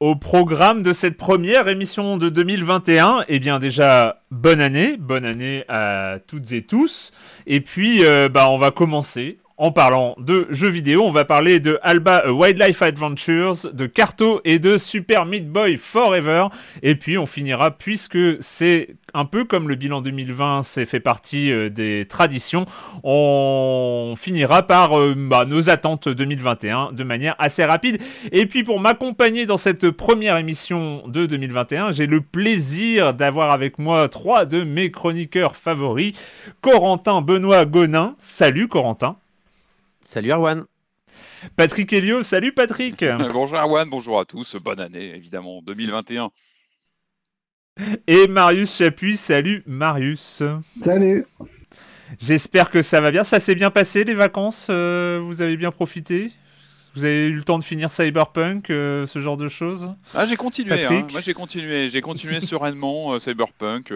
Au programme de cette première émission de 2021, eh bien déjà bonne année, bonne année à toutes et tous. Et puis euh, bah on va commencer en parlant de jeux vidéo, on va parler de Alba Wildlife Adventures, de Carto et de Super Meat Boy Forever. Et puis on finira, puisque c'est un peu comme le bilan 2020, c'est fait partie euh, des traditions, on finira par euh, bah, nos attentes 2021 de manière assez rapide. Et puis pour m'accompagner dans cette première émission de 2021, j'ai le plaisir d'avoir avec moi trois de mes chroniqueurs favoris, Corentin Benoît Gonin. Salut Corentin. Salut Arwan. Patrick Helio, salut Patrick. bonjour Arwan, bonjour à tous, bonne année évidemment 2021. Et Marius Chapuis, salut Marius. Salut. J'espère que ça va bien. Ça s'est bien passé les vacances euh, Vous avez bien profité? Vous avez eu le temps de finir Cyberpunk, euh, ce genre de choses? Ah, j'ai continué. Hein. Moi, j'ai continué. J'ai continué sereinement euh, Cyberpunk.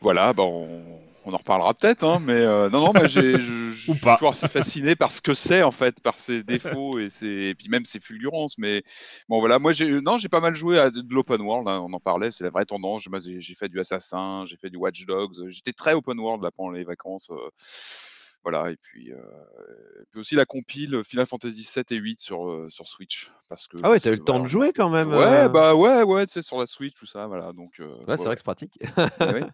voilà, bon, on en reparlera peut-être, hein, mais euh, non, non, bah, je suis toujours assez fasciné par ce que c'est en fait, par ses défauts et, ses, puis même ses fulgurances. Mais bon, voilà, moi, j'ai non, j'ai pas mal joué à de l'open world. Hein, on en parlait, c'est la vraie tendance. J'ai fait du Assassin, j'ai fait du Watch Dogs. J'étais très open world là, pendant les vacances. Euh, voilà, et puis, puis, aussi la compile Final Fantasy 7 et 8 sur, sur Switch. Parce que, ah ouais, t'as eu le temps de jouer quand même. Ouais, bah ouais, ouais, tu sais, sur la Switch, tout ça, voilà. Donc, ouais, c'est vrai que c'est pratique. ouais.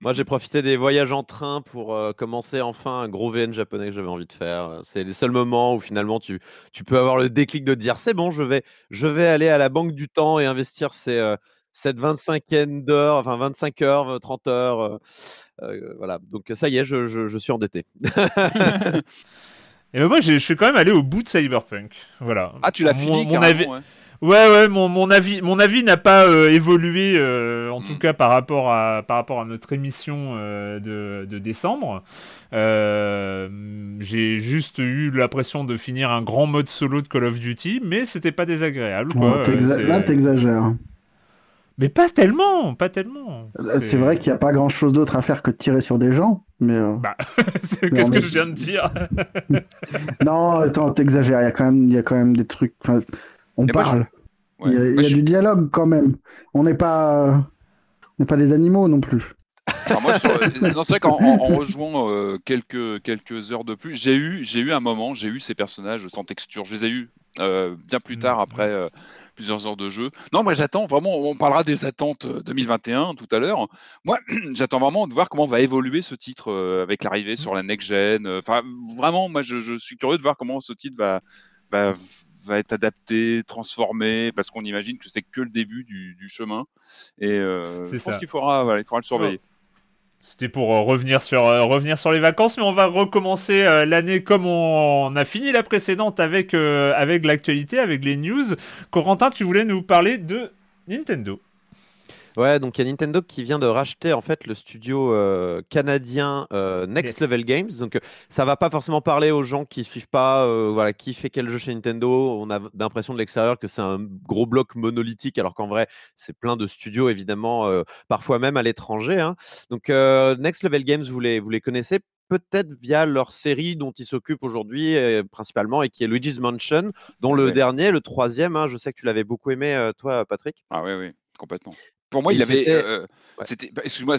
Moi, j'ai profité des voyages en train pour euh, commencer enfin un gros VN japonais que j'avais envie de faire. C'est les seuls moments où finalement tu, tu peux avoir le déclic de dire c'est bon, je vais, je vais aller à la banque du temps et investir ces, euh, cette 25 d'heures, enfin 25 heures, 30 heures. Euh, voilà. Donc ça y est, je, je, suis endetté. et ben moi, je suis quand même allé au bout de Cyberpunk. Voilà. Ah, tu l'as fini mon, mon Ouais, ouais, mon, mon avis, mon avis n'a pas euh, évolué, euh, en tout mm. cas par rapport à, par rapport à notre émission euh, de, de, décembre. J'ai juste eu l'impression de finir un grand mode solo de Call of Duty, mais c'était pas désagréable. Quoi. là, t'exagères. Mais pas tellement, pas tellement. C'est vrai qu'il n'y a pas grand chose d'autre à faire que de tirer sur des gens, mais. Bah, qu'est-ce que je viens de dire Non, attends, t'exagères. Il y a quand même, il y a quand même des trucs. On parle. Il y a, du dialogue quand même. On n'est pas, on pas des animaux non plus. c'est vrai qu'en rejoignant euh, quelques, quelques heures de plus, j'ai eu, j'ai eu un moment, j'ai eu ces personnages sans texture. Je les ai eus euh, bien plus tard après euh, plusieurs heures de jeu. Non, moi j'attends vraiment, on parlera des attentes 2021 tout à l'heure. Moi, j'attends vraiment de voir comment va évoluer ce titre avec l'arrivée sur la next-gen. Enfin, vraiment, moi je, je, suis curieux de voir comment ce titre va, va, va être adapté, transformé, parce qu'on imagine que c'est que le début du, chemin. Et euh, je pense qu'il faudra, il faudra le surveiller. C'était pour revenir sur revenir sur les vacances, mais on va recommencer l'année comme on, a fini la précédente avec avec l'actualité, avec les news. Corentin, tu voulais nous parler de Nintendo. Ouais, donc il y a Nintendo qui vient de racheter en fait le studio euh, canadien euh, Next Level Games. Donc euh, ça va pas forcément parler aux gens qui suivent pas, voilà, qui fait quel jeu chez Nintendo. On a l'impression de l'extérieur que c'est un gros bloc monolithique, alors qu'en vrai c'est plein de studios évidemment, parfois même à l'étranger. Hein. Donc Next Level Games, vous les, vous les connaissez peut-être via leur série dont ils s'occupent aujourd'hui principalement et qui est Luigi's Mansion, dont le dernier, le troisième, hein, je sais que tu l'avais beaucoup aimé, toi, Patrick. Ah oui, oui, complètement. Pour moi, il avait. Euh, c'était, bah, excuse-moi,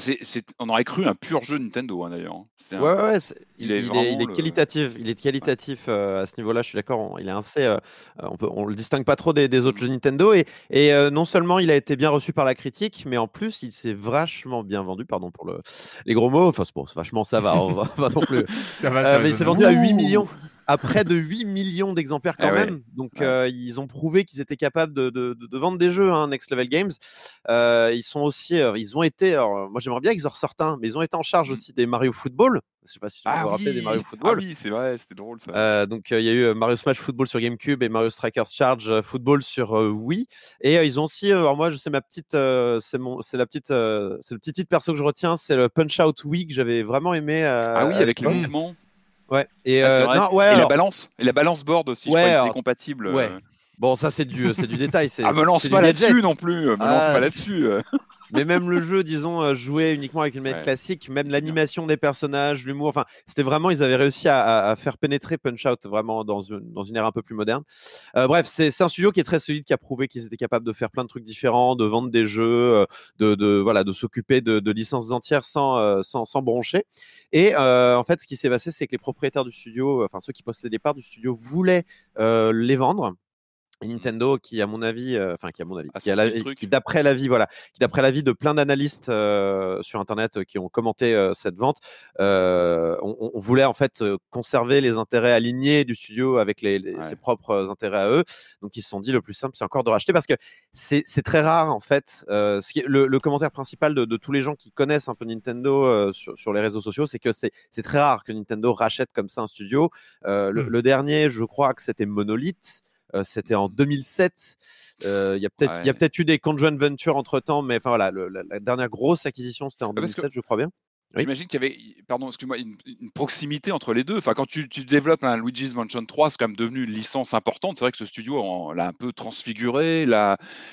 on aurait cru un pur jeu Nintendo hein, d'ailleurs. Hein. Ouais, ouais, il, est, il, est, qualitatif. Il est qualitatif euh, à ce niveau-là. Je suis d'accord. Il est assez. Euh, on, peut, on le distingue pas trop des, autres jeux Nintendo et, et non seulement il a été bien reçu par la critique, mais en plus il s'est vachement bien vendu. Pardon pour le, les gros mots. Enfin, bon, vachement ça va. on va pas non plus. mais il s'est vendu à 8 millions à près de 8 millions d'exemplaires quand eh même. Donc, euh, ils ont prouvé qu'ils étaient capables de, de, de, vendre des jeux, hein, Next Level Games. Euh, ils sont aussi, euh, ils ont été, alors, moi j'aimerais bien qu'ils en ressortent un, mais ils ont été en charge aussi des Mario Football. Je sais pas si tu ah, vous rappelez des Mario ah Football. Ah oui, c'est vrai, c'était drôle ça. donc, il y a eu Mario Smash Football sur GameCube et Mario Strikers Charge Football sur Wii. Et ils ont aussi, alors moi, je sais ma petite, c'est mon, c'est la petite, c'est le petit titre perso que je retiens, c'est le Punch Out Wii que j'avais vraiment aimé. ah oui, avec le mouvement. Ouais. Et, ah, euh, ouais, et la balance, et la balance board aussi, ouais, je crois, est compatible. Ouais. Bon, ça c'est du, c'est du détail. Ah, me lance pas là-dessus non plus. Me lance pas ah, là-dessus. mais même le jeu, disons, euh, joué uniquement avec une manette classique, même l'animation des personnages, l'humour, enfin, c'était vraiment, ils avaient réussi à, faire pénétrer Punch Out vraiment dans une, dans une ère un peu plus moderne. Euh, bref, c'est un studio qui est très solide, qui a prouvé qu'ils étaient capables de faire plein de trucs différents, de vendre des jeux, euh, de, de voilà, de s'occuper de, de, licences entières sans, sans, sans, broncher. Et en fait, ce qui s'est passé, c'est que les propriétaires du studio, enfin ceux qui possédaient des parts du studio, voulaient les vendre. Nintendo qui à mon avis euh, enfin qui à mon avis ah, qui, d'après l'avis voilà qui d'après l'avis de plein d'analystes euh, sur internet euh, qui ont commenté cette vente on, voulait en fait conserver les intérêts alignés du studio avec les, ses propres intérêts à eux. Donc ils se sont dit le plus simple c'est encore de racheter parce que c'est très rare en fait ce qui le, le, commentaire principal de, tous les gens qui connaissent un peu Nintendo sur, sur, les réseaux sociaux c'est que c'est très rare que Nintendo rachète comme ça un studio. Le, mmh. le, dernier je crois que c'était Monolith c'était en 2007. Euh, il y a peut-être peut eu des conjoint ventures entre temps, mais enfin voilà, la, dernière grosse acquisition c'était en 2007, je crois bien. J'imagine qu'il y avait, pardon, excuse-moi, une, proximité entre les deux. Enfin, quand tu, développes un Luigi's Mansion 3, c'est quand même devenu une licence importante. C'est vrai que ce studio l'a un peu transfiguré.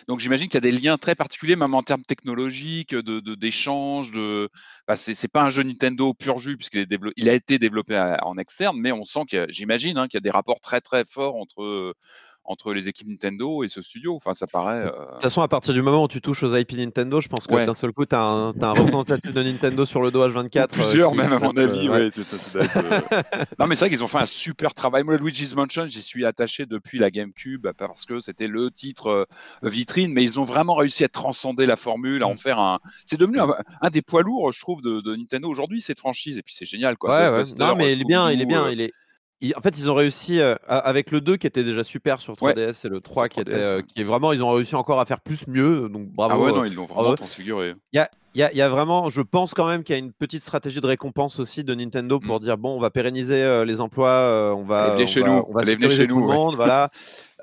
Donc, j'imagine qu'il y a des liens très particuliers, même en termes technologiques, de, d'échanges. De, enfin, c'est, pas un jeu Nintendo pur jus, puisqu'il il a été développé en externe, mais on sent que, j'imagine, hein, qu'il y a des rapports très, très forts entre entre les équipes Nintendo et ce studio. Enfin, ça paraît. De toute façon, à partir du moment où tu touches aux IP Nintendo, je pense que d'un seul coup, tu as, un, un représentatif de Nintendo sur le dos H24. Plusieurs, même, à mon avis. non, mais c'est vrai qu'ils ont fait un super travail. Moi, Luigi's Mansion, j'y suis attaché depuis la GameCube parce que c'était le titre vitrine, mais ils ont vraiment réussi à transcender la formule, à en mmh. faire un. C'est devenu un, des poids lourds, je trouve, de, Nintendo aujourd'hui, cette franchise. Et puis, c'est génial. Quoi. Ouais, Non, mais il est bien, il est bien. Il est en fait, ils ont réussi avec le 2 qui était déjà super sur 3DS et le 3 qui était qui est vraiment ils ont réussi encore à faire plus mieux donc bravo. Ah ouais non, ils l'ont vraiment transfiguré. Il y a, y, y a, vraiment, je pense quand même qu'il y a une petite stratégie de récompense aussi de Nintendo pour mmh. dire bon, on va pérenniser les emplois, on va, Allez, chez nous, on va chez nous, le monde, voilà.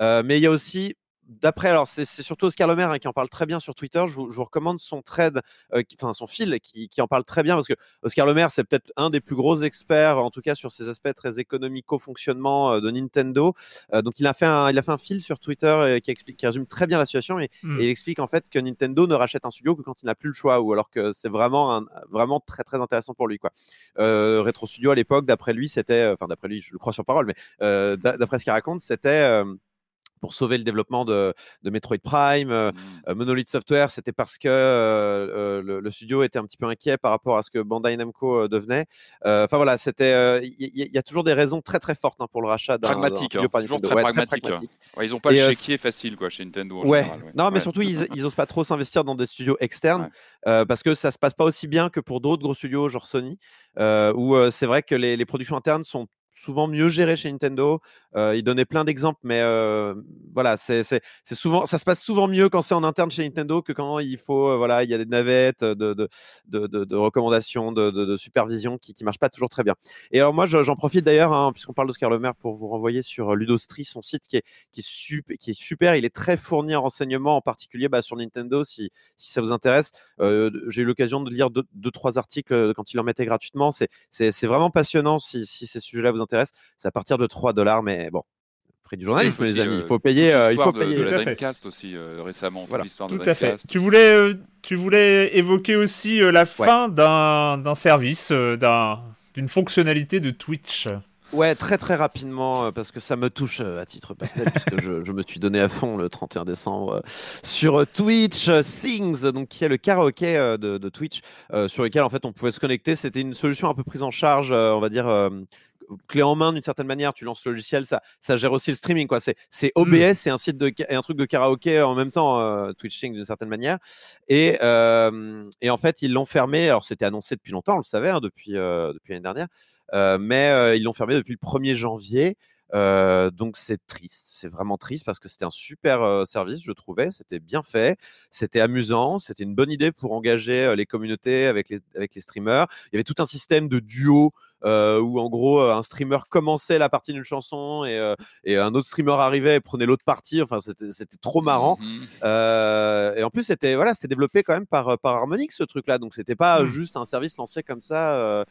mais il y a aussi d'après, alors c'est surtout Oscar Lemaire hein, qui en parle très bien sur Twitter. Je vous, recommande son thread, euh, enfin son fil qui, en parle très bien parce que Oscar Lemaire, c'est peut-être un des plus gros experts, en tout cas sur ces aspects très économico-fonctionnement euh, de Nintendo. Euh, donc il a fait un, il a fait un fil sur Twitter qui explique, qui résume très bien la situation et, mmh. il explique en fait que Nintendo ne rachète un studio que quand il n'a plus le choix ou alors que c'est vraiment, un, vraiment très très intéressant pour lui quoi. Retro Studio à l'époque, d'après lui, c'était, enfin d'après lui, je le crois sur parole, mais d'après ce qu'il raconte, c'était pour sauver le développement de, Metroid Prime. Euh, mmh. euh, Monolith Software, c'était parce que euh, le, studio était un petit peu inquiet par rapport à ce que Bandai Namco devenait. Enfin voilà, c'était. Il y, a toujours des raisons très très fortes hein, pour le rachat d'un pragmatique. Hein, toujours très, pragmatique. ils n'ont pas le chéquier facile quoi chez Nintendo. En ouais. Non, mais surtout ils, n'osent pas trop s'investir dans des studios externes parce que ça se passe pas aussi bien que pour d'autres gros studios genre Sony, où c'est vrai que les, les productions internes sont souvent mieux géré chez Nintendo. il donnait plein d'exemples, mais voilà, c'est souvent, ça se passe souvent mieux quand c'est en interne chez Nintendo que quand il faut, voilà, il y a des navettes de, de, de, de recommandations, de, supervision qui ne marchent pas toujours très bien. Et alors moi, j'en profite d'ailleurs, hein, puisqu'on parle d'Oscar Lemaire, pour vous renvoyer sur Ludostri, son site qui est, qui est, super. Il est très fourni en renseignements, en particulier bah, sur Nintendo, si, si ça vous intéresse. J'ai eu l'occasion de lire deux, trois articles quand il en mettait gratuitement. C'est vraiment passionnant si, si ces sujets-là vous intéressent. C'est à partir de 3 dollars, mais bon, prix du journalisme, les amis. Il faut payer. il faut payer. De la Dreamcast aussi récemment. Voilà. Tout à fait. Tu voulais, tu voulais évoquer aussi la fin d'un service, d'une fonctionnalité de Twitch. Ouais, très très rapidement, parce que ça me touche à titre personnel, puisque je, me suis donné à fond le 31 décembre sur Twitch Things, donc qui est le karaoké de, de, Twitch, sur lequel en fait on pouvait se connecter. C'était une solution un peu prise en charge, on va dire clé en main d'une certaine manière, tu lances le logiciel, ça, ça gère aussi le streaming. quoi. C'est, c'est OBS mmh. et un site de, et un truc de karaoké en même temps, euh, Twitching d'une certaine manière. Et, et en fait, ils l'ont fermé. Alors, c'était annoncé depuis longtemps, on le savait, hein, depuis, euh, depuis l'année dernière. Euh, mais ils l'ont fermé depuis le 1er janvier. Donc c'est triste, c'est vraiment triste parce que c'était un super service, je trouvais. C'était bien fait, c'était amusant, c'était une bonne idée pour engager les communautés avec les, avec les streamers. Il y avait tout un système de duo où en gros un streamer commençait la partie d'une chanson et, et, un autre streamer arrivait et prenait l'autre partie. Enfin, c'était trop marrant. Mmh euh, et en plus, c'était voilà, c'était développé quand même par, par Harmonix ce truc-là. Donc c'était pas mmh. juste un service lancé comme ça.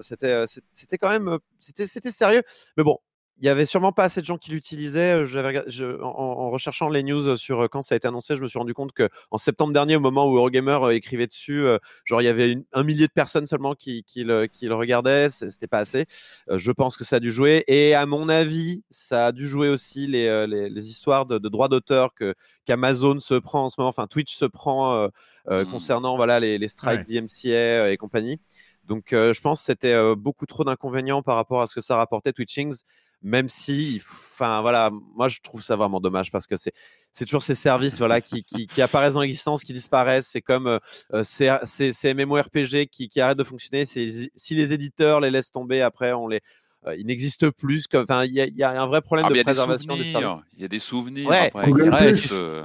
c'était c'était quand même c'était c'était sérieux. Mais bon, il y avait sûrement pas assez de gens qui l'utilisaient. En, en, recherchant les news sur quand ça a été annoncé, je me suis rendu compte que en septembre dernier, au moment où Eurogamer écrivait dessus, genre il y avait un millier de personnes seulement qui, qui, le, qui le, regardaient. C'était pas assez. je pense que ça a dû jouer. Et à mon avis, ça a dû jouer aussi les, les, histoires de, droits d'auteur que qu'Amazon se prend en ce moment, enfin Twitch se prend mmh. concernant voilà les, les strikes d'IMCA et compagnie. Donc, je pense que c'était beaucoup trop d'inconvénients par rapport à ce que ça rapportait Twitchings même si, enfin voilà, moi je trouve ça vraiment dommage parce que c'est c'est toujours ces services voilà qui, qui, qui, apparaissent en existence, qui disparaissent. C'est comme euh, euh ces, ces, MMORPG qui, qui arrêtent de fonctionner. Si les éditeurs les laissent tomber, après on les euh, ils n'existent plus. Enfin, il y, y, a un vrai problème ah, de préservation des, services. Il y a des souvenirs. Ouais. Après, euh.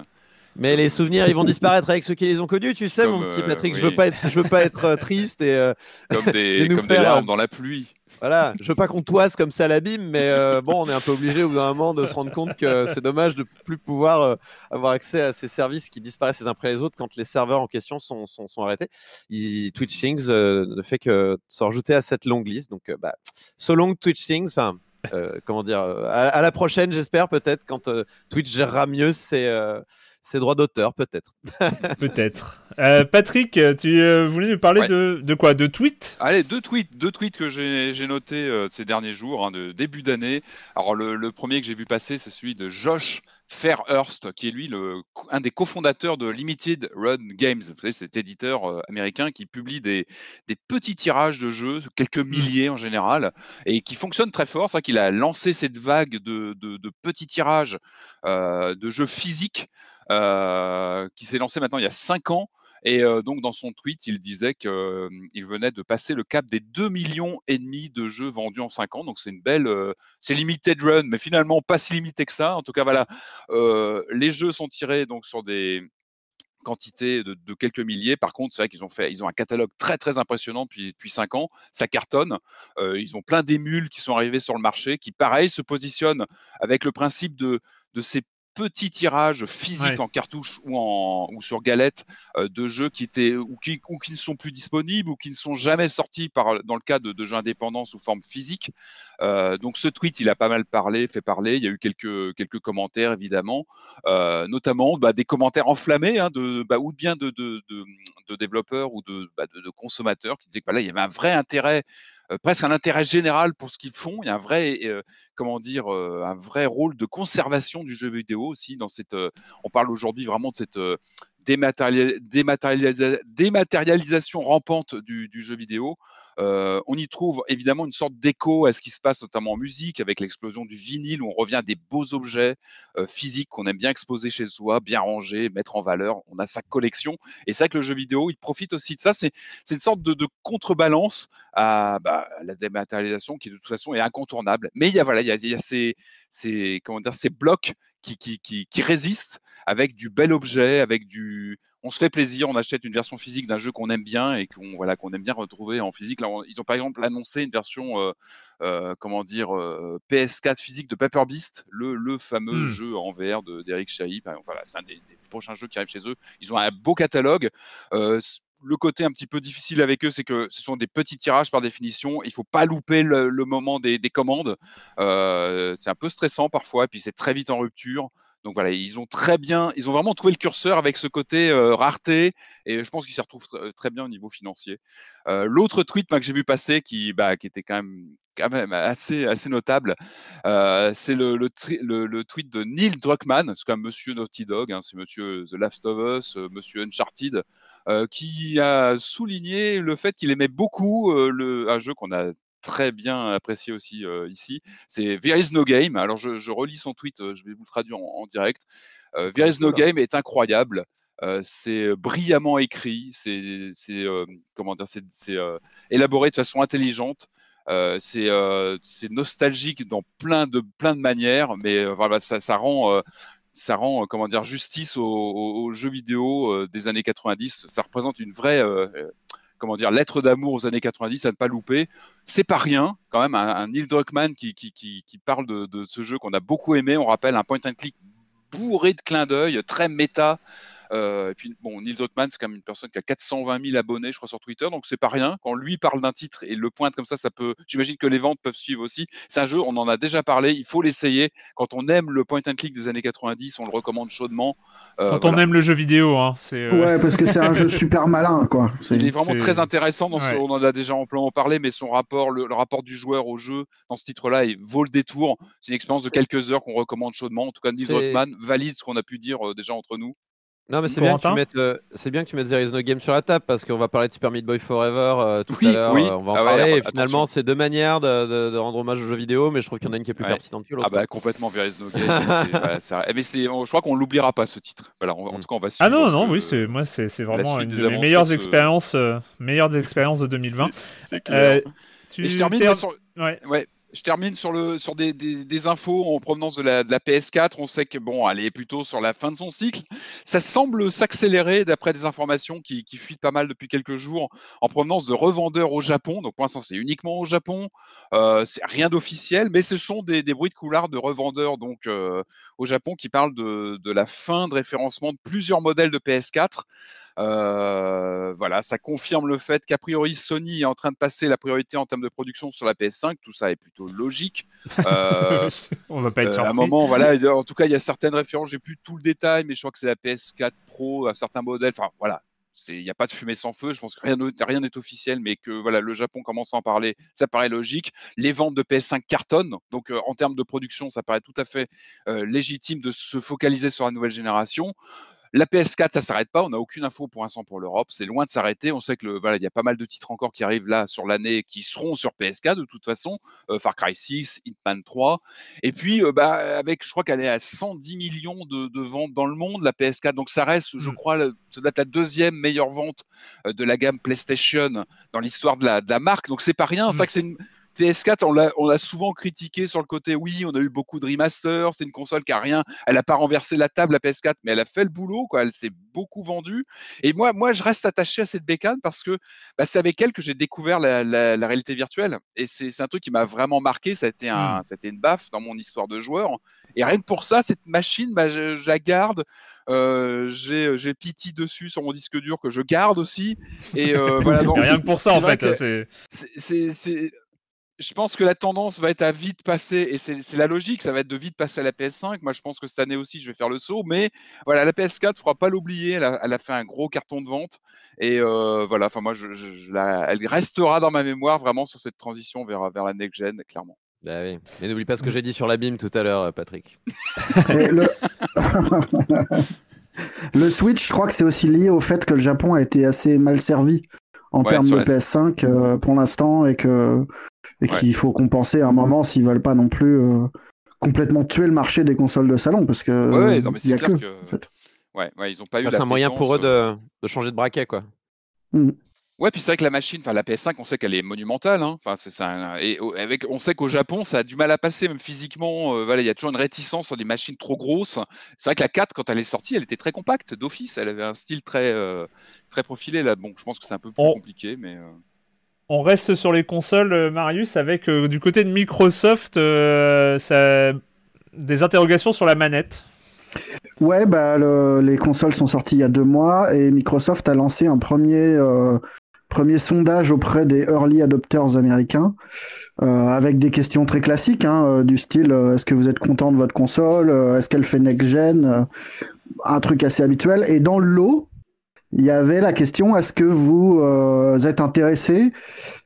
Mais les souvenirs, ils vont disparaître avec ceux qui les ont connus, tu sais, mon petit Patrick. Je veux pas être, je veux pas être triste et comme des, comme des larmes dans la pluie. Voilà, je veux pas qu'on toise comme ça l'abîme, mais euh, bon, on est un peu obligé au bout d'un moment de se rendre compte que c'est dommage de plus pouvoir euh, avoir accès à ces services qui disparaissent les uns après les autres quand les serveurs en question sont, sont, sont arrêtés. Twitch Things euh, ne fait que se rajouter à cette longue liste. Donc, bah, so long Twitch Things, enfin, comment dire, à, la prochaine, j'espère, peut-être, quand Twitch gérera mieux ses ses droits d'auteur, peut-être. peut-être. Euh, Patrick, tu euh, voulais nous parler de, quoi? De tweets? Allez, deux tweets, deux tweets que j'ai notés euh, ces derniers jours, hein, de début d'année. Alors, le, premier que j'ai vu passer, c'est celui de Josh Fairhurst, qui est lui le, un des cofondateurs de Limited Run Games. Vous savez, cet éditeur américain qui publie des, des, petits tirages de jeux, quelques mmh. milliers en général, et qui fonctionne très fort. C'est vrai qu'il a lancé cette vague de, de, de petits tirages de jeux physiques qui s'est lancé maintenant il y a cinq ans. Et euh, donc, dans son tweet, il disait qu'il venait de passer le cap des 2 millions et demi de jeux vendus en 5 ans. Donc, c'est une belle, c'est limited run, mais finalement pas si limité que ça. En tout cas, voilà, les jeux sont tirés donc sur des quantités de, quelques milliers. Par contre, c'est vrai qu'ils ont fait, ils ont un catalogue très très impressionnant depuis depuis cinq ans. Ça cartonne. ils ont plein d'émules qui sont arrivés sur le marché, qui pareil se positionnent avec le principe de de ces petits tirages physiques en cartouche ou, en, ou sur galette euh, de jeux qui étaient ou qui, ou qui ne sont plus disponibles ou qui ne sont jamais sortis par, dans le cas de, jeux indépendants sous forme physique. Euh, donc ce tweet, il a pas mal parlé, fait parler. Il y a eu quelques, quelques commentaires évidemment, euh, notamment bah, des commentaires enflammés hein, de, bah, ou bien de, de, de, développeurs ou de, bah, de, consommateurs qui disaient que bah, là, il y avait un vrai intérêt presque un intérêt général pour ce qu'ils font. Il y a un vrai, comment dire, un vrai rôle de conservation du jeu vidéo aussi dans cette. on parle aujourd'hui vraiment de cette, dématérialisation rampante du, jeu vidéo. Euh, on y trouve évidemment une sorte d'écho à ce qui se passe notamment en musique, avec l'explosion du vinyle, où on revient à des beaux objets euh, physiques qu'on aime bien exposer chez soi, bien rangés, mettre en valeur. On a sa collection. Et c'est vrai que le jeu vidéo, il profite aussi de ça. C'est une sorte de, contrebalance à, bah, la dématérialisation qui de toute façon est incontournable. Mais il y a, voilà, il y a, y a ces, ces, comment dire, ces blocs qui, qui, qui, qui résistent avec du bel objet, avec du, on se fait plaisir, on achète une version physique d'un jeu qu'on aime bien et qu'on voilà, qu'on aime bien retrouver en physique. Là, ils ont par exemple annoncé une version, euh, euh, comment dire, euh, PS4 physique de Paper Beast, le, le fameux mmh. jeu en VR d'Eric Chahi. Voilà, c'est un des, prochains jeux qui arrivent chez eux. Ils ont un beau catalogue le côté un petit peu difficile avec eux, c'est que ce sont des petits tirages par définition. Il faut pas louper le, moment des, commandes. c'est un peu stressant parfois, et puis c'est très vite en rupture. Donc voilà, ils ont très bien, ils ont vraiment trouvé le curseur avec ce côté euh, rareté et je pense qu'ils s'y retrouvent très bien au niveau financier. Euh, l'autre tweet que j'ai vu passer qui, bah, qui était quand même, quand même assez, assez notable, euh, c'est le, le, tweet de Neil Druckmann, c'est quand même Monsieur Naughty Dog, hein, c'est Monsieur The Last of Us, Monsieur Uncharted, qui a souligné le fait qu'il aimait beaucoup le, un jeu qu'on a très bien apprécié aussi ici. C'est There is no game. Alors je, relis son tweet, je vais vous le traduire en, direct. There is no game est incroyable. c'est brillamment écrit, c'est comment dire, c'est élaboré de façon intelligente. c'est nostalgique dans plein de plein de manières, mais voilà, ça, ça rend ça rend comment dire justice aux, jeux vidéo des années 90. Ça représente une vraie comment dire, lettre d'amour aux années 90 à ne pas louper. C'est pas rien, quand même, un, Neil Druckmann qui, parle de, de, ce jeu qu'on a beaucoup aimé. On rappelle un point and click bourré de clins d'œil, très méta, et puis, bon, Neil Druckmann, c'est quand même une personne qui a 420 000 abonnés, je crois, sur Twitter, donc c'est pas rien. Quand lui parle d'un titre et le pointe comme ça, ça peut. J'imagine que les ventes peuvent suivre aussi. C'est un jeu, on en a déjà parlé, il faut l'essayer. Quand on aime le point and click des années 90, on le recommande chaudement. Euh, Quand on aime le jeu vidéo, hein, c'est. Euh, ouais, parce que c'est un jeu super malin, quoi. Il est vraiment très intéressant. Dans On en a déjà amplement parlé, mais son rapport, le, rapport du joueur au jeu dans ce titre-là, il vaut le détour. C'est une expérience de quelques heures qu'on recommande chaudement. En tout cas, Neil Druckmann valide ce qu'on a pu dire déjà entre nous. Non, mais c'est bien, que tu mettes, euh, c'est bien que tu mettes There is no game sur la table parce qu'on va parler de Super Meat Boy Forever euh, tout à l'heure. Euh, on va en ah parler. et finalement, c'est deux manières de, rendre hommage aux jeux vidéo, mais je trouve qu'il y en a une qui est plus pertinente que l'autre. Ah bah complètement There is no game. Mais c'est, je crois qu'on l'oubliera pas ce titre. Voilà, en, mm. tout cas, on va. Ah non, non, oui, c'est moi, c'est, vraiment une des, meilleures expériences, meilleures expériences de 2020. C'est, clair. Tu... Et je termine sur... ouais. ouais je termine sur, le, sur des, des, infos en provenance de la, de la, PS4. On sait que bon, elle est plutôt sur la fin de son cycle. Ça semble s'accélérer d'après des informations qui, qui, fuitent pas mal depuis quelques jours en provenance de revendeurs au Japon. Donc pour l'instant, c'est uniquement au Japon. Euh, c'est rien d'officiel, mais ce sont des, des, bruits de couloir de revendeurs donc euh, au Japon qui parlent de, de la fin de référencement de plusieurs modèles de PS4. Euh, voilà, ça confirme le fait qu'a priori Sony est en train de passer la priorité en termes de production sur la PS5. Tout ça est plutôt logique. Euh, On va pas être euh, À un moment, voilà. En tout cas, il y a certaines références. J'ai plus tout le détail, mais je crois que c'est la PS4 Pro, à certains modèles. Enfin, voilà. Il n'y a pas de fumée sans feu. Je pense que rien n'est officiel, mais que voilà, le Japon commence à en parler. Ça paraît logique. Les ventes de PS5 cartonnent. Donc, en termes de production, ça paraît tout à fait légitime de se focaliser sur la nouvelle génération. La PS4, ça s'arrête pas. On n'a aucune info pour l'instant pour l'Europe. C'est loin de s'arrêter. On sait que voilà, il y a pas mal de titres encore qui arrivent là sur l'année qui seront sur PS4 de toute façon. Euh, Far Cry 6, Hitman 3. Et puis, euh, bah, avec, je crois qu'elle est à 110 millions de, ventes dans le monde, la PS4. Donc ça reste, je mmh. crois, ça doit être la deuxième meilleure vente euh, de la gamme PlayStation dans l'histoire de la, marque. Donc c'est pas rien. C'est mmh. que c'est une PS4, on l'a souvent critiqué sur le côté, oui, on a eu beaucoup de remasters, c'est une console qui a rien, elle n'a pas renversé la table, la PS4, mais elle a fait le boulot, quoi, elle s'est beaucoup vendue. Et moi, moi, je reste attaché à cette bécane parce que bah, c'est avec elle que j'ai découvert la, réalité virtuelle. Et c'est un truc qui m'a vraiment marqué, ça a, été un, mmh. ça a été une baffe dans mon histoire de joueur. Et rien que pour ça, cette machine, bah, je, la garde. Euh, j'ai Pity dessus sur mon disque dur que je garde aussi. Et euh, voilà, rien que pour ça, en fait. C'est je pense que la tendance va être à vite passer, et c'est la logique, ça va être de vite passer à la PS5. Moi, je pense que cette année aussi, je vais faire le saut, mais voilà, la PS4, il ne faudra pas l'oublier, elle, a fait un gros carton de vente, et euh, voilà, enfin moi, je, elle restera dans ma mémoire vraiment sur cette transition vers, vers la next-gen, clairement. Bah oui. Mais n'oublie pas ce que j'ai dit sur l'abîme tout à l'heure, Patrick. Le Switch, je crois que c'est aussi lié au fait que le Japon a été assez mal servi en termes de PS5 euh, pour l'instant et que et qu'il faut compenser à un moment s'ils veulent pas non plus euh, complètement tuer le marché des consoles de salon parce que ouais, non, mais c'est clair que, ouais, ouais, ils ont pas eu. C'est un moyen pour eux de, de, changer de braquet quoi. Mmh. Ouais, puis c'est vrai que la machine, enfin la PS5, on sait qu'elle est monumentale. Hein. Enfin, c'est ça. Et avec, on sait qu'au Japon, ça a du mal à passer, même physiquement. Euh, voilà, il y a toujours une réticence sur des machines trop grosses. C'est vrai que la 4, quand elle est sortie, elle était très compacte d'office. Elle avait un style très, euh, très profilé. Là, bon, je pense que c'est un peu plus compliqué, mais. Euh. On reste sur les consoles, Marius, avec du côté de Microsoft, ça... des interrogations sur la manette. Ouais, bah, les consoles sont sorties il y a deux mois et Microsoft a lancé un premier Premier sondage auprès des early adopters américains, euh, avec des questions très classiques, hein, euh, du style euh, est-ce que vous êtes content de votre console Est-ce qu'elle fait next-gen Un truc assez habituel. Et dans le lot, il y avait la question est-ce que vous êtes intéressé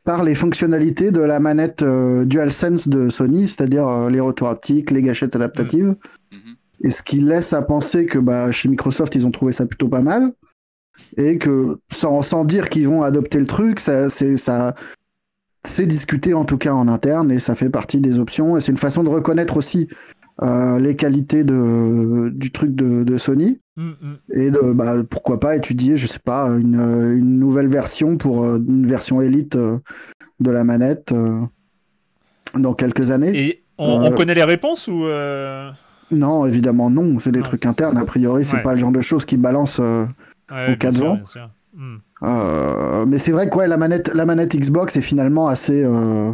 par les fonctionnalités de la manette DualSense de Sony, c'est-à-dire les retours haptiques, les gâchettes adaptatives mm-hmm. Et ce qui laisse à penser que bah, chez Microsoft, ils ont trouvé ça plutôt pas mal et que sans, sans dire qu'ils vont adopter le truc, ça, c'est ça, c'est discuté en tout cas en interne et ça fait partie des options et c'est une façon de reconnaître aussi euh, les qualités de, du truc de, de Sony mm, mm. et de bah, pourquoi pas étudier, je sais pas, une, une nouvelle version pour euh, une version élite euh, de la manette dans quelques années. Et on, connaît les réponses ou Non, évidemment non. C'est des trucs internes. A priori, c'est pas le genre de choses qui balancent au cas de vent. mais c'est vrai que la, manette, la manette Xbox est finalement assez euh,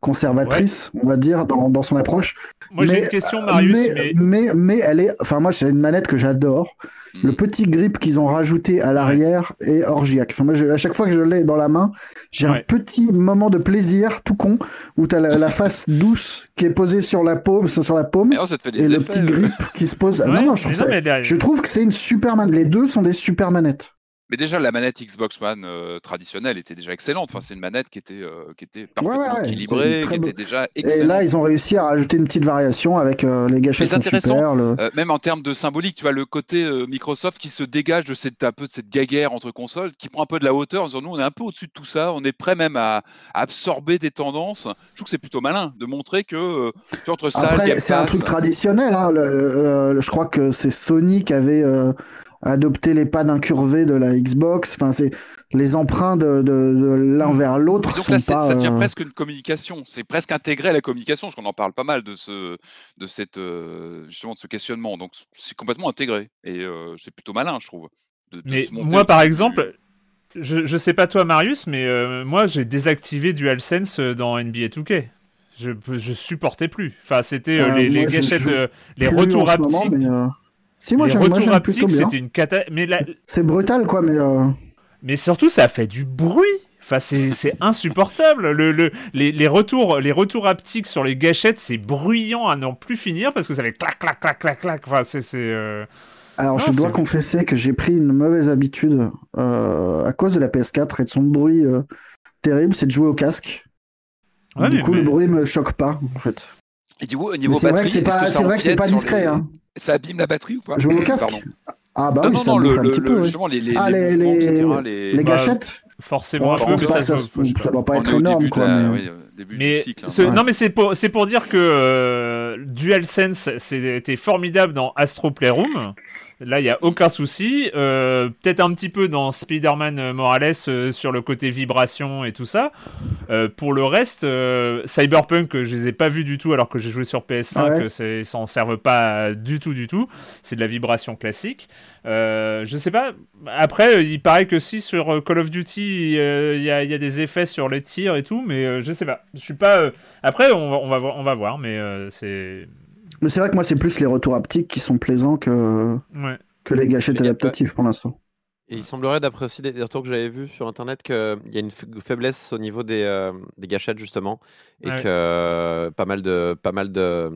conservatrice, on va dire, dans, dans son approche. Moi j'ai une question, Marius. Mais, mais... mais, elle est. Enfin, moi, c'est une manette que j'adore. Hmm. Le petit grip qu'ils ont rajouté à l'arrière est orgiaque. Enfin, moi, à chaque fois que je l'ai dans la main, j'ai un petit moment de plaisir tout con où tu as la, face douce qui est posée sur la paume, sur la paume et le petit grip qui se pose. non, non, je trouve, je trouve que c'est une super manette. Les deux sont des super manettes. Mais déjà, la manette Xbox One euh, traditionnelle était déjà excellente. Enfin, c'est une manette qui était, euh, qui était parfaitement équilibrée, qui était déjà excellente. Et là, ils ont réussi à rajouter une petite variation avec euh, les gâchettes sont super. même en termes de symbolique, tu vois, le côté Microsoft qui se dégage de cette, un peu de cette guéguerre entre consoles, qui prend un peu de la hauteur en disant nous, on est un peu au-dessus de tout ça, on est prêt même à, absorber des tendances. Je trouve que c'est plutôt malin de montrer que tu entre ça, c'est un truc traditionnel. Hein, je crois que c'est Sony qui avait adopter les pas d'incurvé de la Xbox. Enfin, c'est les emprunts de, l'un vers l'autre. Donc là, ça devient euh, presque une communication. C'est presque intégré à la communication, parce qu'on en parle pas mal de ce, de cette, euh, justement, de ce questionnement. Donc c'est complètement intégré et euh, c'est plutôt malin, je trouve. mais moi, par exemple. Je, je sais pas toi Marius, mais moi j'ai désactivé DualSense dans NBA 2K. Je, je supportais plus. Enfin, c'était les, les gâchettes, les retours haptiques. Si, moi j'aime plutôt bien. C'était une cata... mais C'est brutal, quoi, mais. Euh, mais surtout, ça fait du bruit. Enfin, c'est insupportable. Le, le, les, les, retours, les retours haptiques sur les gâchettes, c'est bruyant à n'en plus finir parce que ça fait clac, clac, clac, clac, clac. Enfin, c'est. Euh, Alors, je dois confesser que j'ai pris une mauvaise habitude euh, à cause de la PS4 et de son bruit terrible, c'est de jouer au casque. du coup, le bruit me choque pas, en fait. Et du coup, au niveau batterie, c'est vrai que c'est pas, discret. Hein ça abîme la batterie ou pas Je au casque Ah bah non, oui, non, non, le, un petit peu, justement, les, les, ah, les, les, etc., les... les gâchettes Forcément, je pense que ça, ça, doit pas être énorme, quoi. Mais... début mais du cycle, hein. Non, mais c'est pour, pour dire que euh, DualSense, c'était formidable dans Astro Playroom. Là, il n'y a aucun souci. Euh, peut-être un petit peu dans Spider-Man Morales euh, sur le côté vibration et tout ça. Euh, pour le reste, Cyberpunk, je les ai pas vus du tout alors que j'ai joué sur PS5. Ouais. Ça en servent pas du tout, du tout. C'est de la vibration classique. je sais pas. Après, il paraît que si sur Call of Duty, il y, a des effets sur les tirs et tout, mais je sais pas. Je suis pas. Après, on va, on va, on va voir, mais c'est. Mais c'est vrai que moi, c'est plus les retours haptiques qui sont plaisants que, que les gâchettes adaptatives pour l'instant. Et il semblerait, d'après aussi des, retours que j'avais vus sur internet, qu'il y a une faiblesse au niveau des, euh, des gâchettes, justement. Et que pas mal de. Pas mal de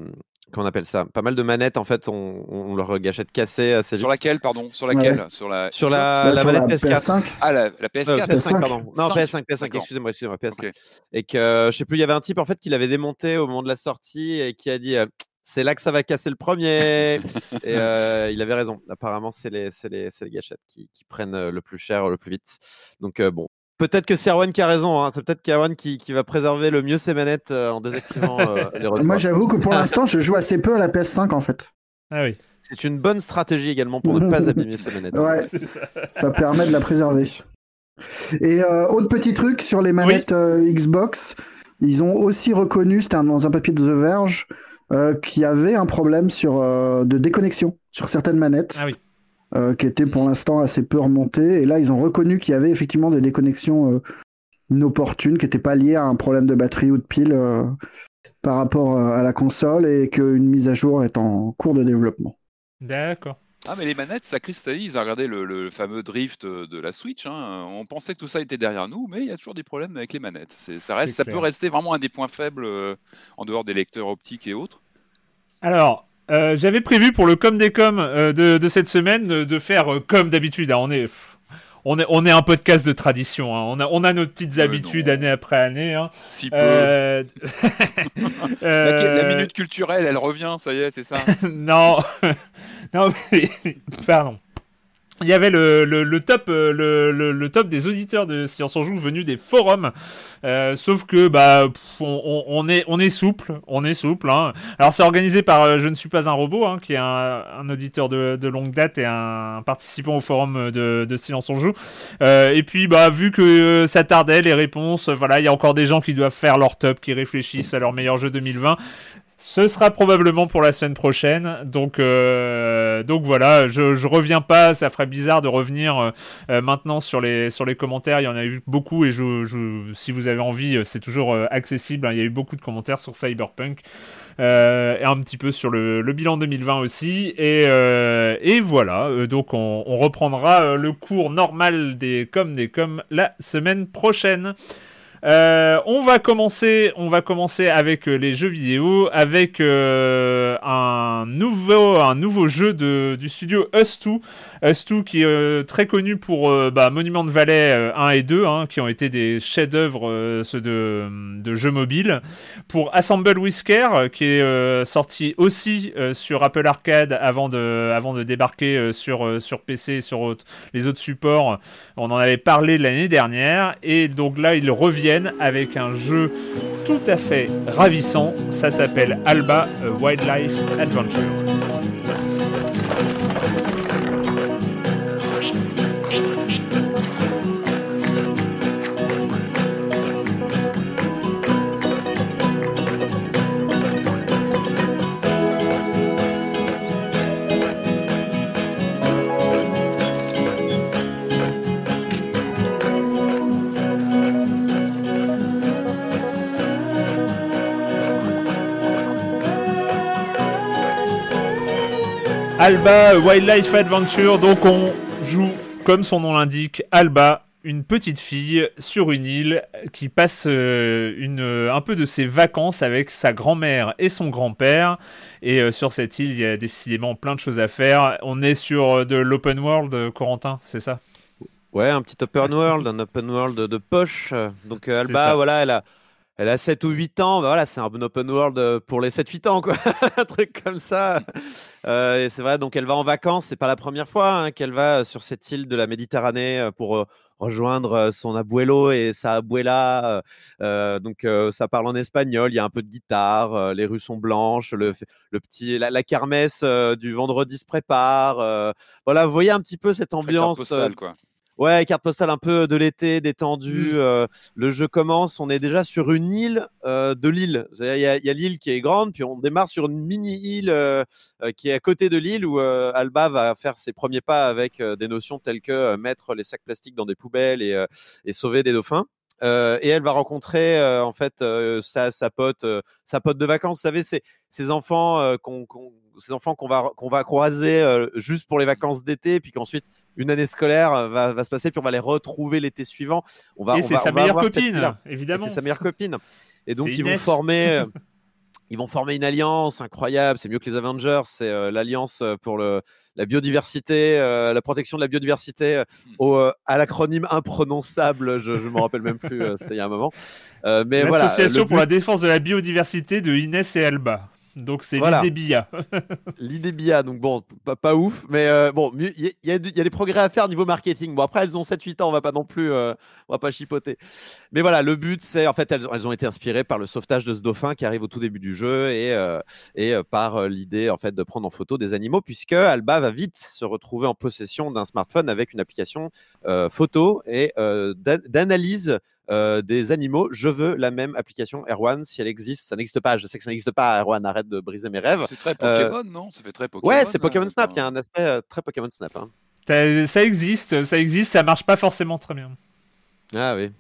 Comment on appelle ça? Pas mal de manettes, en fait, ont, on leur gâchette cassée assez Sur laquelle, pardon? Sur laquelle? Sur la, sur la, la, manette PS4. Ah, la, la PS4 euh, PS5, pardon. Non, PS5, PS5, excusez-moi, excusez-moi, PS5. Et que, je sais plus, il y avait un type, en fait, qui l'avait démonté au moment de la sortie et qui a dit c'est là que ça va casser le premier. et euh, il avait raison. Apparemment, c'est les, les, les, gâchettes qui, qui, prennent euh, le plus cher le plus vite. Donc, euh, bon. Peut-être que c'est Erwan qui a raison. Hein. C'est peut-être Erwan qui, qui, va préserver le mieux ses manettes en désactivant les retours. Moi, j'avoue que pour l'instant, je joue assez peu à la PS5 en fait. Ah oui. C'est une bonne stratégie également pour ne pas abîmer ses manettes. Ouais, ça. permet de la préserver. Et autre petit truc sur les manettes Xbox, ils ont aussi reconnu, c'était dans un papier de The Verge, euh, qui avait un problème sur, euh, de déconnexion sur certaines manettes. Ah euh, qui étaient pour l'instant assez peu remontées. Et là, ils ont reconnu qu'il y avait effectivement des déconnexions inopportunes qui n'étaient pas liées à un problème de batterie ou de pile par rapport à la console et qu'une mise à jour est en cours de développement. D'accord. Ah mais les manettes, ça cristallise. Regardez le, le fameux drift de la Switch. Hein. On pensait que tout ça était derrière nous, mais il y a toujours des problèmes avec les manettes. Ça, reste, ça peut rester vraiment un des points faibles euh, en dehors des lecteurs optiques et autres. Alors, euh, j'avais prévu pour le com des com euh, de, cette semaine de, faire comme d'habitude. Hein. on est on est, on est un podcast de tradition. Hein. On, a, on a nos petites habitudes année après année. Hein. Si peu. la, minute culturelle, elle revient, ça y est, c'est ça Non. non, mais... Pardon. Il y avait le, le, top, euh, le, le, top des auditeurs de Science en Joue venus des forums. Euh, sauf que bah on, on, est on est souple, on est souple. Hein. Alors c'est organisé par euh, Je ne suis pas un robot, hein, qui est un, un auditeur de, de, longue date et un, participant au forum de, de Silence on Joue. Euh, et puis bah vu que ça tardait les réponses, voilà, il y a encore des gens qui doivent faire leur top, qui réfléchissent à leur meilleur jeu 2020. Ce sera probablement pour la semaine prochaine. Donc, euh, donc voilà, je, je reviens pas. Ça ferait bizarre de revenir euh, euh, maintenant sur les, sur les commentaires. Il y en a eu beaucoup et je, si vous avez envie, c'est toujours accessible. Hein. Il y a eu beaucoup de commentaires sur Cyberpunk. et un petit peu sur le, bilan 2020 aussi. Et, et voilà, donc on, on reprendra le cours normal des coms des coms la semaine prochaine. Euh, on va commencer, on va commencer avec euh, les jeux vidéo, avec euh, un nouveau, un nouveau jeu de, du studio Us2, Us2 qui est très connu pour bah, Monument de Valais 1 et 2, hein, qui ont été des chefs-d'œuvre de, jeux mobiles. Pour Assemble Whisker, qui est sorti aussi sur Apple Arcade avant de, avant de débarquer sur, sur PC et sur les autres supports. On en avait parlé l'année dernière, et donc là ils reviennent avec un jeu tout à fait ravissant. Ça s'appelle Alba Wildlife Adventure. Alba Wildlife Adventure, donc on joue, comme son nom l'indique, Alba, une petite fille sur une île qui passe euh, une, un peu de ses vacances avec sa grand-mère et son grand-père. Et euh, sur cette île, il y a décidément plein de choses à faire. On est sur euh, de l'open world, Corentin, c'est ça? Ouais, un petit open world, un open world de poche. Donc Alba, voilà, elle a elle a 7 ou 8 ans, bah voilà, c'est un open world euh, pour les 7-8 ans, quoi. un truc comme ça. Euh, et c'est vrai, donc elle va en vacances, c'est pas la première fois hein, qu'elle va euh, sur cette île de la Méditerranée pour rejoindre son abuelo et sa abuela. donc ça parle en espagnol, il y a un peu de guitare, les rues sont blanches, le, le petit, la, kermesse du vendredi se prépare. voilà, vous voyez un petit peu cette ambiance. quoi. Ouais, carte postale un peu de l'été, détendue. Mmh. Euh, le jeu commence, on est déjà sur une île euh, de l'île. Il y a, l'île qui est grande, puis on démarre sur une mini-île euh, qui est à côté de l'île où Alba va faire ses premiers pas avec des notions telles que mettre les sacs plastiques dans des poubelles et, et sauver des dauphins. et elle va rencontrer en fait sa, sa, pote, sa pote de vacances. Vous savez, c'est ces enfants qu'on ces enfants qu'on va qu'on va croiser juste pour les vacances d'été, puis qu'ensuite une année scolaire euh, va, va, se passer, puis on va les retrouver l'été suivant. On va, et c'est sa meilleure copine, évidemment. C'est sa meilleure copine. Et donc ils vont former. Euh, ils vont former une alliance incroyable, c'est mieux que les Avengers, c'est euh, l'alliance pour le, la biodiversité, la protection de la biodiversité, au, à l'acronyme imprononçable, je ne me rappelle même plus, c'était il y a un moment. mais L'association pour la défense de la biodiversité de Inès et Alba. Donc c'est l'idée BIA. l'idée BIA, donc bon, pas, ouf, mais euh, bon, il y, a des progrès à faire niveau marketing. Bon, après, elles ont 7-8 ans, on va pas non plus, euh, on va pas chipoter. Mais voilà, le but, c'est en fait, elles, elles, ont été inspirées par le sauvetage de ce dauphin qui arrive au tout début du jeu et, euh, et par l'idée en fait de prendre en photo des animaux, puisque Alba va vite se retrouver en possession d'un smartphone avec une application photo et d'analyse euh, des animaux. Je veux la même application Erwan. Si elle existe, ça n'existe pas. Je sais que ça n'existe pas. Erwan, arrête de briser mes rêves. C'est très euh, Pokémon, non? Ça fait très Pokémon. Ouais, c'est Pokémon Snap. Il y a un aspect euh, très Pokémon Snap. Hein. Ça existe, ça existe, ça marche pas forcément très bien. Ah oui.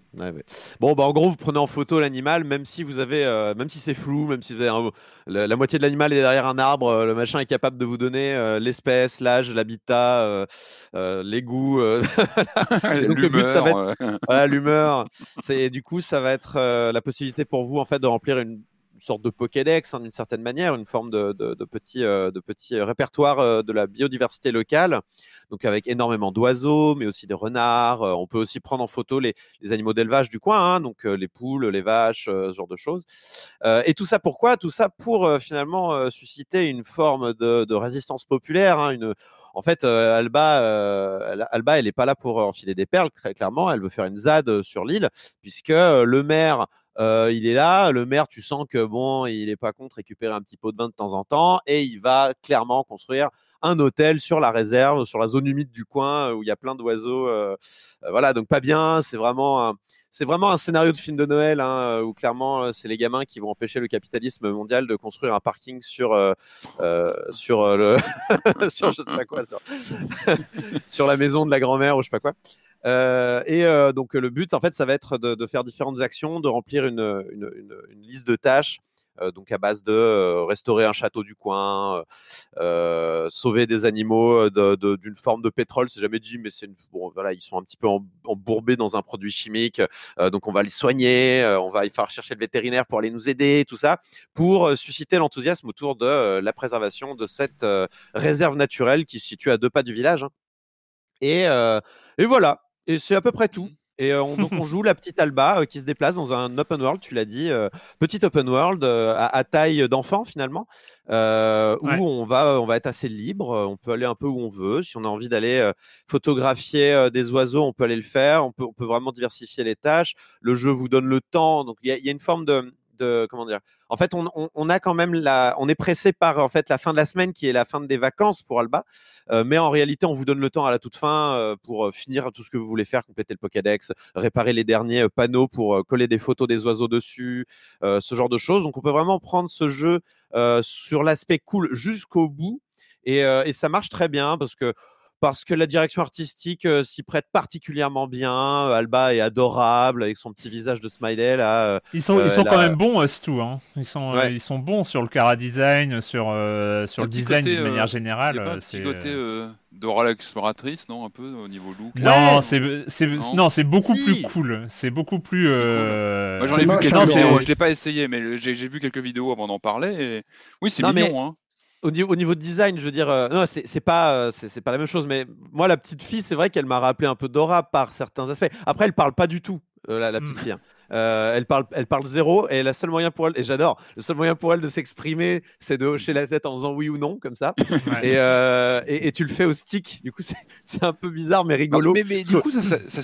Bon, bah en gros, vous prenez en photo l'animal, même si vous avez, euh, même si c'est flou, même si vous avez la, moitié de l'animal est derrière un arbre, euh, le machin est capable de vous donner euh, l'espèce, l'âge, l'habitat, les goûts, l'humeur. Voilà, l'humeur. C'est du coup, ça va être la possibilité pour vous en fait de remplir une sorte de Pokédex hein, d'une certaine manière, une forme de, de, petit, de petit répertoire de la biodiversité locale donc avec énormément d'oiseaux, mais aussi des renards. Euh, on peut aussi prendre en photo les, animaux d'élevage du coin, hein, donc euh, les poules, les vaches, euh, ce genre de choses. et tout ça pourquoi? Tout ça pour finalement susciter une forme de, résistance populaire, hein, une, en fait, Alba, Alba, elle n'est pas là pour enfiler des perles, très clairement. Elle veut faire une ZAD sur l'île, puisque le maire, il est là. Le maire, tu sens que bon, il n'est pas contre récupérer un petit pot de vin de temps en temps, et il va clairement construire un hôtel sur la réserve, sur la zone humide du coin où il y a plein d'oiseaux. Euh, euh, voilà, donc pas bien. C'est vraiment un, c'est vraiment un scénario de film de Noël hein, où clairement c'est les gamins qui vont empêcher le capitalisme mondial de construire un parking sur euh, sur le sur je sais pas quoi sur, la maison de la grand-mère ou je sais pas quoi. Et donc le but en fait ça va être de, faire différentes actions, de remplir une, une liste de tâches euh, donc à base de euh, restaurer un château du coin, euh, sauver des animaux d'une forme de pétrole, c'est jamais dit, mais c'est bon, voilà, ils sont un petit peu embourbés dans un produit chimique, donc on va les soigner, on va y faire chercher le vétérinaire pour aller nous aider, tout ça, pour susciter l'enthousiasme autour de la préservation de cette réserve naturelle qui se situe à deux pas du village. Hein. Et, et voilà, et c'est à peu près tout. Mmh. Et on, donc on joue la petite Alba qui se déplace dans un open world, tu l'as dit, petit open world à, taille d'enfant finalement, où on va, on va être assez libre, on peut aller un peu où on veut. Si on a envie d'aller photographier des oiseaux, on peut aller le faire. On peut, on peut vraiment diversifier les tâches. Le jeu vous donne le temps, donc il y, y, a une forme de, de comment dire en fait on, a quand même la on est pressé par en fait la fin de la semaine qui est la fin des vacances pour Alba. Euh, mais en réalité on vous donne le temps à la toute fin euh, pour euh, finir tout ce que vous voulez faire compléter le Pokédex réparer les derniers panneaux pour coller des photos des oiseaux dessus ce genre de choses. Donc on peut vraiment prendre ce jeu sur l'aspect cool jusqu'au bout. Et, et, ça marche très bien parce que parce que la direction artistique euh, s'y prête particulièrement bien. Alba est adorable avec son petit visage de smiley là. Euh, ils sont, ils sont quand même bons, tout. Hein. Ils sont, ils sont bons sur le cara design, sur sur le design de manière générale. Il y a un petit côté Dora l'exploratrice, non, un peu au niveau look. Non, c'est non, c'est beaucoup plus cool. C'est beaucoup plus. Moi, j'en ai vu quelques vidéos. Je l'ai pas essayé, mais j'ai vu quelques vidéos avant d'en parler. Et... Oui, c'est mignon. Hein au niveau, au niveau de design, je veux dire, euh, non, c'est pas, euh, c'est pas la même chose. Mais moi, la petite fille, c'est vrai qu'elle m'a rappelé un peu Dora par certains aspects. Après, elle parle pas du tout, euh, la, petite hmm. fille. Hein. elle, parle, elle parle zéro et la seule moyen pour elle, et j'adore, le seul moyen pour elle de s'exprimer, c'est de hocher la tête en faisant oui ou non, comme ça. et, et, tu le fais au stick. Du coup, c'est un peu bizarre, mais rigolo. mais, du coup, ça, ça,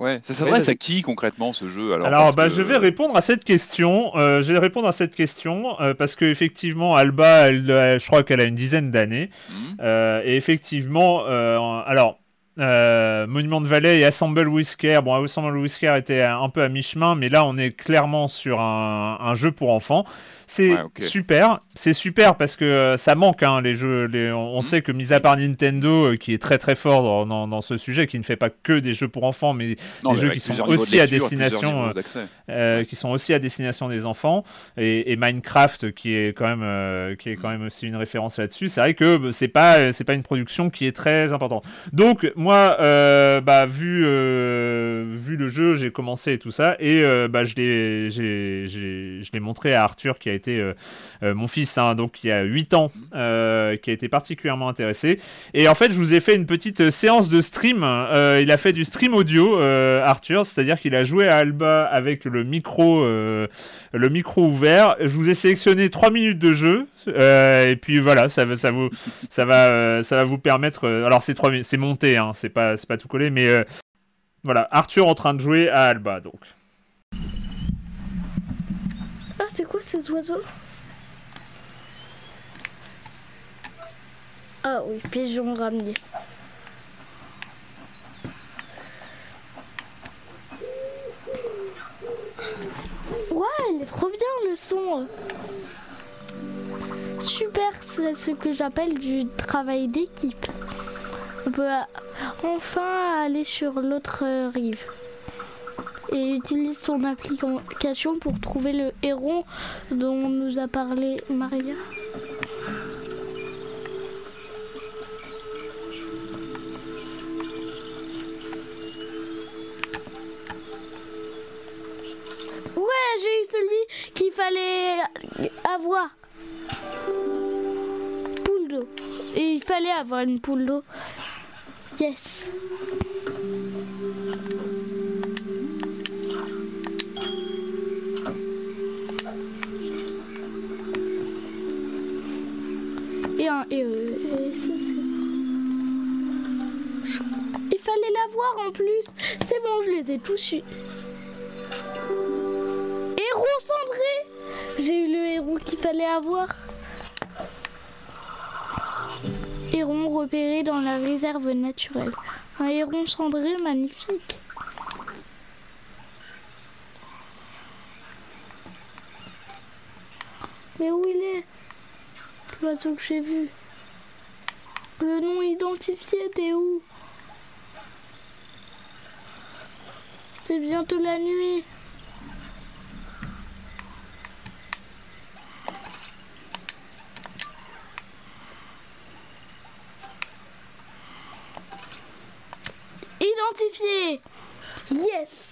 Ouais, ça s'adresse à qui concrètement ce jeu Alors, alors bah, je vais répondre à cette question. Euh, je vais répondre à cette question euh, parce que effectivement, Alba, elle, je crois qu'elle a une dizaine d'années. Mmh. Euh, et effectivement, alors Monument de Vallée et Assemble Whisker. Bon, Assemble Whisker était un peu à mi-chemin, mais là, on est clairement sur un, un jeu pour enfants. C'est super, c'est super parce que euh, ça manque hein, les jeux. Les, on, mhm. sait que mis à part Nintendo, euh, qui est très très fort dans, dans, ce sujet, qui ne fait pas que des jeux pour enfants, mais des jeux qui sont aussi à destination, euh, qui sont aussi à destination des enfants, et, Minecraft qui est quand même qui est quand même aussi une référence là-dessus. C'est vrai que c'est pas c'est pas une production qui est très importante. Donc moi bah, vu, vu le jeu, j'ai commencé et tout ça, et bah, je l'ai montré à Arthur, qui a été mon fils, hein, donc il y a 8 ans, qui a été particulièrement intéressé. Et en fait, je vous ai fait une petite séance de stream. il a fait du stream audio, Arthur, c'est-à-dire qu'il a joué à Alba avec le micro, le micro ouvert. Je vous ai sélectionné 3 minutes de jeu, et puis voilà, ça, ça, vous, ça, va, ça va vous permettre. alors, c'est c'est monté, hein, c'est pas, pas tout collé, mais euh, voilà, Arthur en train de jouer à Alba, donc. Ah, c'est quoi ces oiseaux? Ah oui, pigeon ramené. Ouais, il est trop bien le son. Super, c'est ce que j'appelle du travail d'équipe on peut enfin aller sur l'autre rive et utilise son application pour trouver le héron dont nous a parlé Maria. Ouais, j'ai eu celui qu'il fallait avoir. Poule d'eau. Et il fallait avoir une poule d'eau. Yes. Et un et, euh. Il fallait l'avoir en plus. C'est bon, je les ai tous eus. Héros cendré J'ai eu le héros qu'il fallait avoir. héron repéré dans la réserve naturelle. Un héron cendré magnifique. Mais où il L'oiseau que j'ai vu. Le nom identifié, t'es où? C'est bientôt la nuit. Identifié Yes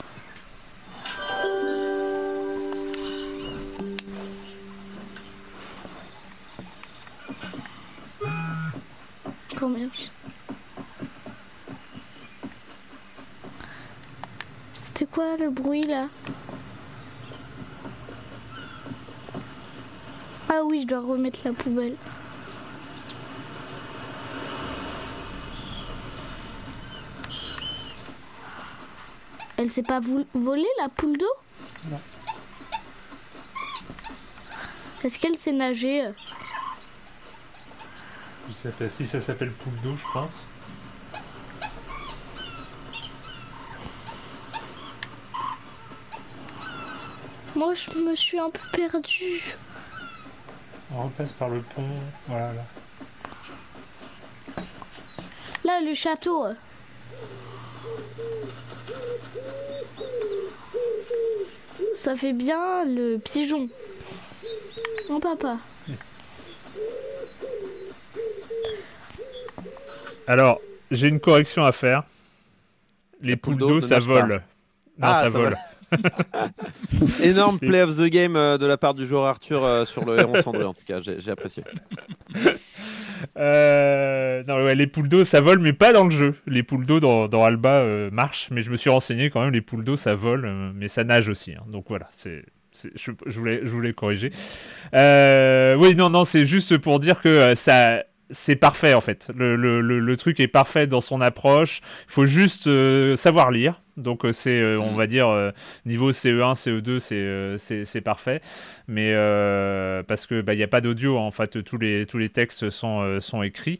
Combien C'était quoi le bruit là? Ah oui, je dois remettre la poubelle. Elle s'est pas volée la poule d'eau? Non. Est-ce qu'elle s'est Si ça s'appelle poule d'eau, je pense. Moi, je me suis un peu perdue. On repasse par le pont. Voilà, là. Là, le château. Ça fait bien le pigeon. Mon papa. Alors, j'ai une correction à faire. Les, poules d'eau, ça vole. Non, ah, ça, vole. Énorme play of the game euh, de la part du joueur Arthur euh, sur le héron cendré, en tout cas, j'ai apprécié. Euh, non, les poules d'eau, ça vole, mais pas dans le jeu. Les poules d'eau dans, Alba marchent, mais je me suis renseigné quand même, les poules d'eau, ça vole, mais ça nage aussi. Hein. donc voilà, c'est, je, voulais, je voulais corriger. oui, non, non, c'est juste pour dire que ça c'est parfait en fait. Le, le, le, truc est parfait dans son approche. Il faut juste euh, savoir lire. Donc euh, c'est, euh, on mm. va dire, niveau CE1, CE2, c'est parfait. Mais parce que bah, il n'y a pas d'audio, en fait, tous les, tous les textes sont, sont écrits.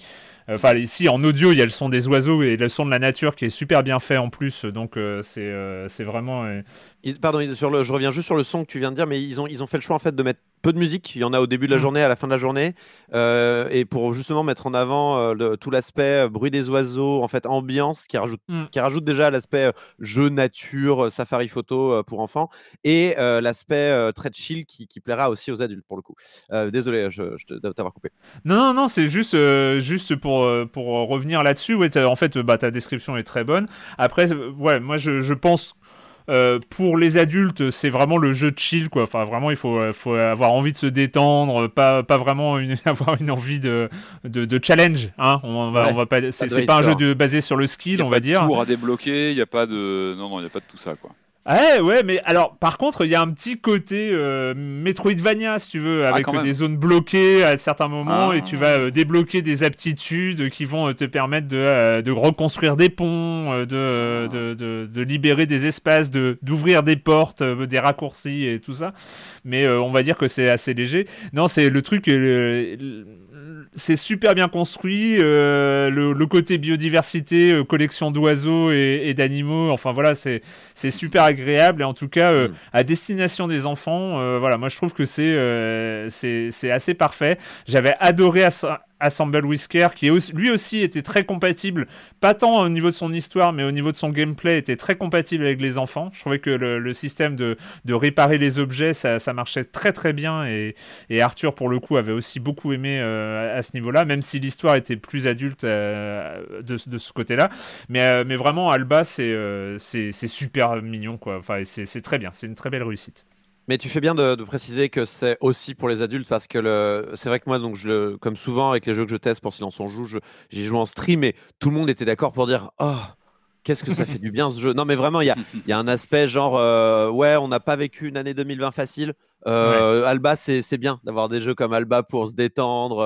Enfin, ici, en audio, il y a le son des oiseaux et le son de la nature qui est super bien fait en plus. Donc, c'est c'est pardon, sur le, je reviens juste sur le son que tu viens de dire, mais ils ont, ils ont fait le choix en fait de mettre peu de musique. Il y en a au début de la mm. journée, à la fin de la journée. Euh, et pour justement mettre en avant euh, tout l'aspect euh, bruit des oiseaux, en fait, ambiance, qui rajoute, mm. qui rajoute déjà l'aspect jeu nature, safari photo pour enfants. Et l'aspect très chill qui, qui, plaira aussi aux adultes, pour le coup. désolé, je, je t'avoir coupé. Non, non, non, c'est juste, juste pour pour, pour revenir là-dessus, ouais, en fait, bah, ta description est très bonne. Après, ouais, moi, je, je pense euh, pour les adultes, c'est vraiment le jeu de chill, quoi. Enfin, vraiment, il faut, euh, faut avoir envie de se détendre, pas, pas vraiment une, avoir une envie de, de, de challenge. Hein. On va, on va pas, c'est pas un jeu de, basé sur le skill, on va dire. Il n'y a pas de tour à débloquer, il n'y a pas de, non, non, il n'y a pas de tout ça, quoi. Ouais, ouais, mais alors, par contre, il y a un petit côté euh, Metroidvania, si tu veux, ah, avec des zones bloquées à certains moments, et tu ah. vas euh, débloquer des aptitudes qui vont euh, te permettre de, de reconstruire des ponts, de, de, de, de, libérer des espaces, d'ouvrir des portes, des raccourcis et tout ça. Mais on va dire que c'est assez léger. Non, c'est le truc c'est super bien construit. Euh, le, côté biodiversité, euh, collection d'oiseaux et, d'animaux, enfin voilà, c'est super agréable. Et en tout cas, euh, mm. à destination des enfants, voilà, moi je trouve que c'est c'est assez parfait. J'avais adoré Assemble Whisker, qui lui aussi était très compatible, pas tant au niveau de son histoire, mais au niveau de son gameplay, était très compatible avec les enfants. Je trouvais que le, système de, réparer les objets, ça, marchait très très bien, et, Arthur, pour le coup, avait aussi beaucoup aimé euh, à ce niveau-là, même si l'histoire était plus adulte euh, de, ce côté-là. Mais, euh, mais vraiment, Alba, c'est super mignon, quoi. Enfin, c'est très bien, c'est une très belle réussite. Mais tu fais bien de, préciser que c'est aussi pour les adultes parce que c'est vrai que moi, donc, comme souvent avec les jeux que je teste pour Silence on joue, j'ai joué en stream et tout le monde était d'accord pour dire Oh, qu'est-ce que ça fait du bien ce jeu. Non, mais vraiment, il y a, y a, un aspect genre euh, Ouais, on n'a pas vécu une année 2020 facile. Euh, Alba, c'est bien d'avoir des jeux comme Alba pour se détendre,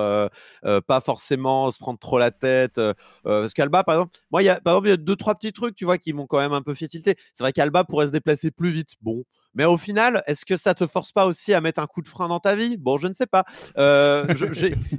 euh, pas forcément se prendre trop la tête. parce qu'Alba, par exemple, moi, il y a, deux, trois petits trucs, tu vois, qui m'ont quand même un peu fait. C'est vrai qu'Alba pourrait se déplacer plus vite. Bon, mais au final, est-ce que ça te force pas aussi à mettre un coup de frein dans ta vie? Bon, je ne sais pas. Euh,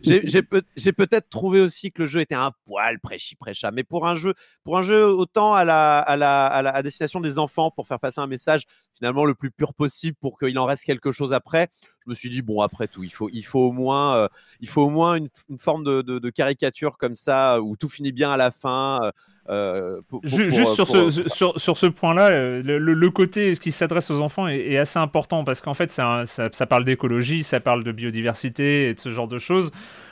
j'ai peut-être trouvé aussi que le jeu était un poil prêchi prêcha, mais pour un jeu, pour un jeu autant à la, à la, à la destination des enfants pour faire passer un message finalement le plus pur possible pour qu'il en reste quelque chose après. Je me suis dit bon après tout, il faut, il faut au moins, euh, il faut au moins une, forme de, de, caricature comme ça où tout finit bien à la fin. Euh, juste sur, ce, sur, sur, ce point-là, euh, le, côté qui s'adresse aux enfants est, assez important parce qu'en fait, ça, ça, parle d'écologie, ça parle de biodiversité et de ce genre de choses.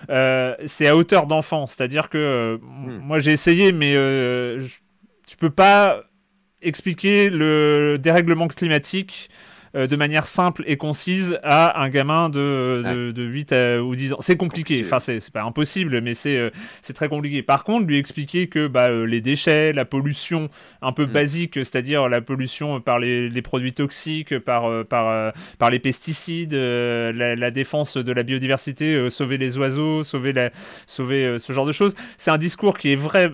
Euh, c'est à hauteur d'enfant, c'est-à-dire que hmm. moi j'ai essayé, mais je, je peux pas expliquer le dérèglement climatique euh, de manière simple et concise à un gamin de, de, 8 ou 10 ans. C'est compliqué, enfin c'est pas impossible, mais c'est euh, c'est très compliqué. Par contre, lui expliquer que bah, euh, les déchets, la pollution un peu mm. basique, c'est-à-dire la pollution par les, les, produits toxiques, par, par, par les pesticides, la, la, défense de la biodiversité, sauver les oiseaux, sauver, la, sauver ce genre de choses, c'est un discours qui est vrai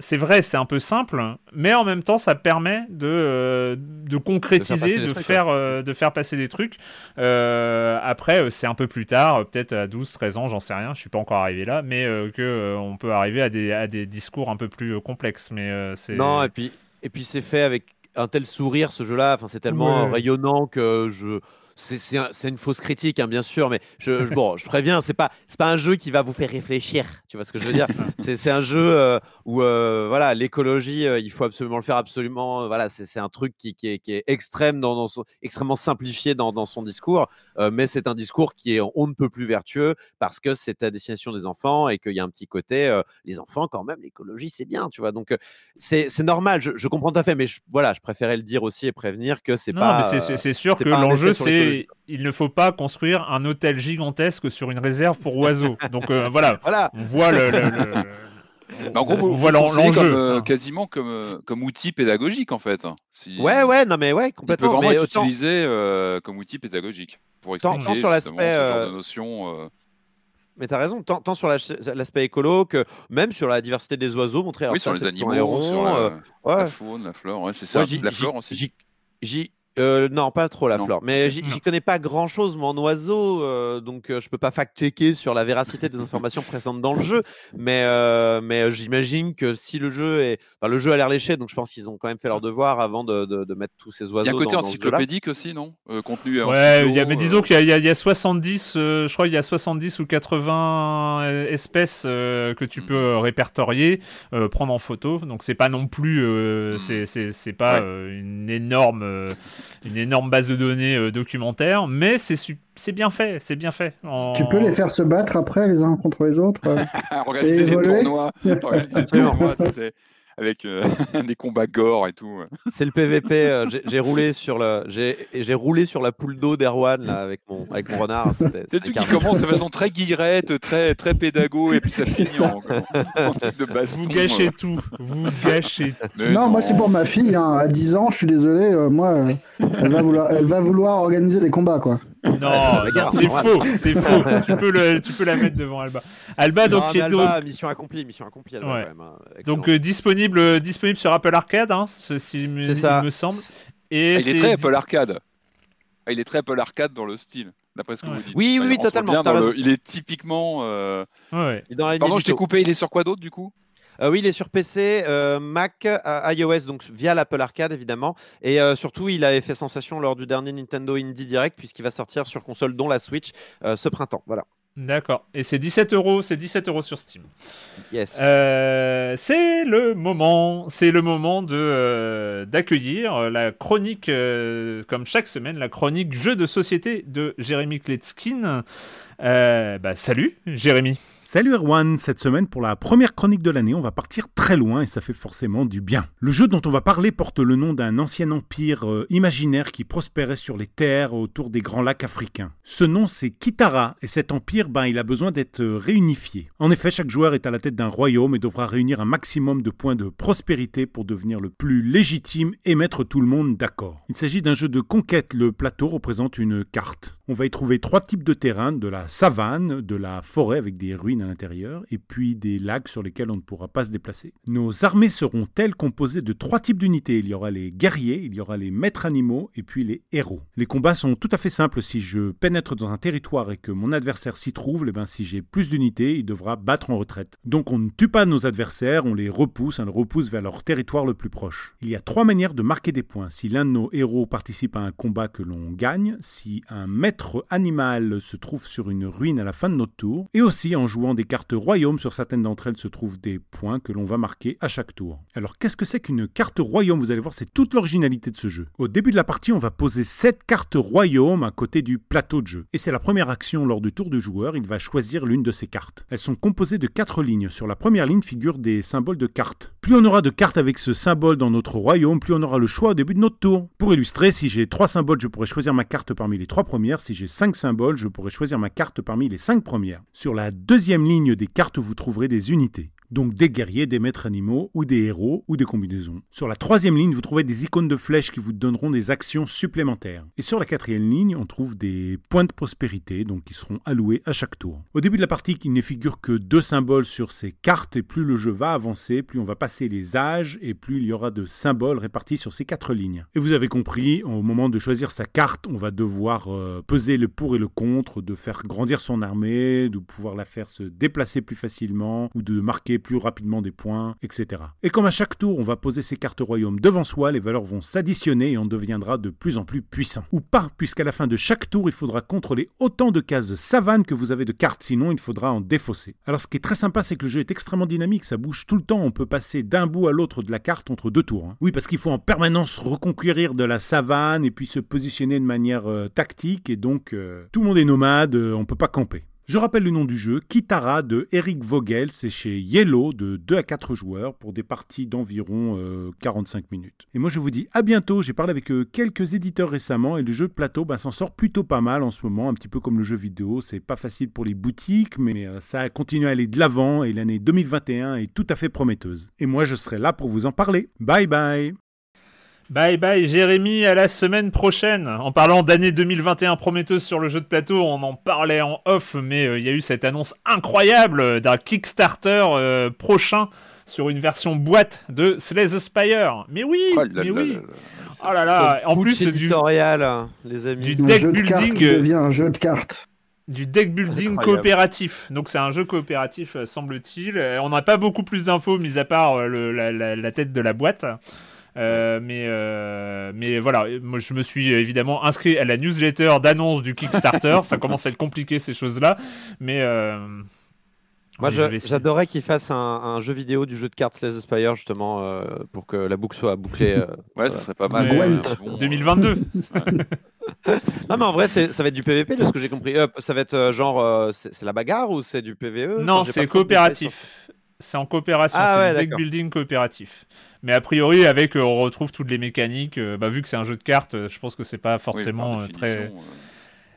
c'est vrai, c'est un peu simple, mais en même temps, ça permet de, euh, de concrétiser, de, faire, euh, de, faire, passer des trucs. Euh, après, c'est un peu plus tard, peut-être à 12, 13 ans, j'en sais rien, je suis pas encore arrivé là, mais que on peut arriver à des, à des discours un peu plus complexes. Mais c'est non, et puis, et puis c'est fait avec un tel sourire ce jeu-là. Enfin, c'est tellement rayonnant que je c'est une fausse critique, hein, bien sûr, mais je, bon, je préviens, c'est pas, pas un jeu qui va vous faire réfléchir. Tu vois ce que je veux dire? C'est un jeu euh, où, euh, voilà, l'écologie, euh, il faut absolument le faire, absolument. voilà, c'est un truc qui, qui, est, qui, est, extrême, dans, son, extrêmement simplifié dans, dans son discours, mais c'est un discours qui est on ne peut plus vertueux parce que c'est à destination des enfants et qu'il y a un petit côté, les enfants, quand même, l'écologie, c'est bien, tu vois. Donc, c'est normal, je, comprends tout à fait, mais voilà, je préférais le dire aussi et prévenir que c'est pas. C'est sûr que l'enjeu, c'est il ne faut pas construire un hôtel gigantesque sur une réserve pour oiseaux. Donc euh, voilà, on voit le. en gros, vous, voit l'enjeu comme, euh, quasiment comme, euh, comme outil pédagogique en fait. Ouais, ouais, non mais ouais, complètement. Il peut vraiment être utilisé comme outil pédagogique pour expliquer tant, sur l'aspect ce genre de notion. Mais tu as raison, tant, sur l'aspect écolo que même sur la diversité des oiseaux, montrer. Oui, sur les animaux, sur la, faune, la flore, c'est ça. la flore aussi. Euh, non, pas trop la flore. Mais j'y connais pas grand chose, mon oiseau, euh, donc euh, je peux pas fact-checker sur la véracité des informations présentes dans le jeu. Mais, mais j'imagine que si le jeu est. Enfin, le jeu a l'air léché, donc je pense qu'ils ont quand même fait leur devoir avant de, de, mettre tous ces oiseaux. Il y a un côté encyclopédique aussi, non? Contenu. Ouais, mais disons qu'il y, a 70, je crois qu'il y a 70 ou 80 espèces que tu peux mmh. répertorier, prendre en photo. Donc c'est pas non plus. Mmh. C'est pas une énorme une énorme base de données documentaire, mais c'est c'est bien fait, c'est bien fait. Tu peux les faire se battre après les uns contre les autres. Organiser des tournois. Organiser des tournois, avec euh, des combats gore et tout. C'est le PVP. Euh, j'ai roulé sur le, j'ai roulé sur la poule d'eau d'Erwan avec mon, avec mon renard. C'est truc qui commence de façon très guillerette, très, très pédago, et puis ça finit en, truc de baston. Vous gâchez tout. Vous gâchez tout. Non, moi c'est pour ma fille. Hein. À 10 ans, je suis désolé. Euh, moi, elle va vouloir, elle va vouloir organiser des combats, quoi. Non, c'est faux, c'est faux. tu, peux le, tu peux la mettre devant Alba. Alba, donc, qui est mission accomplie, mission accomplie. Hein. Donc euh, disponible, disponible sur Apple Arcade, hein, ceci me, ça. me semble. Et ah, il est, très Apple Arcade. Ah, il est très Apple Arcade dans le style, d'après ce que vous dites. Oui, oui, totalement. il est typiquement. Euh... Ouais. Pardon, je t'ai coupé. Il est sur quoi d'autre du coup? Euh, oui, il est sur PC, euh, Mac, euh, iOS, donc via l'Apple Arcade évidemment. Et surtout, il avait fait sensation lors du dernier Nintendo Indie Direct, puisqu'il va sortir sur console, dont la Switch, ce printemps. Voilà. D'accord. Et c'est 17 euros, c'est 17 euros sur Steam. Yes. c'est le moment, c'est le moment de d'accueillir la chronique, comme chaque semaine, la chronique jeu de société de Jérémy Kletskin. bah, salut, Jérémy. Salut Erwan, cette semaine pour la première chronique de l'année, on va partir très loin et ça fait forcément du bien. Le jeu dont on va parler porte le nom d'un ancien empire euh, imaginaire qui prospérait sur les terres autour des grands lacs africains. Ce nom c'est Kitara et cet empire, ben, il a besoin d'être euh, réunifié. En effet, chaque joueur est à la tête d'un royaume et devra réunir un maximum de points de prospérité pour devenir le plus légitime et mettre tout le monde d'accord. Il s'agit d'un jeu de conquête, le plateau représente une carte. On va y trouver trois types de terrains, de la savane, de la forêt avec des ruines à l'intérieur, et puis des lacs sur lesquels on ne pourra pas se déplacer. Nos armées seront-elles composées de trois types d'unités Il y aura les guerriers, il y aura les maîtres animaux, et puis les héros. Les combats sont tout à fait simples. Si je pénètre dans un territoire et que mon adversaire s'y trouve, eh ben, si j'ai plus d'unités, il devra battre en retraite. Donc on ne tue pas nos adversaires, on les repousse, on les repousse vers leur territoire le plus proche. Il y a trois manières de marquer des points. Si l'un de nos héros participe à un combat que l'on gagne, si un maître animal se trouve sur une ruine à la fin de notre tour, et aussi en jouant des cartes royaume, sur certaines d'entre elles se trouvent des points que l'on va marquer à chaque tour. Alors qu'est-ce que c'est qu'une carte royaume? Vous allez voir, c'est toute l'originalité de ce jeu. Au début de la partie, on va poser 7 cartes royaume à côté du plateau de jeu. Et c'est la première action lors du tour du joueur, il va choisir l'une de ces cartes. Elles sont composées de 4 lignes. Sur la première ligne figurent des symboles de cartes. Plus on aura de cartes avec ce symbole dans notre royaume, plus on aura le choix au début de notre tour. Pour illustrer, si j'ai 3 symboles, je pourrais choisir ma carte parmi les 3 premières si j'ai 5 symboles, je pourrais choisir ma carte parmi les 5 premières. Sur la deuxième ligne des cartes, vous trouverez des unités donc des guerriers, des maîtres animaux ou des héros ou des combinaisons. Sur la troisième ligne, vous trouvez des icônes de flèches qui vous donneront des actions supplémentaires. Et sur la quatrième ligne, on trouve des points de prospérité, donc qui seront alloués à chaque tour. Au début de la partie, il ne figure que deux symboles sur ces cartes, et plus le jeu va avancer, plus on va passer les âges, et plus il y aura de symboles répartis sur ces quatre lignes. Et vous avez compris, au moment de choisir sa carte, on va devoir euh, peser le pour et le contre, de faire grandir son armée, de pouvoir la faire se déplacer plus facilement, ou de marquer plus rapidement des points, etc. Et comme à chaque tour on va poser ces cartes royaumes devant soi, les valeurs vont s'additionner et on deviendra de plus en plus puissant. Ou pas, puisqu'à la fin de chaque tour il faudra contrôler autant de cases savane que vous avez de cartes, sinon il faudra en défausser. Alors ce qui est très sympa c'est que le jeu est extrêmement dynamique, ça bouge tout le temps, on peut passer d'un bout à l'autre de la carte entre deux tours. Hein. Oui, parce qu'il faut en permanence reconquérir de la savane et puis se positionner de manière euh, tactique et donc euh, tout le monde est nomade, euh, on peut pas camper. Je rappelle le nom du jeu, Kitara de Eric Vogel, c'est chez Yellow de 2 à 4 joueurs pour des parties d'environ 45 euh, minutes. Et moi je vous dis à bientôt, j'ai parlé avec euh, quelques éditeurs récemment et le jeu de plateau bah, s'en sort plutôt pas mal en ce moment, un petit peu comme le jeu vidéo, c'est pas facile pour les boutiques mais euh, ça a continué à aller de l'avant et l'année 2021 est tout à fait prometteuse. Et moi je serai là pour vous en parler. Bye bye Bye bye Jérémy, à la semaine prochaine. En parlant d'année 2021 prometteuse sur le jeu de plateau, on en parlait en off, mais euh, il y a eu cette annonce incroyable d'un Kickstarter euh, prochain sur une version boîte de Slay the Spire. Mais oui, oh mais oui. oh là là, en plus du tutoriel, les amis. Du deck building qui devient un jeu de cartes du deck building coopératif. Donc c'est un jeu coopératif, euh, semble-t-il. On n'a pas beaucoup plus d'infos, mis à part la, tête de la boîte. Euh, mais, euh, mais voilà, moi je me suis évidemment inscrit à la newsletter d'annonce du Kickstarter. ça commence à être compliqué ces choses-là. Mais, euh, Moi, j'adorerais qu'il fasse un, jeu vidéo du jeu de cartes Slay the Spire, justement, euh, pour que la boucle soit bouclée. Euh, ouais, ça serait pas mal. 2022. non, mais en vrai, ça va être du PVP, de ce que j'ai compris. ça va être genre, c'est la bagarre ou c'est du PVE Non, c'est coopératif. C'est en coopération, ah, c'est deck building coopératif. Mais a priori, avec, on retrouve toutes les mécaniques. bah, vu que c'est un jeu de cartes, je pense que c'est pas forcément très.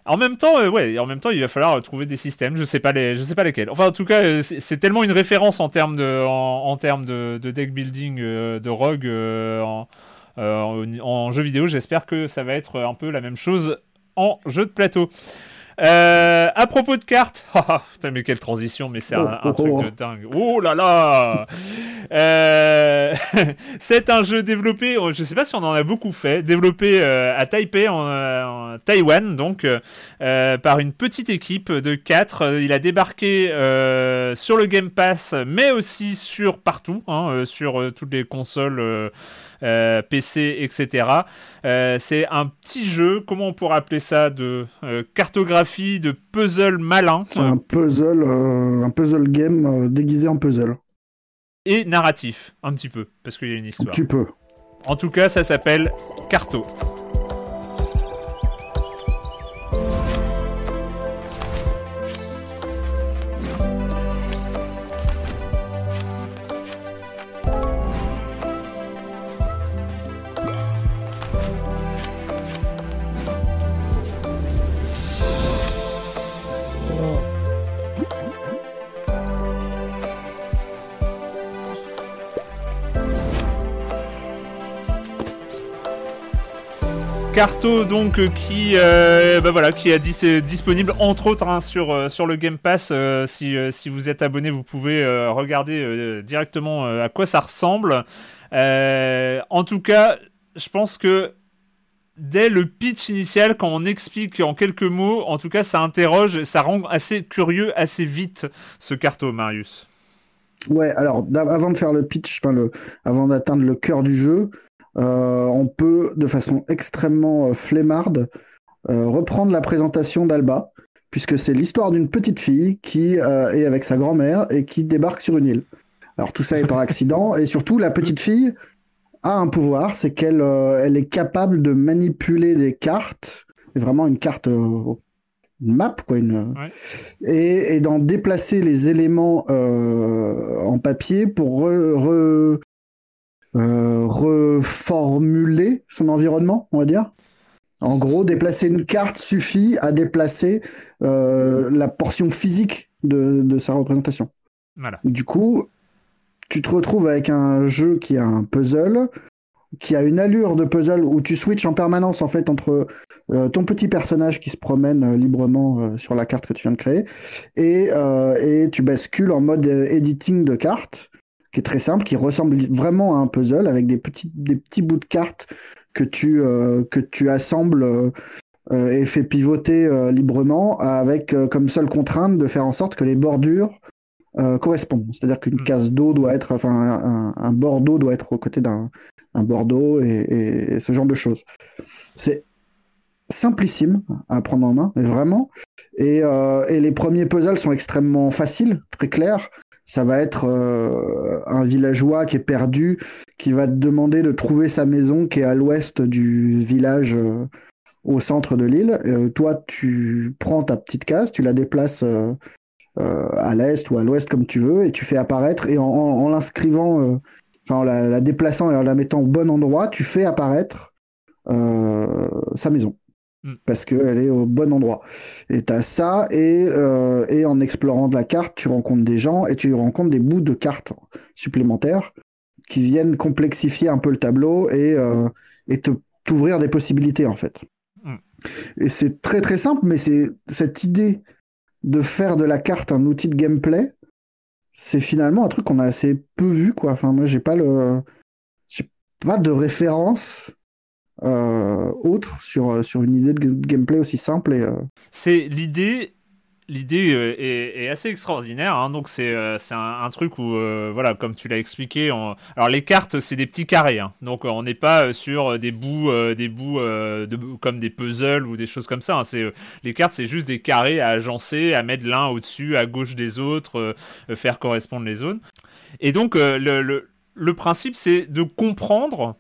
En même temps, euh, ouais, en même temps, il va falloir trouver des systèmes. Je sais pas les, je sais pas lesquels. Enfin, en tout cas, euh, c'est tellement une référence en termes de, en, termes de, deck building euh, de Rogue en, en, jeu vidéo. J'espère que ça va être un peu la même chose en jeu de plateau. Euh, à propos de cartes, ah, putain, mais quelle transition, mais c'est un, truc de dingue. Oh là là euh, C'est un jeu développé, oh, je sais pas si on en a beaucoup fait, développé euh, à Taipei, en, Taïwan, donc par une petite équipe de 4. Il a débarqué sur le Game Pass, mais aussi sur partout, hein, sur toutes les consoles. Euh, PC, etc. Euh, c'est un petit jeu, comment on pourrait appeler ça, de euh, cartographie, de puzzle malin. C'est un puzzle, un puzzle game déguisé en puzzle. Et narratif, un petit peu, parce qu'il y a une histoire. Un petit peu. En tout cas, ça s'appelle Carto. Carto donc euh, qui euh, bah voilà qui a dit c'est disponible entre autres hein, sur euh, sur le Game Pass. Si, si vous êtes abonné vous pouvez regarder directement à quoi ça ressemble. En tout cas je pense que dès le pitch initial quand on explique en quelques mots en tout cas ça interroge ça rend assez curieux assez vite ce Carto Marius. Ouais, alors avant de faire le pitch, enfin le, avant d'atteindre le cœur du jeu, on peut, de façon extrêmement euh, flemmarde, euh, reprendre la présentation d'Alba, puisque c'est l'histoire d'une petite fille qui est avec sa grand-mère et qui débarque sur une île. Alors tout ça est par accident, et surtout la petite fille a un pouvoir, c'est qu'elle elle est capable de manipuler des cartes, vraiment une carte une map, quoi, une... et, d'en déplacer les éléments en papier pour re, euh, reformuler son environnement, on va dire. En gros, déplacer une carte suffit à déplacer euh, la portion physique de, sa représentation. Du coup, tu te retrouves avec un jeu qui a un puzzle, qui a une allure de puzzle où tu switches en permanence en fait entre euh, ton petit personnage qui se promène librement sur la carte que tu viens de créer et, et tu bascules en mode editing de cartes qui est très simple, qui ressemble vraiment à un puzzle avec des petits, des petits bouts de cartes que tu, euh, que tu assembles euh, euh, et fais pivoter librement avec comme seule contrainte de faire en sorte que les bordures correspondent. C'est-à-dire qu'une hmm. case d'eau doit être, enfin, un, un bord d'eau doit être aux côtés d'un bord d'eau et, ce genre de choses. C'est simplissime à prendre en main, mais vraiment. Et, et, les premiers puzzles sont extrêmement faciles, très clairs ça va être euh, un villageois qui est perdu, qui va te demander de trouver sa maison qui est à l'ouest du village euh, au centre de l'île. Euh, toi, tu prends ta petite case, tu la déplaces à l'est ou à l'ouest comme tu veux, et tu fais apparaître, et en, l'inscrivant, enfin en la, déplaçant et en la mettant au bon endroit, tu fais apparaître sa maison. Mm. parce qu'elle est au bon endroit. Et tu as ça, et, euh, et en explorant de la carte, tu rencontres des gens et tu rencontres des bouts de cartes supplémentaires qui viennent complexifier un peu le tableau et, euh, et te t'ouvrir des possibilités en fait. Mm. Et c'est très très simple, mais c'est cette idée de faire de la carte un outil de gameplay, c'est finalement un truc qu'on a assez peu vu quoi. Enfin moi j'ai pas le j'ai pas de référence autre sur, euh, sur une idée de gameplay aussi simple. Euh, C'est l'idée l'idée est, assez extraordinaire. Hein. donc c'est un, truc où voilà, comme tu l'as expliqué, alors les cartes c'est des petits carrés. Hein. donc on n'est pas sur des bouts, des bouts de... comme des puzzles ou des choses comme ça. Hein. c'est les cartes c'est juste des carrés à agencer, à mettre l'un au-dessus, à gauche des autres, faire correspondre les zones. Et donc le, le principe c'est de comprendre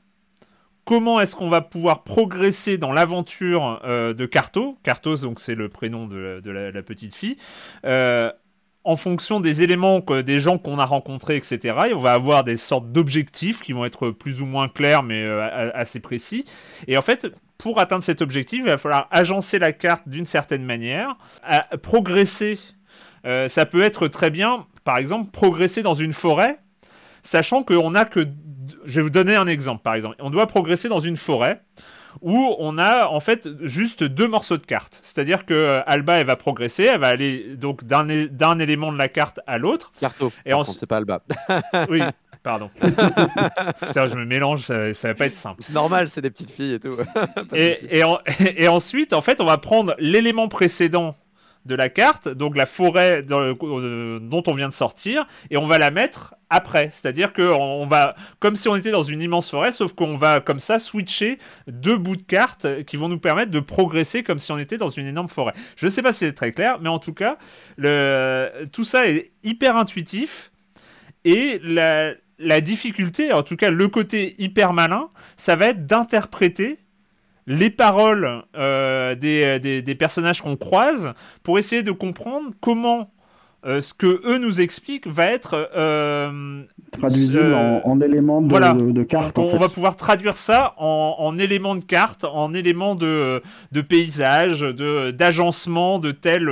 comment est-ce qu'on va pouvoir progresser dans l'aventure euh, de Carto? Cartos, donc c'est le prénom de, la, petite fille. Euh, en fonction des éléments, des gens qu'on a rencontrés, etc. Et on va avoir des sortes d'objectifs qui vont être plus ou moins clairs, mais euh, assez précis. Et en fait, pour atteindre cet objectif, il va falloir agencer la carte d'une certaine manière, progresser. ça peut être très bien, par exemple, progresser dans une forêt, sachant qu'on n'a que je vais vous donner un exemple, par exemple. On doit progresser dans une forêt où on a en fait juste deux morceaux de carte. C'est-à-dire que euh, Alba, elle va progresser, elle va aller donc d'un élément de la carte à l'autre. Carto. Et on c'est pas Alba. oui. Pardon. Putain, je me mélange, ça, va pas être simple. C'est normal, c'est des petites filles et tout. et, et, ensuite, en fait, on va prendre l'élément précédent de la carte, donc la forêt euh, dont on vient de sortir, et on va la mettre après. C'est-à-dire que on va, comme si on était dans une immense forêt, sauf qu'on va comme ça switcher deux bouts de carte qui vont nous permettre de progresser comme si on était dans une énorme forêt. Je ne sais pas si c'est très clair, mais en tout cas, le... tout ça est hyper intuitif et la, la difficulté, en tout cas le côté hyper malin, ça va être d'interpréter les paroles euh, des, des, personnages qu'on croise pour essayer de comprendre comment euh, ce que eux nous expliquent va être euh, traduisible en, éléments de, de, carte. On, va pouvoir traduire ça en, éléments de carte, en éléments de, de paysage, de d'agencement de tel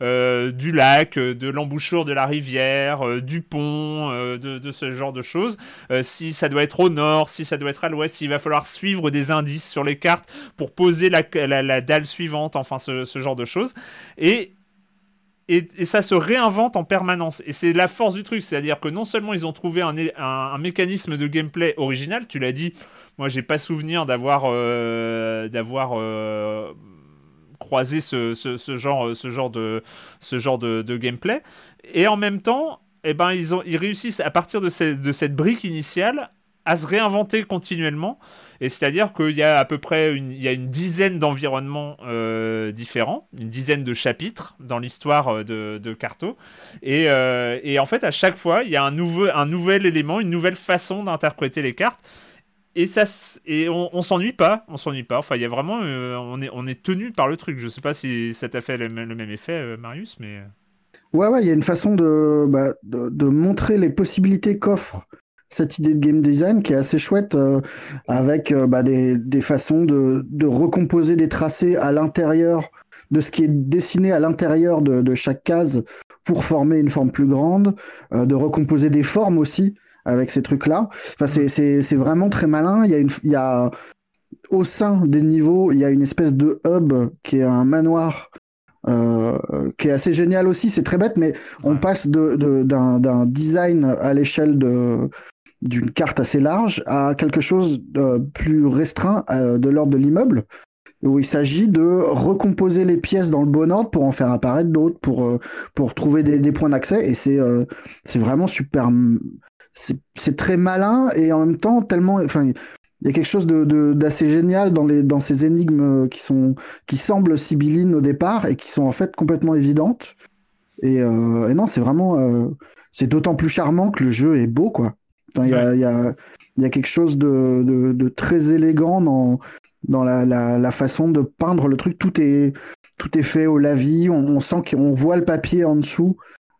euh, du lac, de l'embouchure de la rivière, du pont, de, ce genre de choses. si ça doit être au nord, si ça doit être à l'ouest, il va falloir suivre des indices sur les cartes pour poser la, la, dalle suivante, enfin ce, ce genre de choses. Et et, ça se réinvente en permanence. Et c'est la force du truc, c'est-à-dire que non seulement ils ont trouvé un, mécanisme de gameplay original, tu l'as dit, moi j'ai pas souvenir d'avoir euh, d'avoir euh, croisé ce, genre de ce genre de, gameplay, et en même temps, eh ben ils ont ils réussissent à partir de cette brique initiale à se réinventer continuellement. Et c'est-à-dire qu'il y a à peu près une, il y a une dizaine d'environnements euh, différents, une dizaine de chapitres dans l'histoire euh, de, Carto. Et, euh, et, en fait, à chaque fois, il y a un, nouveau, un nouvel élément, une nouvelle façon d'interpréter les cartes. Et, ça, et on, on s'ennuie pas, on s'ennuie pas. Enfin, il y a vraiment, on, est, on est tenu par le truc. Je sais pas si ça t'a fait le, même effet, Marius, mais. Ouais, ouais, il y a une façon de, bah, de montrer les possibilités qu'offre cette idée de game design qui est assez chouette euh, avec euh, bah, des, des, façons de, de, recomposer des tracés à l'intérieur de ce qui est dessiné à l'intérieur de, de, chaque case pour former une forme plus grande, euh, de recomposer des formes aussi avec ces trucs-là. Enfin, c'est vraiment très malin. Il y, a une, il y a au sein des niveaux, il y a une espèce de hub qui est un manoir euh, qui est assez génial aussi. C'est très bête, mais on passe d'un de, design à l'échelle de d'une carte assez large à quelque chose de plus restreint euh, de l'ordre de l'immeuble, où il s'agit de recomposer les pièces dans le bon ordre pour en faire apparaître d'autres, pour, euh, pour trouver des, des points d'accès. Et c'est euh, c'est vraiment super. C'est très malin et en même temps tellement. Enfin, il y a quelque chose d'assez de, génial dans, les, dans ces énigmes qui, sont, qui semblent sibyllines au départ et qui sont en fait complètement évidentes. Et, et non, c'est vraiment. c'est d'autant plus charmant que le jeu est beau, quoi. Il y, a, y, a, y, a, quelque chose de, de, de très élégant dans, dans la, la, la, façon de peindre le truc. Tout est, tout est fait au lavis. On, on sent qu'on voit le papier en dessous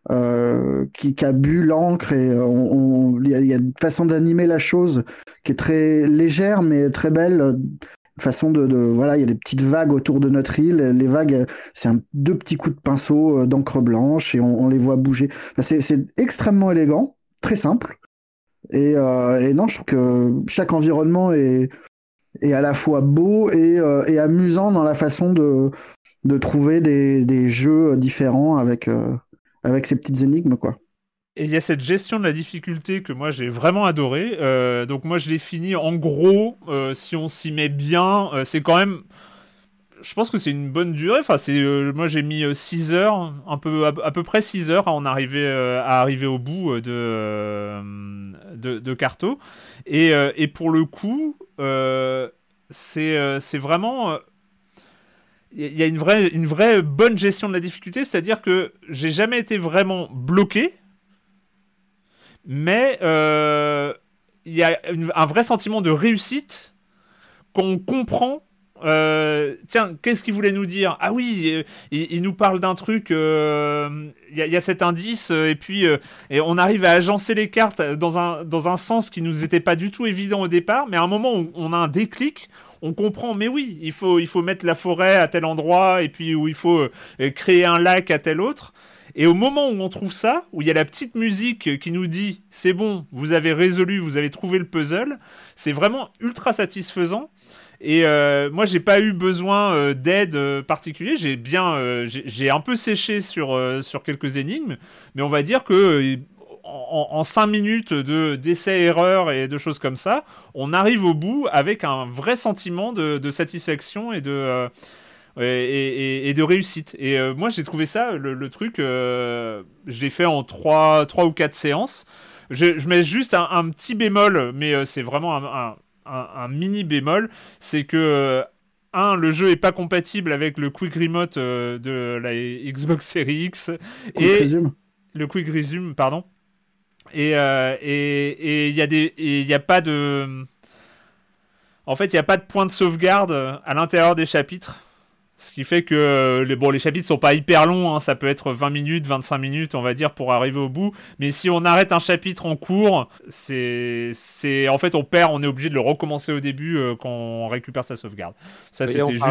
euh, qui, qui, a bu l'encre et il y, a, y, a une façon d'animer la chose qui est très légère mais très belle. Façon de, de voilà, il y a des petites vagues autour de notre île. Les vagues, c'est deux petits coups de pinceau euh, d'encre blanche et on, on, les voit bouger. Enfin, c'est extrêmement élégant, très simple. Et, euh, et, non, je trouve que chaque environnement est, est à la fois beau et, euh, et amusant dans la façon de, de trouver des, des, jeux différents avec, euh, avec ces petites énigmes, quoi. Et il y a cette gestion de la difficulté que moi j'ai vraiment adoré. Donc moi je l'ai fini en gros, si on s'y met bien, c'est quand même je pense que c'est une bonne durée. Enfin, c'est, moi j'ai mis 6 heures, un peu, à, peu près 6 heures à, en arriver, à arriver au bout de, de, Carto. Et, et, pour le coup, c'est, c'est vraiment il y a une vraie, une vraie bonne gestion de la difficulté, c'est-à-dire que j'ai jamais été vraiment bloqué, mais euh, il y a un vrai sentiment de réussite qu'on comprend. Euh, tiens, qu'est-ce qu'il voulait nous dire? Ah oui, euh, il, nous parle d'un truc. Il y, a cet indice, et puis et on arrive à agencer les cartes dans un, dans un sens qui nous était pas du tout évident au départ, mais à un moment où on a un déclic, on comprend, mais oui, il faut, il faut mettre la forêt à tel endroit, et puis où il faut euh, créer un lac à tel autre. Et au moment où on trouve ça, où il y a la petite musique qui nous dit c'est bon, vous avez résolu, vous avez trouvé le puzzle, c'est vraiment ultra satisfaisant. Et euh, moi, j'ai pas eu besoin euh, d'aide particulière. J'ai bien, j'ai un peu séché sur sur quelques énigmes, mais on va dire que en, 5 minutes de d'essais-erreurs et de choses comme ça, on arrive au bout avec un vrai sentiment de, satisfaction et de, euh, et, de réussite. Et euh, moi, j'ai trouvé ça, le, truc, euh, je l'ai fait en 3, 3 ou 4 séances. Je, mets juste un, petit bémol, mais c'est vraiment un, mini bémol, c'est que un, le jeu est pas compatible avec le Quick Remote de la Xbox Series X et le Quick Resume, pardon. Et il euh, et, y a des il a pas de en fait il n'y a pas de point de sauvegarde à l'intérieur des chapitres ce qui fait que les, bon, les chapitres sont pas hyper longs, hein. ça peut être 20 minutes, 25 minutes, on va dire, pour arriver au bout. Mais si on arrête un chapitre en cours, c'est, c'est en fait on perd, on est obligé de le recommencer au début euh, quand on récupère sa sauvegarde. Ça, c'était juste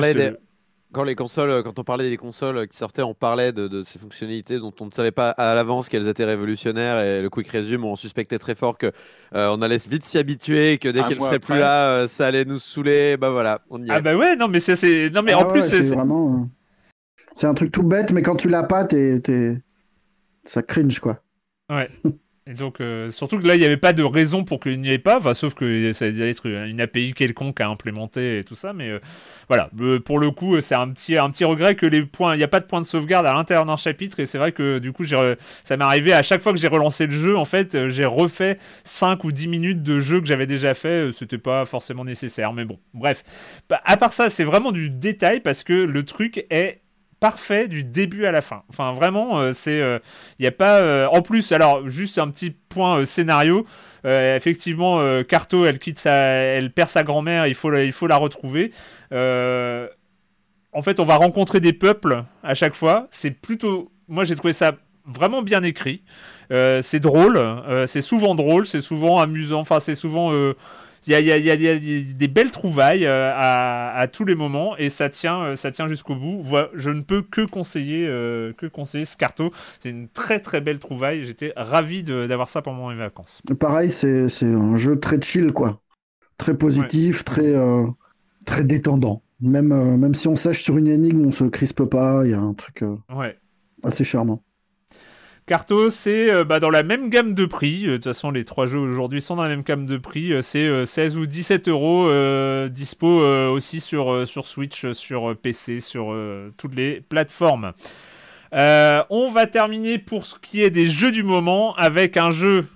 quand les consoles, euh, quand on parlait des consoles euh, qui sortaient, on parlait de, ces fonctionnalités dont on ne savait pas à l'avance qu'elles étaient révolutionnaires et le quick resume, on suspectait très fort que euh, on allait vite s'y habituer, que dès qu'elle serait plus là, ça allait nous saouler. Bah voilà, on y est. Ah bah ouais, non mais c'est, non mais ah en plus c'est vraiment, c'est un truc tout bête, mais quand tu l'as pas, t'es, ça cringe quoi. Ouais. Et donc, euh, surtout que là, il n'y avait pas de raison pour qu'il n'y ait pas, sauf que ça allait être une API quelconque à implémenter et tout ça. Mais euh, voilà, euh, pour le coup, c'est un petit, un petit regret que les points, il n'y a pas de point de sauvegarde à l'intérieur d'un chapitre. Et c'est vrai que du coup, ça m'est arrivé à chaque fois que j'ai relancé le jeu, en fait, j'ai refait 5 ou 10 minutes de jeu que j'avais déjà fait. C'était pas forcément nécessaire, mais bon, bref. Bah, à part ça, c'est vraiment du détail parce que le truc est parfait du début à la fin. Enfin, vraiment, euh, c'est, il euh, n'y a pas. Euh, en plus, alors juste un petit point scénario. effectivement, Carto, elle quitte sa, elle perd sa grand-mère. Il faut, il faut la retrouver. en fait, on va rencontrer des peuples à chaque fois. C'est plutôt, moi, j'ai trouvé ça vraiment bien écrit. c'est drôle. c'est souvent drôle. C'est souvent amusant. Enfin, c'est souvent il y a, des belles trouvailles euh, à, tous les moments et ça tient, euh, ça tient jusqu'au bout. je ne peux que conseiller, euh, que conseiller Scarto. C'est une très très belle trouvaille. J'étais ravi d'avoir ça pendant mes vacances. Pareil, c'est un jeu très chill, quoi. Très positif, très, très détendant. Même, même si on sèche sur une énigme, on se crispe pas. Il y a un truc assez charmant. Carto, c'est euh, bah, dans la même gamme de prix. Euh, de toute façon, les trois jeux aujourd'hui sont dans la même gamme de prix. Euh, c'est 16 ou 17 euros. dispo aussi sur, sur Switch, sur PC, sur toutes les plateformes. on va terminer pour ce qui est des jeux du moment avec un jeu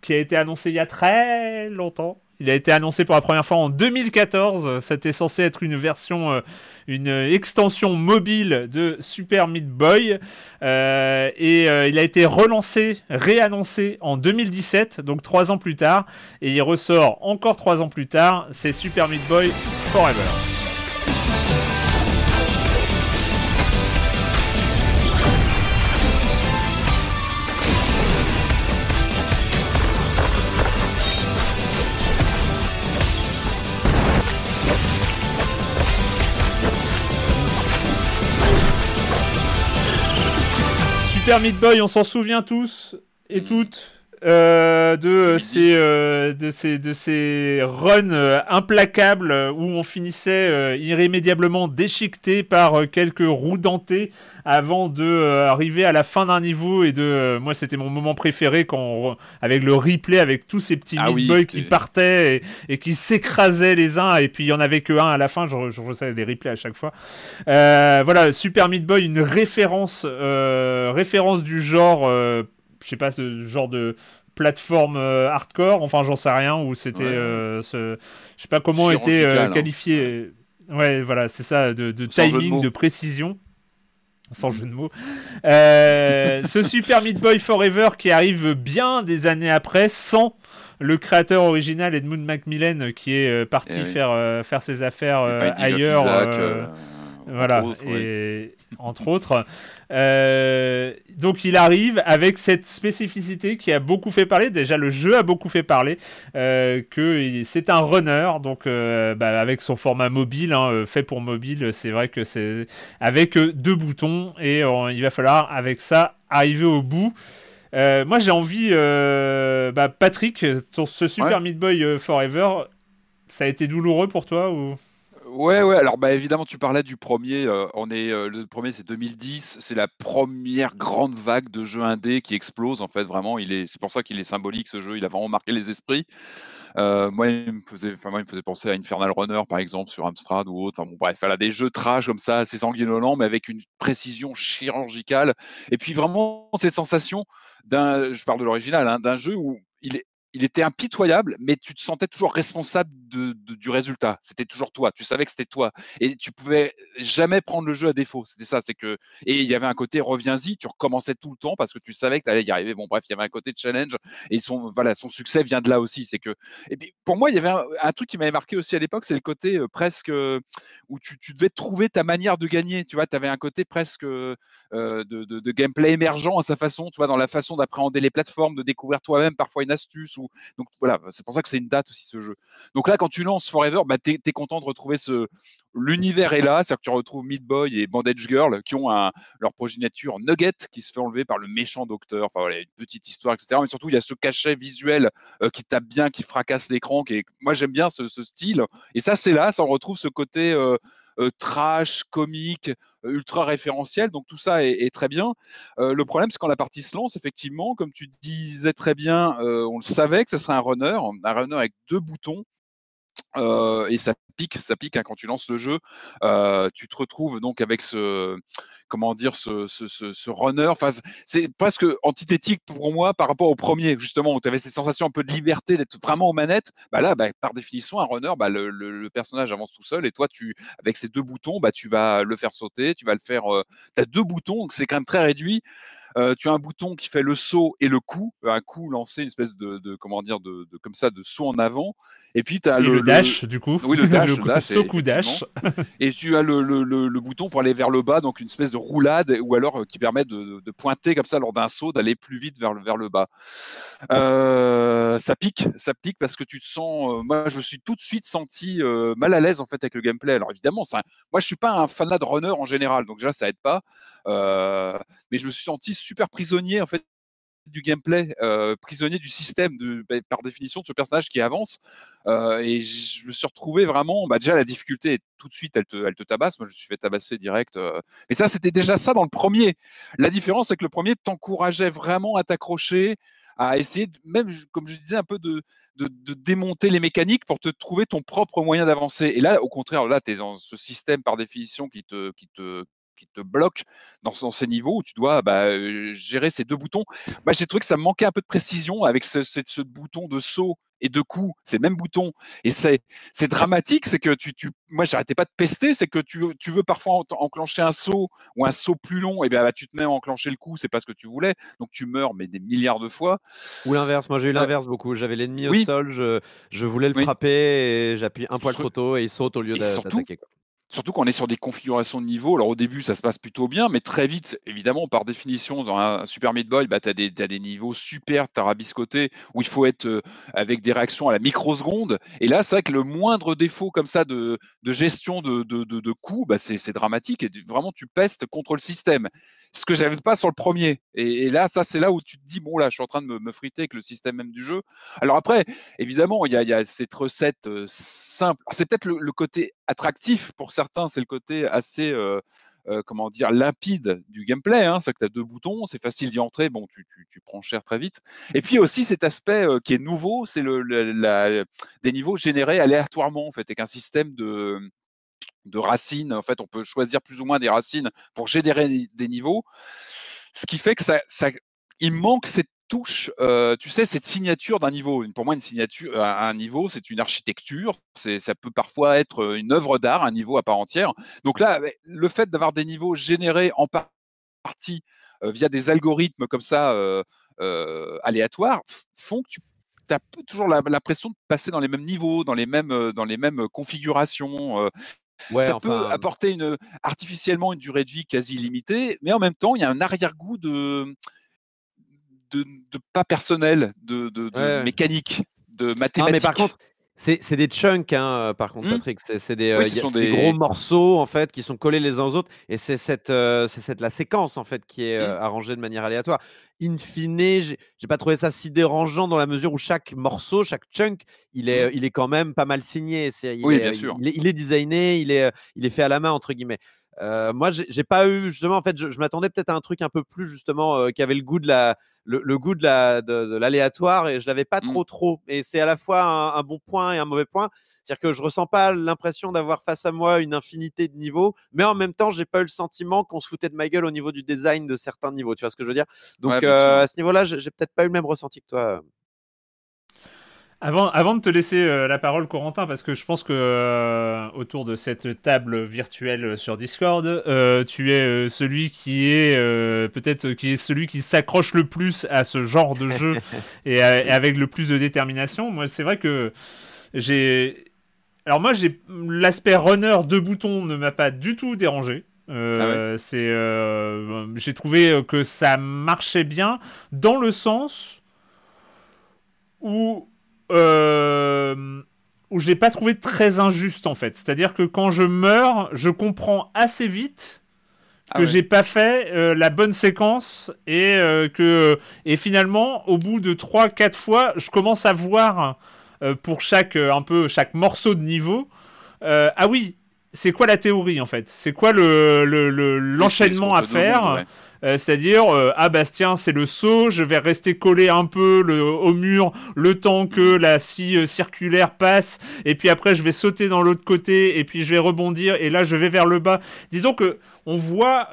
qui a été annoncé il y a très longtemps. Il a été annoncé pour la première fois en 2014. C'était censé être une version une extension mobile de Super Meat Boy. Euh, et euh, il a été relancé, réannoncé en 2017, donc trois ans plus tard. Et il ressort encore trois ans plus tard. C'est Super Meat Boy Forever. Super Meat Boy, on s'en souvient tous et mm. toutes. Euh, de, ces, de, ces, de ces runs implacables où on finissait irrémédiablement déchiqueté par quelques roues dentées avant de arriver à la fin d'un niveau et de moi c'était mon moment préféré quand avec le replay avec tous ces petits ah boys qui partaient et, qui s'écrasaient les uns. Et puis il y en avait que un à la fin. Je, je faisais des replays à chaque fois. Voilà Super Meat Boy une référence référence du genre je sais pas, ce genre de plateforme euh, hardcore, enfin j'en sais rien, où c'était, euh, ce... je sais pas comment était euh, hein. qualifié. Ouais, voilà, c'est ça, de, timing, de, précision sans jeu de mots. ce Super Meat Boy Forever qui arrive bien des années après, sans le créateur original Edmund Macmillan qui est parti eh faire, faire ses affaires ailleurs. Voilà, et entre autres. Euh, donc il arrive avec cette spécificité qui a beaucoup fait parler. Déjà, le jeu a beaucoup fait parler. Euh, que c'est un runner, donc euh, bah, avec son format mobile, hein, fait pour mobile. C'est vrai que c'est avec deux boutons et il va falloir avec ça arriver au bout. moi, j'ai envie, bah, Patrick, ce Super Meat Boy Forever, ça a été douloureux pour toi ou? Ouais, ouais. Alors, bah, évidemment, tu parlais du premier. Euh, on est euh, le premier, c'est 2010. C'est la première grande vague de jeux indés qui explose. En fait, vraiment, il est. C'est pour ça qu'il est symbolique ce jeu. Il a vraiment marqué les esprits. Euh, moi, il me faisait, moi, il me faisait penser à Infernal Runner, par exemple, sur Amstrad ou autre. Enfin, bon, bref, voilà, des jeux trash comme ça, assez sanguinolents, mais avec une précision chirurgicale. Et puis vraiment cette sensation d'un, je parle de l'original, hein, d'un jeu où il est il était impitoyable, mais tu te sentais toujours responsable du résultat. C'était toujours toi. Tu savais que c'était toi. Et tu pouvais jamais prendre le jeu à défaut. C'était ça. C'est que, et il y avait un côté reviens-y. Tu recommençais tout le temps parce que tu savais que tu allais y arriver. Bon, bref, il y avait un côté challenge. Et son, voilà, son succès vient de là aussi. C'est que, pour moi, il y avait un, truc qui m'avait marqué aussi à l'époque, c'est le côté euh, presque euh, où tu, devais trouver ta manière de gagner. Tu vois, tu avais un côté presque euh, de, gameplay émergent à sa façon. Tu vois, dans la façon d'appréhender les plateformes, de découvrir toi-même parfois une astuce donc voilà, c'est pour ça que c'est une date aussi ce jeu. Donc là, quand tu lances Forever, bah, tu es, content de retrouver ce. L'univers est là, c'est-à-dire que tu retrouves Meat Boy et Bandage Girl qui ont leur progéniture Nugget qui se fait enlever par le méchant docteur. Enfin voilà, une petite histoire, etc. Mais surtout, il y a ce cachet visuel euh, qui tape bien, qui fracasse l'écran. Qui Moi, j'aime bien ce, style. Et ça, c'est là, ça on retrouve ce côté. Euh, trash, comique, ultra référentiel. Donc tout ça est, très bien. Le problème, c'est quand la partie se lance, effectivement, comme tu disais très bien, on le savait que ce serait un runner, un runner avec deux boutons. et ça pique, ça pique hein, quand tu lances le jeu. tu te retrouves donc avec ce, comment dire, ce, runner. C'est presque antithétique pour moi par rapport au premier, justement, où tu avais cette sensation un peu de liberté, d'être vraiment aux manettes. Bah là, bah, par définition, un runner, bah, le, personnage avance tout seul et toi, tu, avec ces deux boutons, tu vas le faire sauter, tu vas le faire. tu as deux boutons, c'est quand même très réduit. Euh, tu as un bouton qui fait le saut et le coup, un coup lancé, une espèce de, de comment dire, de, de, comme ça, de saut en avant. Et puis tu as le, dash, du coup. Oui, le dash, le saut coup dash. et tu as le, le, bouton pour aller vers le bas, donc une espèce de roulade, ou alors euh, qui permet de, pointer comme ça lors d'un saut, d'aller plus vite vers le, vers le bas. Euh, ça pique, ça pique parce que tu te sens. moi, je me suis tout de suite senti mal à l'aise en fait avec le gameplay. Alors évidemment, ça, moi, je suis pas un fanat de runner en général, donc déjà ça aide pas. mais je me suis senti super prisonnier en fait du gameplay, prisonnier du système, de, bah, par définition, de ce personnage qui avance. Et je me suis retrouvé vraiment, bah, déjà la difficulté, tout de suite, elle te, elle te tabasse. Moi, je me suis fait tabasser direct. Euh. Mais ça, c'était déjà ça dans le premier. La différence, c'est que le premier t'encourageait vraiment à t'accrocher, à essayer, même, comme je disais, un peu de, de, de, démonter les mécaniques pour te trouver ton propre moyen d'avancer. Et là, au contraire, là, tu es dans ce système par définition qui te, qui te, qui te bloque dans, ces niveaux où tu dois bah, gérer ces deux boutons. Bah, j'ai trouvé que ça me manquait un peu de précision avec ce, ce, bouton de saut et de coup, c'est le même bouton. Et c'est, c'est dramatique, c'est que tu, tu moi, j'arrêtais pas de pester, c'est que tu, tu veux parfois enclencher un saut ou un saut plus long, et bien bah, tu te mets à enclencher le coup, c'est pas ce que tu voulais, donc tu meurs, mais des milliards de fois. Ou l'inverse, moi j'ai eu l'inverse beaucoup. J'avais l'ennemi au sol, je, je voulais le frapper, et j'appuie un poil trop tôt, et il saute au lieu d'attaquer. Surtout quand on est sur des configurations de niveau. Alors au début, ça se passe plutôt bien, mais très vite, évidemment, par définition, dans un Super Meat Boy, bah, tu as, des niveaux super tarabiscotés où il faut être euh, avec des réactions à la microseconde. Et là, c'est vrai que le moindre défaut comme ça de, gestion de, de, de, coûts, bah, c'est dramatique. Et vraiment, tu pestes contre le système ce que j'avais pas sur le premier. Et, là, ça, c'est là où tu te dis, bon, là, je suis en train de me, friter avec le système même du jeu. Alors après, évidemment, il y a, cette recette euh, simple. C'est peut-être le, côté attractif pour certains, c'est le côté assez. Euh, euh, comment dire, limpide du gameplay. Hein. C'est que tu as deux boutons, c'est facile d'y entrer, bon, tu, tu, prends cher très vite. Et puis aussi cet aspect qui est nouveau, c'est le, des niveaux générés aléatoirement, en fait, avec un système de, de racines. En fait, on peut choisir plus ou moins des racines pour générer des niveaux. Ce qui fait que ça, ça il manque cette touche, euh, tu sais, cette signature d'un niveau. Pour moi, une signature à un niveau, c'est une architecture. Ça peut parfois être une œuvre d'art, un niveau à part entière. Donc là, le fait d'avoir des niveaux générés en partie euh, via des algorithmes comme ça euh, aléatoires font que tu as toujours l'impression de passer dans les mêmes niveaux, dans les mêmes, dans les mêmes configurations ça peut apporter une, artificiellement une durée de vie quasi illimitée, mais en même temps, il y a un arrière-goût de, de, pas personnel, de, de, mécanique, de mathématiques. mais par contre, c'est des chunks, hein, euh, par contre, mmh. Patrick. C'est des, euh, des... gros morceaux en fait qui sont collés les uns aux autres, et c'est cette, euh, cette la séquence en fait qui est mmh. arrangée de manière aléatoire. In fine, j'ai pas trouvé ça si dérangeant dans la mesure où chaque morceau, chaque chunk, il est, mmh. il est quand même pas mal signé. C'est, oui, bien sûr. Il est, designé, il est, il est fait à la main entre guillemets. moi, j'ai pas eu justement. En fait, je, je m'attendais peut-être à un truc un peu plus justement qui avait le goût de la le, goût de, la, de, l'aléatoire et je l'avais pas mmh. trop trop. Et c'est à la fois un, bon point et un mauvais point. C'est-à-dire que je ressens pas l'impression d'avoir face à moi une infinité de niveaux, mais en même temps, j'ai pas eu le sentiment qu'on se foutait de ma gueule au niveau du design de certains niveaux. Tu vois ce que je veux dire? Donc euh, à ce niveau-là, j'ai peut-être pas eu le même ressenti que toi. Avant, avant de te laisser euh, la parole, Corentin, parce que je pense que euh, autour de cette table virtuelle sur Discord, euh, tu es celui qui est peut-être qui est celui qui s'accroche le plus à ce genre de jeu et, avec le plus de détermination. Moi, c'est vrai que j'ai. Alors moi, j'ai l'aspect runner de boutons ne m'a pas du tout dérangé. Ah c'est, j'ai trouvé que ça marchait bien dans le sens où euh, où je l'ai pas trouvé très injuste en fait. C'est-à-dire que quand je meurs, je comprends assez vite ah que j'ai pas fait euh, la bonne séquence et euh, que et finalement au bout de 3 4 fois, je commence à voir pour chaque un peu chaque morceau de niveau ah oui, c'est quoi la théorie en fait? C'est quoi le l'enchaînement le, à faire? Euh, c'est-à-dire, euh, ah Bastien, c'est le saut, je vais rester collé un peu au mur le temps que la scie euh, circulaire passe, et puis après je vais sauter dans l'autre côté, et puis je vais rebondir, et là je vais vers le bas. Disons que on voit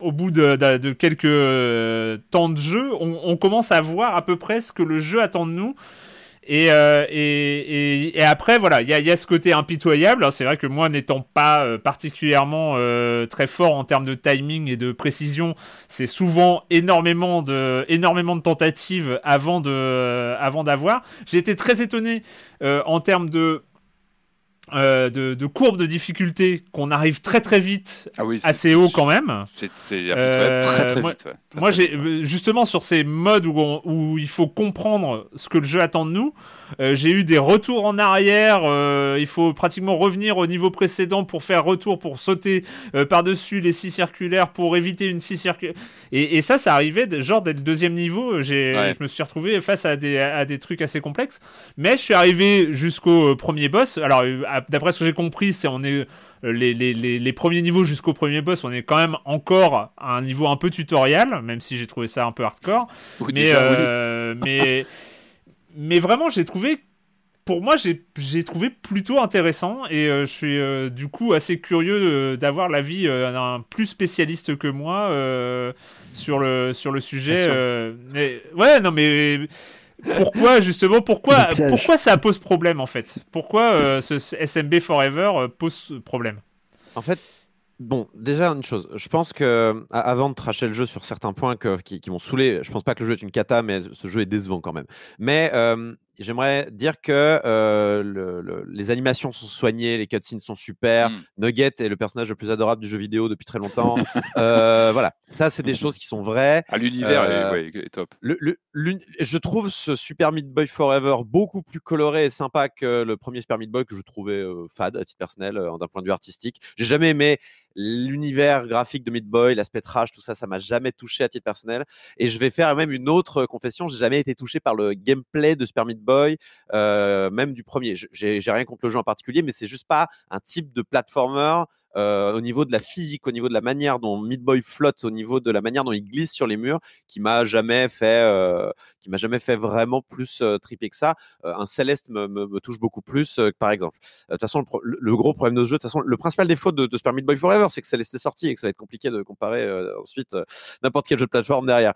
au bout de, quelques temps de jeu, on, commence à voir à peu près ce que le jeu attend de nous. Euh, et, après, voilà, il y a, ce côté impitoyable. C'est vrai que moi, n'étant pas euh, particulièrement euh, très fort en termes de timing et de précision, c'est souvent énormément de, tentatives avant avant d'avoir. J'ai été très étonné en termes de euh, de, de, courbe de difficulté qu'on arrive très très vite, ah assez haut quand même. C'est euh, très très vite. moi, j'ai justement sur ces modes où, où, il faut comprendre ce que le jeu attend de nous, euh, j'ai eu des retours en arrière. il faut pratiquement revenir au niveau précédent pour faire retour, pour sauter par-dessus les scies circulaires, pour éviter une scie circulaire. Et, et, ça, ça arrivait genre dès le deuxième niveau. J'ai, je me suis retrouvé face à des, à des trucs assez complexes, mais je suis arrivé jusqu'au premier boss. Alors d'après ce que j'ai compris, c'est on est euh, les, les, les, premiers niveaux jusqu'au premier boss, on est quand même encore à un niveau un peu tutoriel, même si j'ai trouvé ça un peu hardcore. mais, euh, mais, mais vraiment, j'ai trouvé pour moi, j'ai trouvé plutôt intéressant et euh, je suis du coup assez curieux d'avoir l'avis d'un plus spécialiste que moi sur, le, sur le sujet. mais ouais, non, mais pourquoi justement pourquoi pourquoi ça pose problème en fait? Pourquoi euh, ce SMB Forever euh, pose problème? En fait, bon, déjà une chose, je pense que avant de tracher le jeu sur certains points qui, qui m'ont saoulé, je pense pas que le jeu est une cata, mais ce jeu est décevant quand même. Mais euh, J'aimerais dire que euh, les animations sont soignées, les cutscenes sont super. Mmh. Nugget est le personnage le plus adorable du jeu vidéo depuis très longtemps. euh, voilà, ça, c'est des choses qui sont vraies. Ah, l'univers est, euh, top. Le, je trouve ce Super Meat Boy Forever beaucoup plus coloré et sympa que le premier Super Meat Boy que je trouvais fade à titre personnel d'un point de vue artistique. J'ai jamais aimé l'univers graphique de Meat Boy, l'aspect trash, tout ça, ça m'a jamais touché à titre personnel. Et je vais faire même une autre confession, j'ai jamais été touché par le gameplay de Super Meat Boy, euh, même du premier. J'ai rien contre le jeu en particulier, mais c'est juste pas un type de platformer euh, au niveau de la physique, au niveau de la manière dont Meat Boy flotte, au niveau de la manière dont il glisse sur les murs, qui m'a jamais fait, euh, qui m'a jamais fait vraiment plus euh, triper que ça. un Céleste me, touche beaucoup plus, par exemple. De toute façon, le, gros problème de ce jeu, de toute façon, le principal défaut de, de Super Boy Forever, c'est que Céleste est sorti et que ça va être compliqué de comparer ensuite n'importe quel jeu de plateforme derrière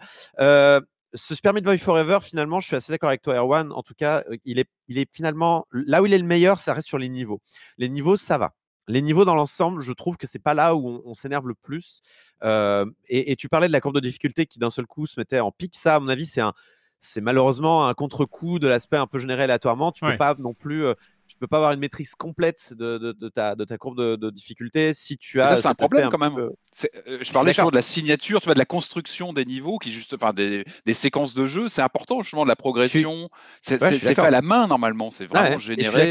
ce Super Boy Forever, finalement, je suis assez d'accord avec toi, Erwan. En tout cas, il est, il est finalement là où il est le meilleur, ça reste sur les niveaux. Les niveaux, ça va. Les niveaux dans l'ensemble, je trouve que c'est pas là où on, s'énerve le plus. et, tu parlais de la courbe de difficulté qui d'un seul coup se mettait en pic. Ça, à mon avis, c'est un, c'est malheureusement un contre-coup de l'aspect un peu généré aléatoirement. Tu ne peux pas non plus tu peux pas avoir une maîtrise complète de, de, ta, de ta courbe de, difficulté si tu as. Ça, c'est un problème quand même. Euh, je parlais toujours de la signature, tu vois, de la construction des niveaux, qui juste, enfin, des, des séquences de jeu, c'est important justement de la progression. C'est fait à la main normalement, c'est vraiment généré.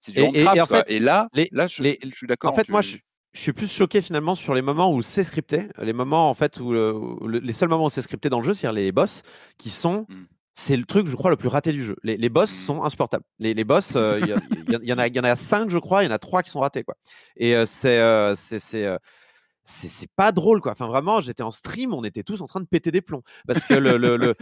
Euh, c'est du et, et, en fait, et, là, là, je, suis d'accord. En fait, moi, je, suis plus choqué finalement sur les moments où c'est scripté, les moments en fait où, les seuls moments où c'est scripté dans le jeu, c'est-à-dire les boss qui sont mmh c'est le truc, je crois, le plus raté du jeu. Les, boss mmh. sont insupportables. Les, les boss, il y, en a, y en a cinq, je crois, il y en a trois qui sont ratés, quoi. Et c'est, c'est, c'est pas drôle quoi. Enfin vraiment, j'étais en stream, on était tous en train de péter des plombs parce que le, le,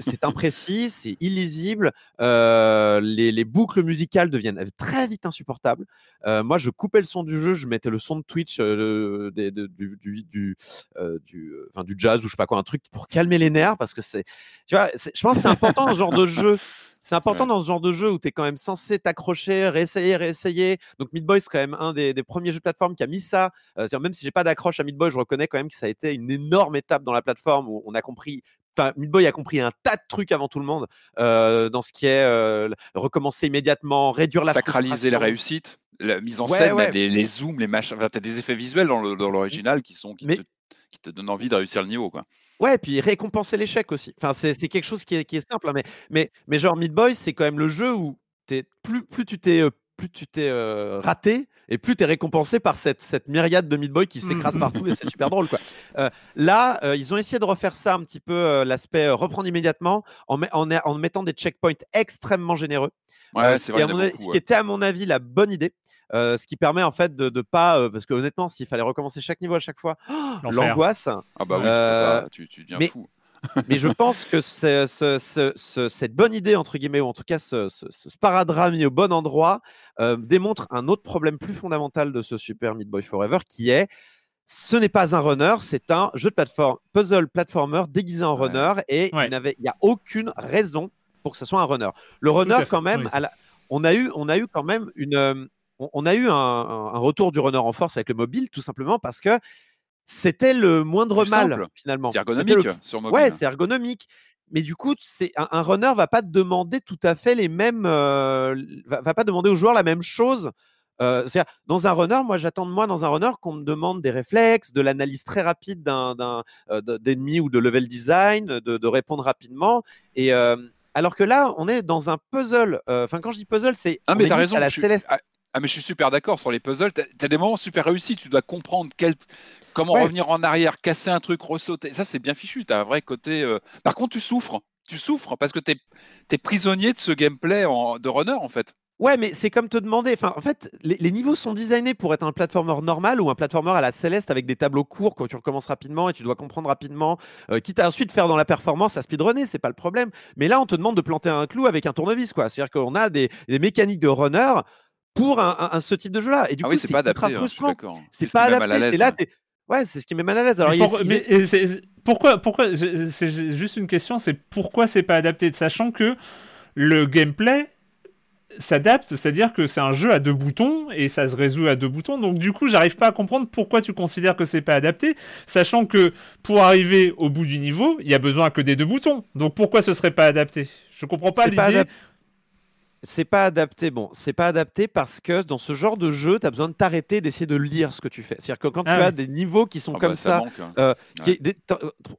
c'est imprécis, c'est illisible, euh, les, les, boucles musicales deviennent très vite insupportables. Euh, moi, je coupais le son du jeu, je mettais le son de Twitch euh, du, du, du, du, enfin, du jazz ou je sais pas quoi, un truc pour calmer les nerfs parce que c'est, tu vois, je pense c'est important ce genre de jeu c'est important dans ce genre de jeu où tu es quand même censé t'accrocher, réessayer, réessayer. Donc Meat Boy, c'est quand même un des, premiers jeux de plateforme qui a mis ça. Euh, même si j'ai pas d'accroche à Meat Boy, je reconnais quand même que ça a été une énorme étape dans la plateforme où on a compris Enfin, Meat Boy a compris un tas de trucs avant tout le monde euh, dans ce qui est euh, recommencer immédiatement, réduire la sacraliser la réussite, la mise en scène, Les, zooms, les machins. Enfin, tu as des effets visuels dans l'original qui sont qui, te, qui, te, donnent envie de réussir le niveau, quoi. Ouais, puis récompenser l'échec aussi. Enfin, c'est quelque chose qui est, qui est simple, hein, mais, mais, mais genre Meat Boy, c'est quand même le jeu où es, plus, plus tu t'es plus tu t'es raté et plus tu es récompensé par cette, cette myriade de Meat Boy qui s'écrase mmh. partout et c'est super drôle. Quoi. là, ils ont essayé de refaire ça un petit peu, l'aspect reprendre immédiatement en, en, en, mettant des checkpoints extrêmement généreux. Ouais, c'est vrai, ce qui était à mon avis la bonne idée. Euh, ce qui permet en fait de, de pas euh, parce que honnêtement s'il fallait recommencer chaque niveau à chaque fois l'angoisse ah bah oui euh, tu, tu, deviens fou. mais je pense que ce, ce, cette bonne idée, entre guillemets, ou en tout cas ce, sparadrap mis au bon endroit, démontre un autre problème plus fondamental de ce Super Meat Boy Forever qui est ce n'est pas un runner, c'est un jeu de plateforme, puzzle platformer déguisé en runner et il n'y a aucune raison pour que ce soit un runner. Le runner, quand même, on, a eu, on a eu quand même une, on, a eu un, retour du runner en force avec le mobile, tout simplement parce que c'était le moindre mal finalement. C'est ergonomique sur mobile. Ouais, c'est ergonomique. Mais du coup, c'est un, un, runner va pas demander tout à fait les mêmes, euh, va, pas demander au joueur la même chose. Euh, dans un runner, moi j'attends de moi dans un runner qu'on me demande des réflexes, de l'analyse très rapide d'un euh, d'ennemi ou de level design, de, répondre rapidement. Et alors que là, on est dans un puzzle. Enfin, quand je dis puzzle, c'est ah, mais as raison, à la céleste. Ah, mais je suis super d'accord sur les puzzles. Tu as, des moments super réussis. Tu dois comprendre quel, comment revenir en arrière, casser un truc, ressauter. Ça, c'est bien fichu. Tu as un vrai côté. Euh, par contre, tu souffres. Tu souffres parce que tu es, prisonnier de ce gameplay de runner, en fait. Ouais, mais c'est comme te demander. Enfin, en fait, les, niveaux sont designés pour être un platformer normal ou un platformer à la céleste avec des tableaux courts quand tu recommences rapidement et tu dois comprendre rapidement. Euh, quitte à ensuite faire dans la performance à speedrunner, c'est pas le problème. Mais là, on te demande de planter un clou avec un tournevis, quoi. C'est-à-dire qu'on a des, des, mécaniques de runner pour un, ce type de jeu-là. Et du ah coup, c'est pas adapté. Hein, c'est pas adapté. Et là, hein. ouais, c'est ce qui met mal à l'aise. Alors, pourquoi, pourquoi, c'est juste une question, c'est pourquoi c'est pas adapté, sachant que le gameplay s'adapte, c'est-à-dire que c'est un jeu à deux boutons et ça se résout à deux boutons. Donc du coup, j'arrive pas à comprendre pourquoi tu considères que c'est pas adapté, sachant que pour arriver au bout du niveau, il y a besoin que des deux boutons. Donc pourquoi ce serait pas adapté? Je comprends pas l'idée c'est pas adapté. Bon, c'est pas adapté parce que dans ce genre de jeu, tu as besoin de t'arrêter, d'essayer de lire ce que tu fais. C'est-à-dire que quand tu ah as des niveaux qui sont ah comme bah, ça, hein. euh,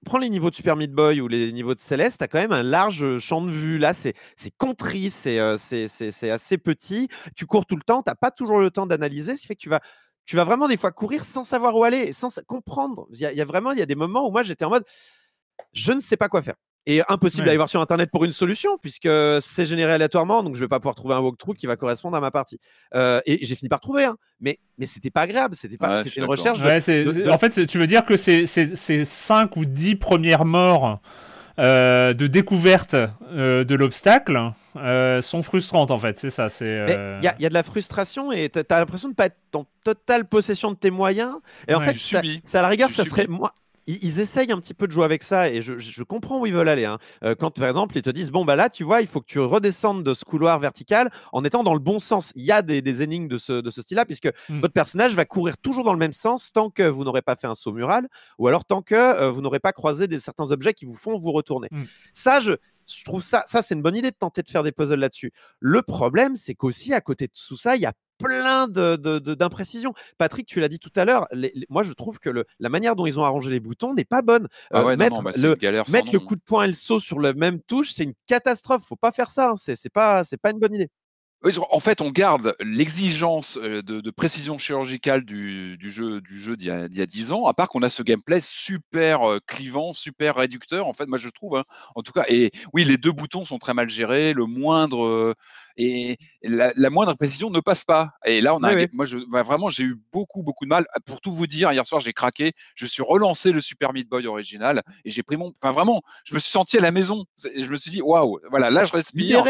prends les niveaux de Super Meat Boy ou les niveaux de Céleste, tu as quand même un large champ de vue. Là, c'est contrit, euh, c'est assez petit. Tu cours tout le temps, tu pas toujours le temps d'analyser, ce qui fait que tu vas tu vas vraiment des fois courir sans savoir où aller, sans comprendre. Il y, a vraiment, il y a des moments où moi j'étais en mode, je ne sais pas quoi faire. Et impossible d'aller voir sur internet pour une solution puisque c'est généré aléatoirement, donc je vais pas pouvoir trouver un walkthrough qui va correspondre à ma partie. Euh, et j'ai fini par trouver un, mais mais c'était pas agréable, c'était pas, c'était une recherche. En fait, tu veux dire que ces, ces, 5 ou 10 premières morts euh, de découverte euh, de l'obstacle sont frustrantes en fait, c'est ça. Il y, y, a de la frustration et tu as, l'impression de pas être en totale possession de tes moyens. Et en fait, ça, ça, à la rigueur, ça serait moi ils, essayent un petit peu de jouer avec ça et je, comprends où ils veulent aller. Hein. Euh, quand par exemple ils te disent bon bah là tu vois il faut que tu redescendes de ce couloir vertical en étant dans le bon sens. Il y a des, énigmes de ce, de ce style-là puisque mmh. votre personnage va courir toujours dans le même sens tant que vous n'aurez pas fait un saut mural ou alors tant que euh, vous n'aurez pas croisé des, certains objets qui vous font vous retourner. Mmh. Ça je, je trouve ça, ça c'est une bonne idée de tenter de faire des puzzles là-dessus. Le problème, c'est qu'aussi à côté de tout ça, il y a plein d'imprécisions. De, Patrick, tu l'as dit tout à l'heure, moi je trouve que le, la manière dont ils ont arrangé les boutons n'est pas bonne. Ah mettre bah, le, coup de poing et le saut sur la même touche, c'est une catastrophe. Faut pas faire ça. Hein. C'est pas, pas une bonne idée. En fait, on garde l'exigence de, précision chirurgicale du, jeu d'il y, a 10 ans, à part qu'on a ce gameplay super clivant, super réducteur. En fait, moi je trouve, hein. en tout cas. Et oui, les deux boutons sont très mal gérés. Le moindre et la, moindre précision ne passe pas. Et là, on a, moi, je, bah, vraiment, j'ai eu beaucoup, beaucoup de mal. Pour tout vous dire, hier soir, j'ai craqué. Je suis relancé le Super Meat Boy original et j'ai pris mon, enfin vraiment, je me suis senti à la maison. Je me suis dit, waouh, voilà, là, je respire.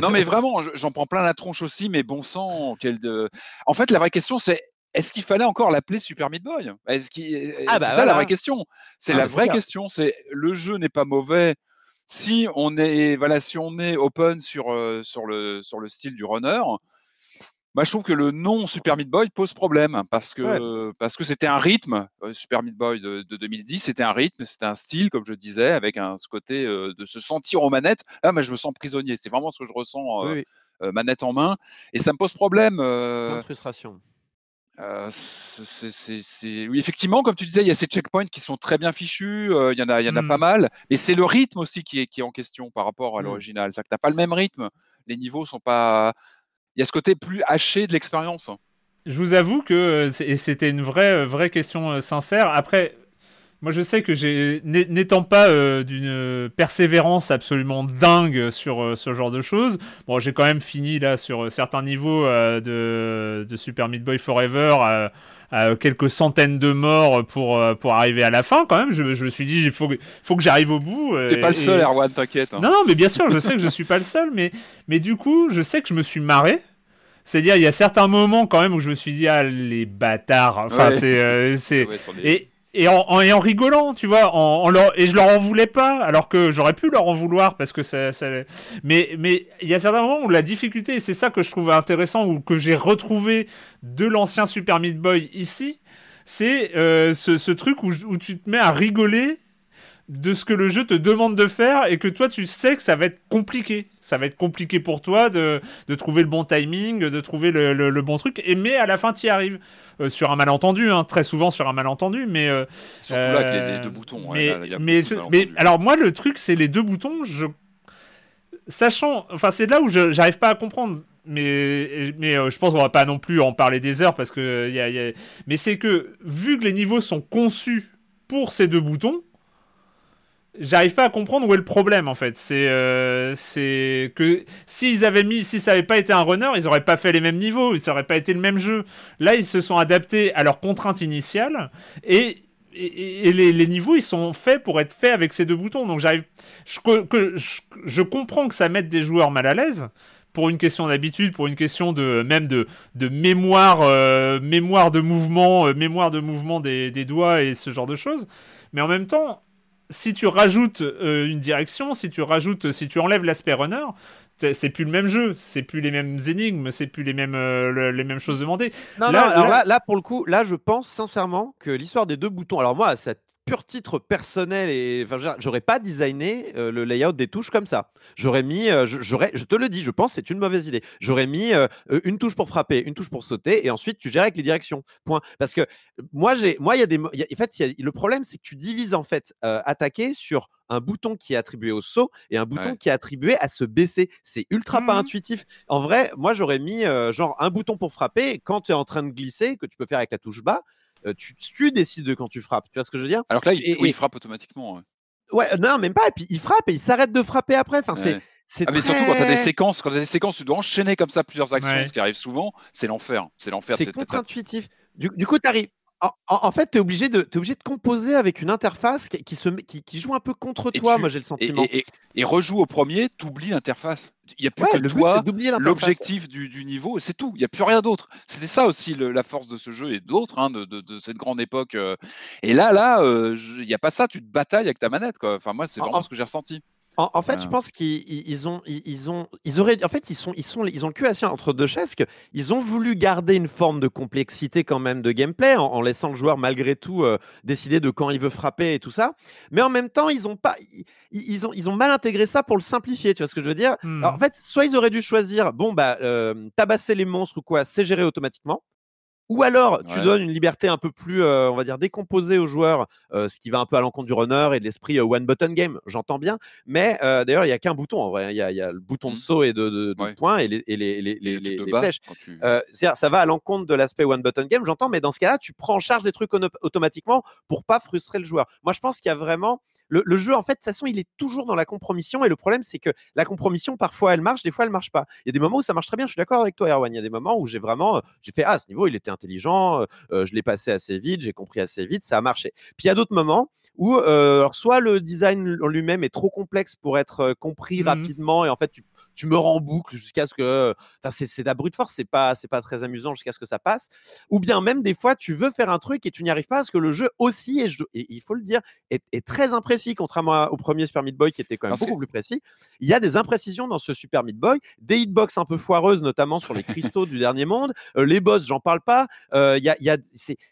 non, mais vraiment, j'en prends plein la tronche aussi. Mais bon sang, quel de. En fait, la vraie question, c'est est-ce qu'il fallait encore l'appeler Super Meat Boy? Est-ce ah, bah, c'est ça la vraie question. C'est ah, la vraie question. C'est le jeu n'est pas mauvais si on est voilà, si on est open sur, sur, le, sur le style du runner, bah, je trouve que le nom Super Meat Boy pose problème parce que parce que c'était un rythme. Super Meat Boy de, 2010, c'était un rythme, c'était un style, comme je disais, avec un, ce côté de se sentir aux manettes. Là, mais je me sens prisonnier. C'est vraiment ce que je ressens manette en main, et ça me pose problème. Euh, frustration. Euh, Oui, effectivement, comme tu disais, il y a ces checkpoints qui sont très bien fichus, euh, il y en a, il y en a pas mmh. mal, mais c'est le rythme aussi qui est, qui est en question par rapport à mmh. l'original. C'est-à-dire que tu n'as pas le même rythme, les niveaux sont pas. Il y a ce côté plus haché de l'expérience. Je vous avoue que c'était une vraie, vraie question sincère. Après, moi, je sais que j'ai, n'étant pas euh, d'une persévérance absolument dingue sur euh, ce genre de choses, bon, j'ai quand même fini là sur euh, certains niveaux de, de, Super Meat Boy Forever à, quelques centaines de morts pour, pour arriver à la fin quand même. Je, je me suis dit, il faut, faut que j'arrive au bout. T'es pas le seul, Erwan, t'inquiète. Hein. Non, non, mais bien sûr, je sais que je suis pas le seul, mais, mais du coup, je sais que je me suis marré. C'est-à-dire, il y a certains moments quand même où je me suis dit, ah, les bâtards. Enfin, c'est. c'est... et, et en, en, rigolant, tu vois, en, leur, et je leur en voulais pas, alors que j'aurais pu leur en vouloir parce que ça, ça... mais mais il y a certains moments où la difficulté, et c'est ça que je trouve intéressant ou que j'ai retrouvé de l'ancien Super Meat Boy ici, c'est euh, ce, ce, truc où, où tu te mets à rigoler de ce que le jeu te demande de faire et que toi tu sais que ça va être compliqué. Ça va être compliqué pour toi de, de trouver le bon timing, de trouver le, le, bon truc, et mais à la fin tu y arrives. Euh, sur un malentendu, hein, très souvent sur un malentendu, mais. Euh, Surtout là avec les, deux boutons. Mais, mais, mais, alors moi le truc c'est les deux boutons, je. Sachant. Enfin c'est là où je j'arrive pas à comprendre mais, mais euh, je pense qu'on va pas non plus en parler des heures parce que y a, y a... mais c'est que vu que les niveaux sont conçus pour ces deux boutons, j'arrive pas à comprendre où est le problème en fait. C'est euh, c'est que s'ils avaient mis, si ça avait pas été un runner, ils auraient pas fait les mêmes niveaux, ça aurait pas été le même jeu. Là, ils se sont adaptés à leurs contraintes initiales et et, les, les, niveaux ils sont faits pour être faits avec ces deux boutons. Donc j'arrive, je, que, je, comprends que ça mette des joueurs mal à l'aise pour une question d'habitude, pour une question de même de, de mémoire, euh, mémoire de mouvement, euh, mémoire de mouvement des, des doigts et ce genre de choses. Mais en même temps, si tu rajoutes euh, une direction, si tu rajoutes, si tu enlèves l'aspect runner, c'est plus le même jeu, c'est plus les mêmes énigmes, c'est plus les mêmes, euh, les mêmes choses demandées. Non, là, non, alors là... là, pour le coup, là, je pense sincèrement que l'histoire des deux boutons, alors moi, cette pur titre personnel et enfin, j'aurais pas designé euh, le layout des touches comme ça. J'aurais mis, euh, j'aurais, je te le dis, je pense c'est une mauvaise idée. J'aurais mis euh, une touche pour frapper, une touche pour sauter et ensuite tu gères avec les directions. Point. Parce que moi j'ai, moi il y a des, en fait le problème c'est que tu divises en fait attaquer sur un bouton qui est attribué au saut et un bouton qui est attribué à se baisser. C'est ultra pas mmh intuitif. En vrai, moi j'aurais mis genre un bouton pour frapper quand tu es en train de glisser que tu peux faire avec la touche bas euh, tu, décides de quand tu frappes. Tu vois ce que je veux dire? Alors que là, il, frappe automatiquement. Ouais. non, même pas. Et puis il frappe et il s'arrête de frapper après. Enfin, c'est. Ah, mais surtout quand tu as des séquences, quand as des séquences, tu dois enchaîner comme ça plusieurs actions, ce qui arrive souvent, c'est l'enfer. C'est l'enfer. C'est contre-intuitif. Du, du, coup, tu arrives, en, fait, tu es, obligé de, obligé de composer avec une interface qui, se, qui, joue un peu contre toi, moi j'ai le sentiment. Et, rejoue au premier, tu oublies l'interface. Il n'y a plus que toi, l'objectif du, niveau, c'est tout. Il n'y a plus rien d'autre. C'était ça aussi la force de ce jeu et d'autres, hein, de, cette grande époque. Euh. Et là, là, euh, il n'y a pas ça, tu te batailles avec ta manette. Quoi. Enfin, moi, c'est vraiment ce que j'ai ressenti. En, fait, je pense qu'ils ont, ils, ont, ils auraient, en fait, ils sont, ils sont, ils ont le cul assis entre deux chaises, parce qu'ils ont voulu garder une forme de complexité quand même de gameplay, en, laissant le joueur malgré tout euh, décider de quand il veut frapper et tout ça. Mais en même temps, ils ont pas, ils, ont, ils ont mal intégré ça pour le simplifier. Tu vois ce que je veux dire? En mmh. fait, soit ils auraient dû choisir, bon bah, euh, tabasser les monstres ou quoi, c'est géré automatiquement. Ou alors, tu donnes une liberté un peu plus, euh, on va dire, décomposée aux joueurs, euh, ce qui va un peu à l'encontre du runner et de l'esprit euh, one button game, j'entends bien. Mais d'ailleurs, il n'y a qu'un bouton en vrai. Hein. Il y, a le bouton de mmh. saut et de, de, points et les, et les, les, les, flèches. ça va à l'encontre de l'aspect one button game, j'entends, mais dans ce cas-là, tu prends en charge des trucs automatiquement pour pas frustrer le joueur. Moi, je pense qu'il y a vraiment le, jeu, en fait, de toute façon, il est toujours dans la compromission. Et le problème, c'est que la compromission, parfois, elle marche, des fois, elle marche pas. Il y a des moments où ça marche très bien. Je suis d'accord avec toi, Erwan. Il y a des moments où j'ai vraiment, j'ai fait, ah, ce niveau, il était intelligent, euh, je l'ai passé assez vite, j'ai compris assez vite, ça a marché. Puis il y a d'autres moments où, euh, soit le design en lui-même est trop complexe pour être euh, compris mmh rapidement et en fait, tu tu me rends boucle jusqu'à ce que. Enfin, c'est de la brute force, c'est pas, c'est pas très amusant jusqu'à ce que ça passe. Ou bien même des fois, tu veux faire un truc et tu n'y arrives pas parce que le jeu aussi, et, il faut le dire, est, très imprécis, contrairement au premier Super Meat Boy qui était quand même beaucoup plus précis. Il y a des imprécisions dans ce Super Meat Boy, des hitbox un peu foireuses, notamment sur les cristaux du dernier monde. Euh, les boss, j'en parle pas. Euh, y a, y a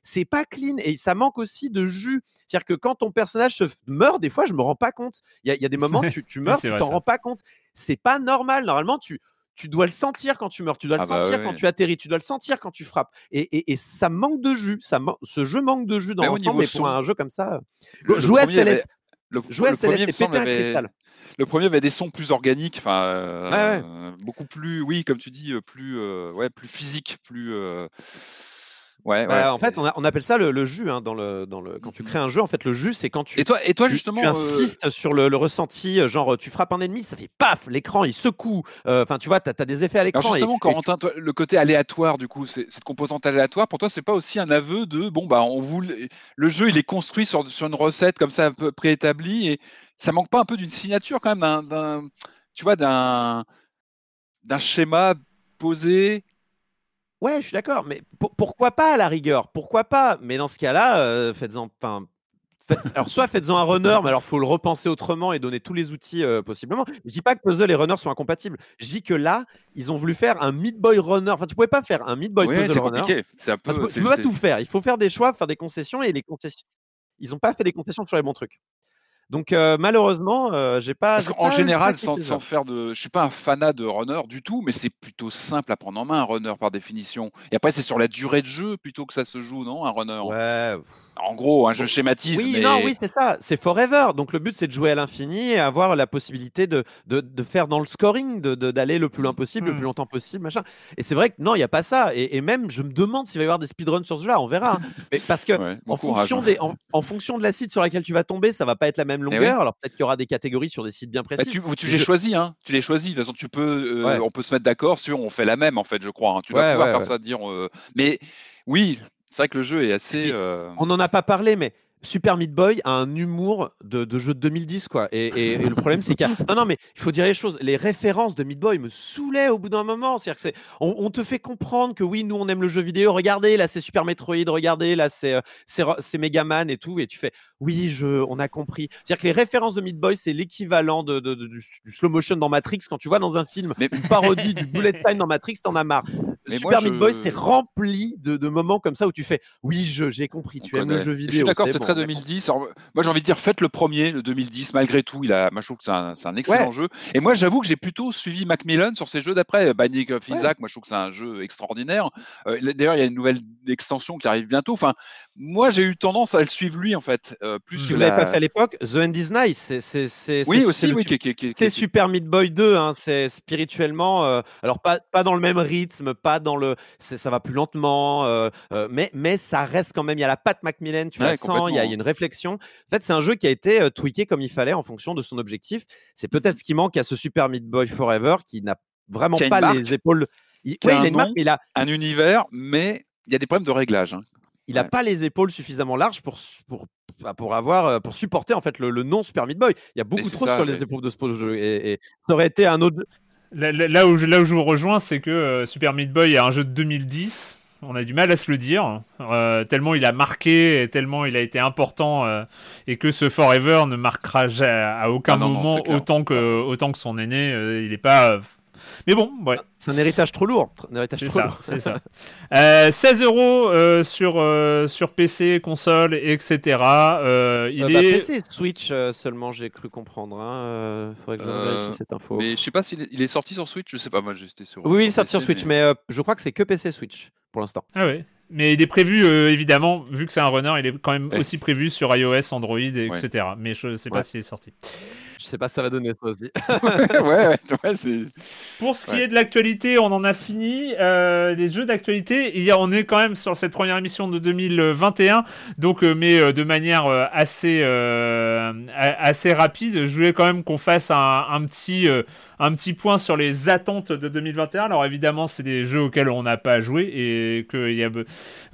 c'est pas clean et ça manque aussi de jus. C'est-à-dire que quand ton personnage se meurt, des fois, je me rends pas compte. Il y, a des moments, tu, tu meurs, tu t'en rends pas compte c'est pas normal. Normalement, tu, tu dois le sentir quand tu meurs, tu dois le ah bah sentir quand tu atterris, tu dois le sentir quand tu frappes. Et, et, ça manque de jus. Ça ce jeu manque de jus dans l'ensemble, mais pour un jeu comme ça. Le, jouer à Céleste. Le, jouer Céleste un cristal. Le premier avait des sons plus organiques, enfin euh, beaucoup plus, oui, comme tu dis, plus, euh, ouais, plus physique, plus. Euh, Ouais, bah, en fait, on, appelle ça le, jus hein, dans le, dans le, quand tu crées un jeu. En fait, le jus, c'est quand tu. Et toi, et toi justement, tu, insistes sur le, ressenti, genre tu frappes un ennemi, ça fait paf, l'écran il secoue. Enfin, tu vois, tu as, des effets à l'écran. Justement, Corentin, le côté aléatoire, du coup, cette composante aléatoire, pour toi, c'est pas aussi un aveu de bon bah on voulait, le jeu il est construit sur, sur une recette comme ça un peu préétablie et ça manque pas un peu d'une signature quand même d'un, tu vois, d'un d'un schéma posé Ouais, je suis d'accord, mais pourquoi pas à la rigueur? Pourquoi pas? Mais dans ce cas-là, euh, faites-en. alors, soit faites-en un runner, mais alors faut le repenser autrement et donner tous les outils euh, possiblement. Je dis pas que puzzle et runner sont incompatibles. Je dis que là, ils ont voulu faire un Meat Boy runner. Enfin, tu pouvais pas faire un Meat Boy puzzle runner. C'est un peu. tu peux pas tout faire. Il faut faire des choix, faire des concessions et les concessions. Ils ont pas fait des concessions sur les bons trucs. Donc malheureusement, j'ai pas. Parce qu'en général, sans, faire de, je suis pas un fanat de runner du tout, mais c'est plutôt simple à prendre en main un runner par définition. Et après, c'est sur la durée de jeu plutôt que ça se joue, non, un runner? Ouais. En gros, un jeu schématise. Oui, non, oui, c'est ça. C'est forever. Donc le but, c'est de jouer à l'infini et avoir la possibilité de, de, faire dans le scoring, d'aller le plus loin possible, le plus mmh. longtemps possible, machin. Et c'est vrai que non, il n'y a pas ça. Et, même, je me demande s'il va y avoir des speedruns sur ce jeu-là. On verra. Hein. Mais parce que en, fonction hein. des, en, fonction de la site sur laquelle tu vas tomber, ça va pas être la même eh longueur. Alors peut-être qu'il y aura des catégories sur des sites bien bah, précis. tu, les choisis, hein. Tu les choisis. De toute façon, tu peux, euh, on peut se mettre d'accord sur on fait la même, en fait, je crois. Hein. Tu vas pouvoir faire ça, dire. Euh, mais oui, c'est vrai que le jeu est assez. Euh, on n'en a pas parlé, mais Super Meat Boy a un humour de, jeu de 2010, quoi. Et, le problème, c'est qu'il y a... Non, non, mais il faut dire les choses. Les références de Meat Boy me saoulaient au bout d'un moment. C'est-à-dire que c'est... On, te fait comprendre que oui, nous, on aime le jeu vidéo. Regardez, là, c'est Super Metroid. Regardez, là, c'est, euh, c'est, c'est Megaman et tout. Et tu fais, oui, je, on a compris. C'est-à-dire que les références de Meat Boy, c'est l'équivalent de, du, slow motion dans Matrix. Quand tu vois dans un film mais... une parodie du bullet time dans Matrix, t'en as marre. Super Meat Boy, c'est rempli de, moments comme ça où tu fais, oui, j'ai compris. Tu aimes le jeu vidéo. Je suis d'accord, c'est très 2010. moi, j'ai envie de dire, faites le premier, le 2010, malgré tout. Il a, moi, je trouve que c'est un, excellent jeu. Et moi, j'avoue que j'ai plutôt suivi Macmillan sur ses jeux d'après. Binding of Isaac, moi, je trouve que c'est un jeu extraordinaire. Euh, d'ailleurs, il y a une nouvelle extension qui arrive bientôt. Enfin, moi, j'ai eu tendance à le suivre lui, en fait. Euh, plus si vous ne l'avez pas fait à l'époque, The End is Nice. C'est, oui, aussi, oui. C'est Super Meat Boy 2. Hein, c'est spirituellement. Euh, alors, pas, pas dans le même rythme, pas dans le. Ça va plus lentement. mais, mais ça reste quand même. Il y a la patte Macmillan, tu la sens. Il y, a une réflexion. En fait, c'est un jeu qui a été tweaké comme il fallait en fonction de son objectif. C'est peut-être ce qui manque à ce Super Meat Boy Forever qui n'a vraiment pas les épaules. Il, oui, il a une marque, il a un univers, mais il y a des problèmes de réglage. Hein. Il n'a pas les épaules suffisamment larges pour, pour, pour, avoir, euh, pour supporter en fait le, le nom Super Meat Boy. Il y a beaucoup trop sur les épaules de ce jeu. Et, ça aurait été un autre. Là, où, je, là où je vous rejoins, c'est que euh, Super Meat Boy est un jeu de 2010. On a du mal à se le dire, euh, tellement il a marqué, et tellement il a été important, et que ce Forever ne marquera à aucun ah moment autant, que, autant que son aîné. il n'est pas mais bon, ouais. C'est un héritage trop lourd. C'est ça, c'est ça. 16 euh, euros euh, sur, euh, sur PC, console, etc. il bah, est... PC, Switch seulement, j'ai cru comprendre. Hein. Faudrait que je vérifie cette info. Mais je sais pas s'il est... Il est sorti sur Switch, je sais pas, moi j'étais sur. Oui, il est sorti sur Switch, mais, je crois que c'est que PC Switch pour l'instant. Ah ouais. Mais il est prévu, évidemment, vu que c'est un runner, il est quand même aussi prévu sur iOS, Android, etc. Mais je ne sais pas s'il est sorti. Je sais pas si ça va donner ça aussi. ouais, ouais, c'est. Pour ce qui est de l'actualité, on en a fini. Euh, les jeux d'actualité, on est quand même sur cette première émission de 2021, donc euh, mais euh, de manière euh, assez assez rapide. Je voulais quand même qu'on fasse un, un petit un petit point sur les attentes de 2021. Alors évidemment, c'est des jeux auxquels on n'a pas joué et que y a,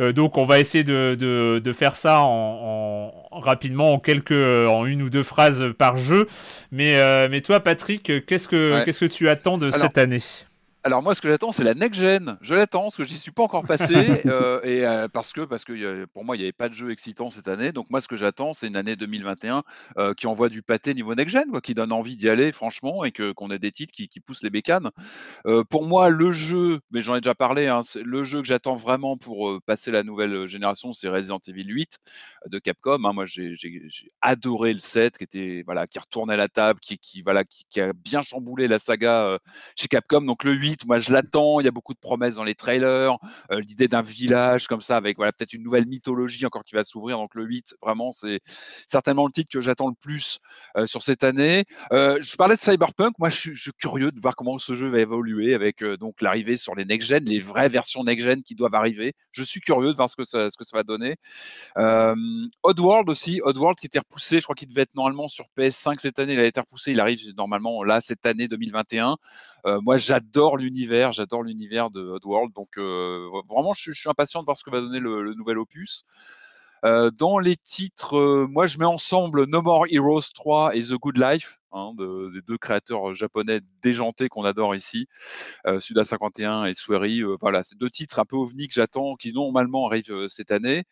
euh, donc on va essayer de, de, de faire ça en, en, rapidement en quelques en une ou deux phrases par jeu. Mais euh, mais toi, Patrick, qu'est-ce que qu'est-ce que tu attends de cette année? Alors moi, ce que j'attends, c'est la next gen. Je l'attends parce que j'y suis pas encore passé euh, et euh, parce que parce que pour moi, il n'y avait pas de jeu excitant cette année. Donc moi, ce que j'attends, c'est une année 2021 euh, qui envoie du pâté niveau next gen, quoi, qui donne envie d'y aller, franchement, et que qu'on ait des titres qui, qui poussent les bécanes. pour moi, le jeu, mais j'en ai déjà parlé, hein, le jeu que j'attends vraiment pour passer la nouvelle génération, c'est Resident Evil 8 de Capcom. Hein. Moi, j'ai adoré le 7 qui était voilà, qui retournait la table, qui, qui voilà, qui, qui, a bien chamboulé la saga chez Capcom. Donc le 8 moi je l'attends. Il y a beaucoup de promesses dans les trailers. Euh, l'idée d'un village comme ça, avec voilà, peut-être une nouvelle mythologie encore qui va s'ouvrir. Donc le 8, vraiment, c'est certainement le titre que j'attends le plus euh, sur cette année. Euh, je parlais de Cyberpunk. Moi, je suis, curieux de voir comment ce jeu va évoluer avec donc l'arrivée sur les next-gen, les vraies versions next-gen qui doivent arriver. Je suis curieux de voir ce que ça, ce que ça va donner. Oddworld aussi, Oddworld qui était repoussé, je crois qu'il devait être normalement sur PS5 cette année, il a été repoussé, il arrive normalement là cette année 2021. Moi, j'adore l'univers, j'adore l'univers de Oddworld, donc vraiment, je, suis impatient de voir ce que va donner le, nouvel opus. dans les titres, moi je mets ensemble No More Heroes 3 et The Good Life, hein, des deux créateurs japonais déjantés qu'on adore ici, Suda 51 et Swery. voilà, c'est deux titres un peu ovni que j'attends, qui normalement arrivent cette année.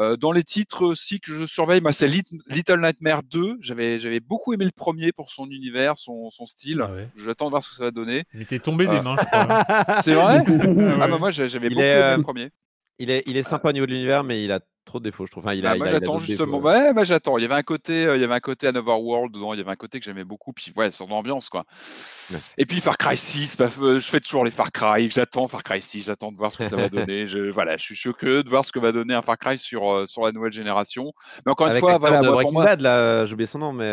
Euh, dans les titres aussi que je surveille, c'est Little Nightmare 2. J'avais, j'avais beaucoup aimé le premier pour son univers, son, son style. Ah J'attends de voir ce que ça va donner. Il était tombé des euh, mains, je crois. C'est vrai? Ah, bah, Moi, j'avais beaucoup aimé le premier. Il est, il est sympa au niveau de l'univers, mais il a trop de défauts, je trouve. il a, bah, moi, j'attends justement. Ouais, bah, j'attends. Il y avait un côté, euh, il y avait un côté Another World dedans. Il y avait un côté que j'aimais beaucoup. Puis ouais, son ambiance, quoi. Et puis Far Cry 6. Bah, euh, je fais toujours les Far Cry. J'attends Far Cry 6. J'attends de voir ce que ça va donner. Je, voilà, je suis choqué de voir ce que va donner un Far Cry sur euh, sur la nouvelle génération. Mais encore une fois, voilà, moi, pour moi... Bad, là, j'ai oublié son nom, mais.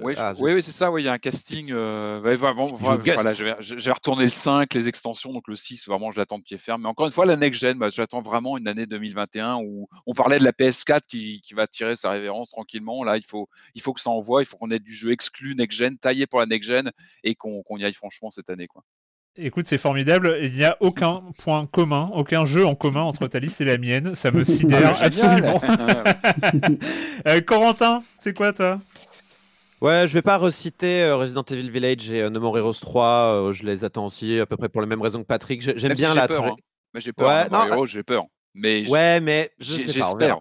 Oui, ah, oui, c'est ça. Oui, il y a un casting. vraiment, voilà, je vais, je vais, retourner le 5, les extensions, donc le 6. Vraiment, je l'attends de pied ferme. Mais encore une fois, la next gen, bah, j'attends vraiment une année 2021 où on parlait de la PS4 qui, va tirer sa révérence tranquillement. Là, il faut, il faut que ça envoie, il faut qu'on ait du jeu exclu next-gen, taillé pour la next-gen, et qu'on y aille franchement cette année. Quoi. Écoute, c'est formidable. Il n'y a aucun point commun, aucun jeu en commun entre ta liste et la mienne. Ça me sidère ah, absolument. euh, Corentin, c'est quoi toi? Ouais, je vais pas reciter euh, Resident Evil Village et euh, No More Heroes 3. Euh, je les attends aussi à peu près pour les mêmes raisons que Patrick. J'aime bien la. Peur, hein. Mais j'ai peur. Ouais, non, j'ai peur. Mais ouais, mais j'espère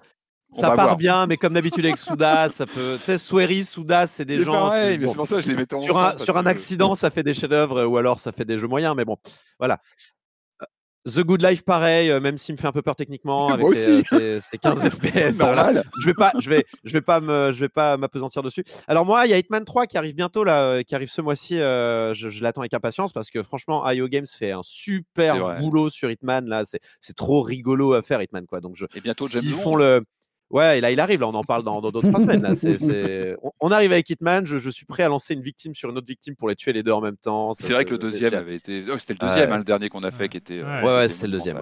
ça part bien, mais comme d'habitude avec Souda, ça peut. Tu sais, Swery, Souda, c'est des gens. Pareil, mais c'est pour ça que je les mets en Sur un, sur un accident, ça fait des chefs-d'œuvre, ou alors ça fait des jeux moyens, mais bon, voilà. The Good Life, pareil, euh, même s'il me fait un peu peur techniquement avec ses, 15 FPS. Je vais pas, je vais, je vais pas me, je vais pas m'apesantir dessus. Alors moi, il y a Hitman 3 qui arrive bientôt là, euh, qui arrive ce mois-ci. Euh, je, l'attends avec impatience parce que franchement, IO Games fait un super boulot sur Hitman là. C'est trop rigolo à faire Hitman quoi. Donc je, et bientôt, ils font le Ouais, et là, il arrive. Là, on en parle dans d'autres trois semaines. Là. On, arrive avec Hitman. Je, suis prêt à lancer une victime sur une autre victime pour les tuer les deux en même temps. C'est vrai que le deuxième avait été. Oh, c'était le deuxième, hein, le dernier qu'on a fait, qui était. Euh, ouais, ouais, c'est le deuxième.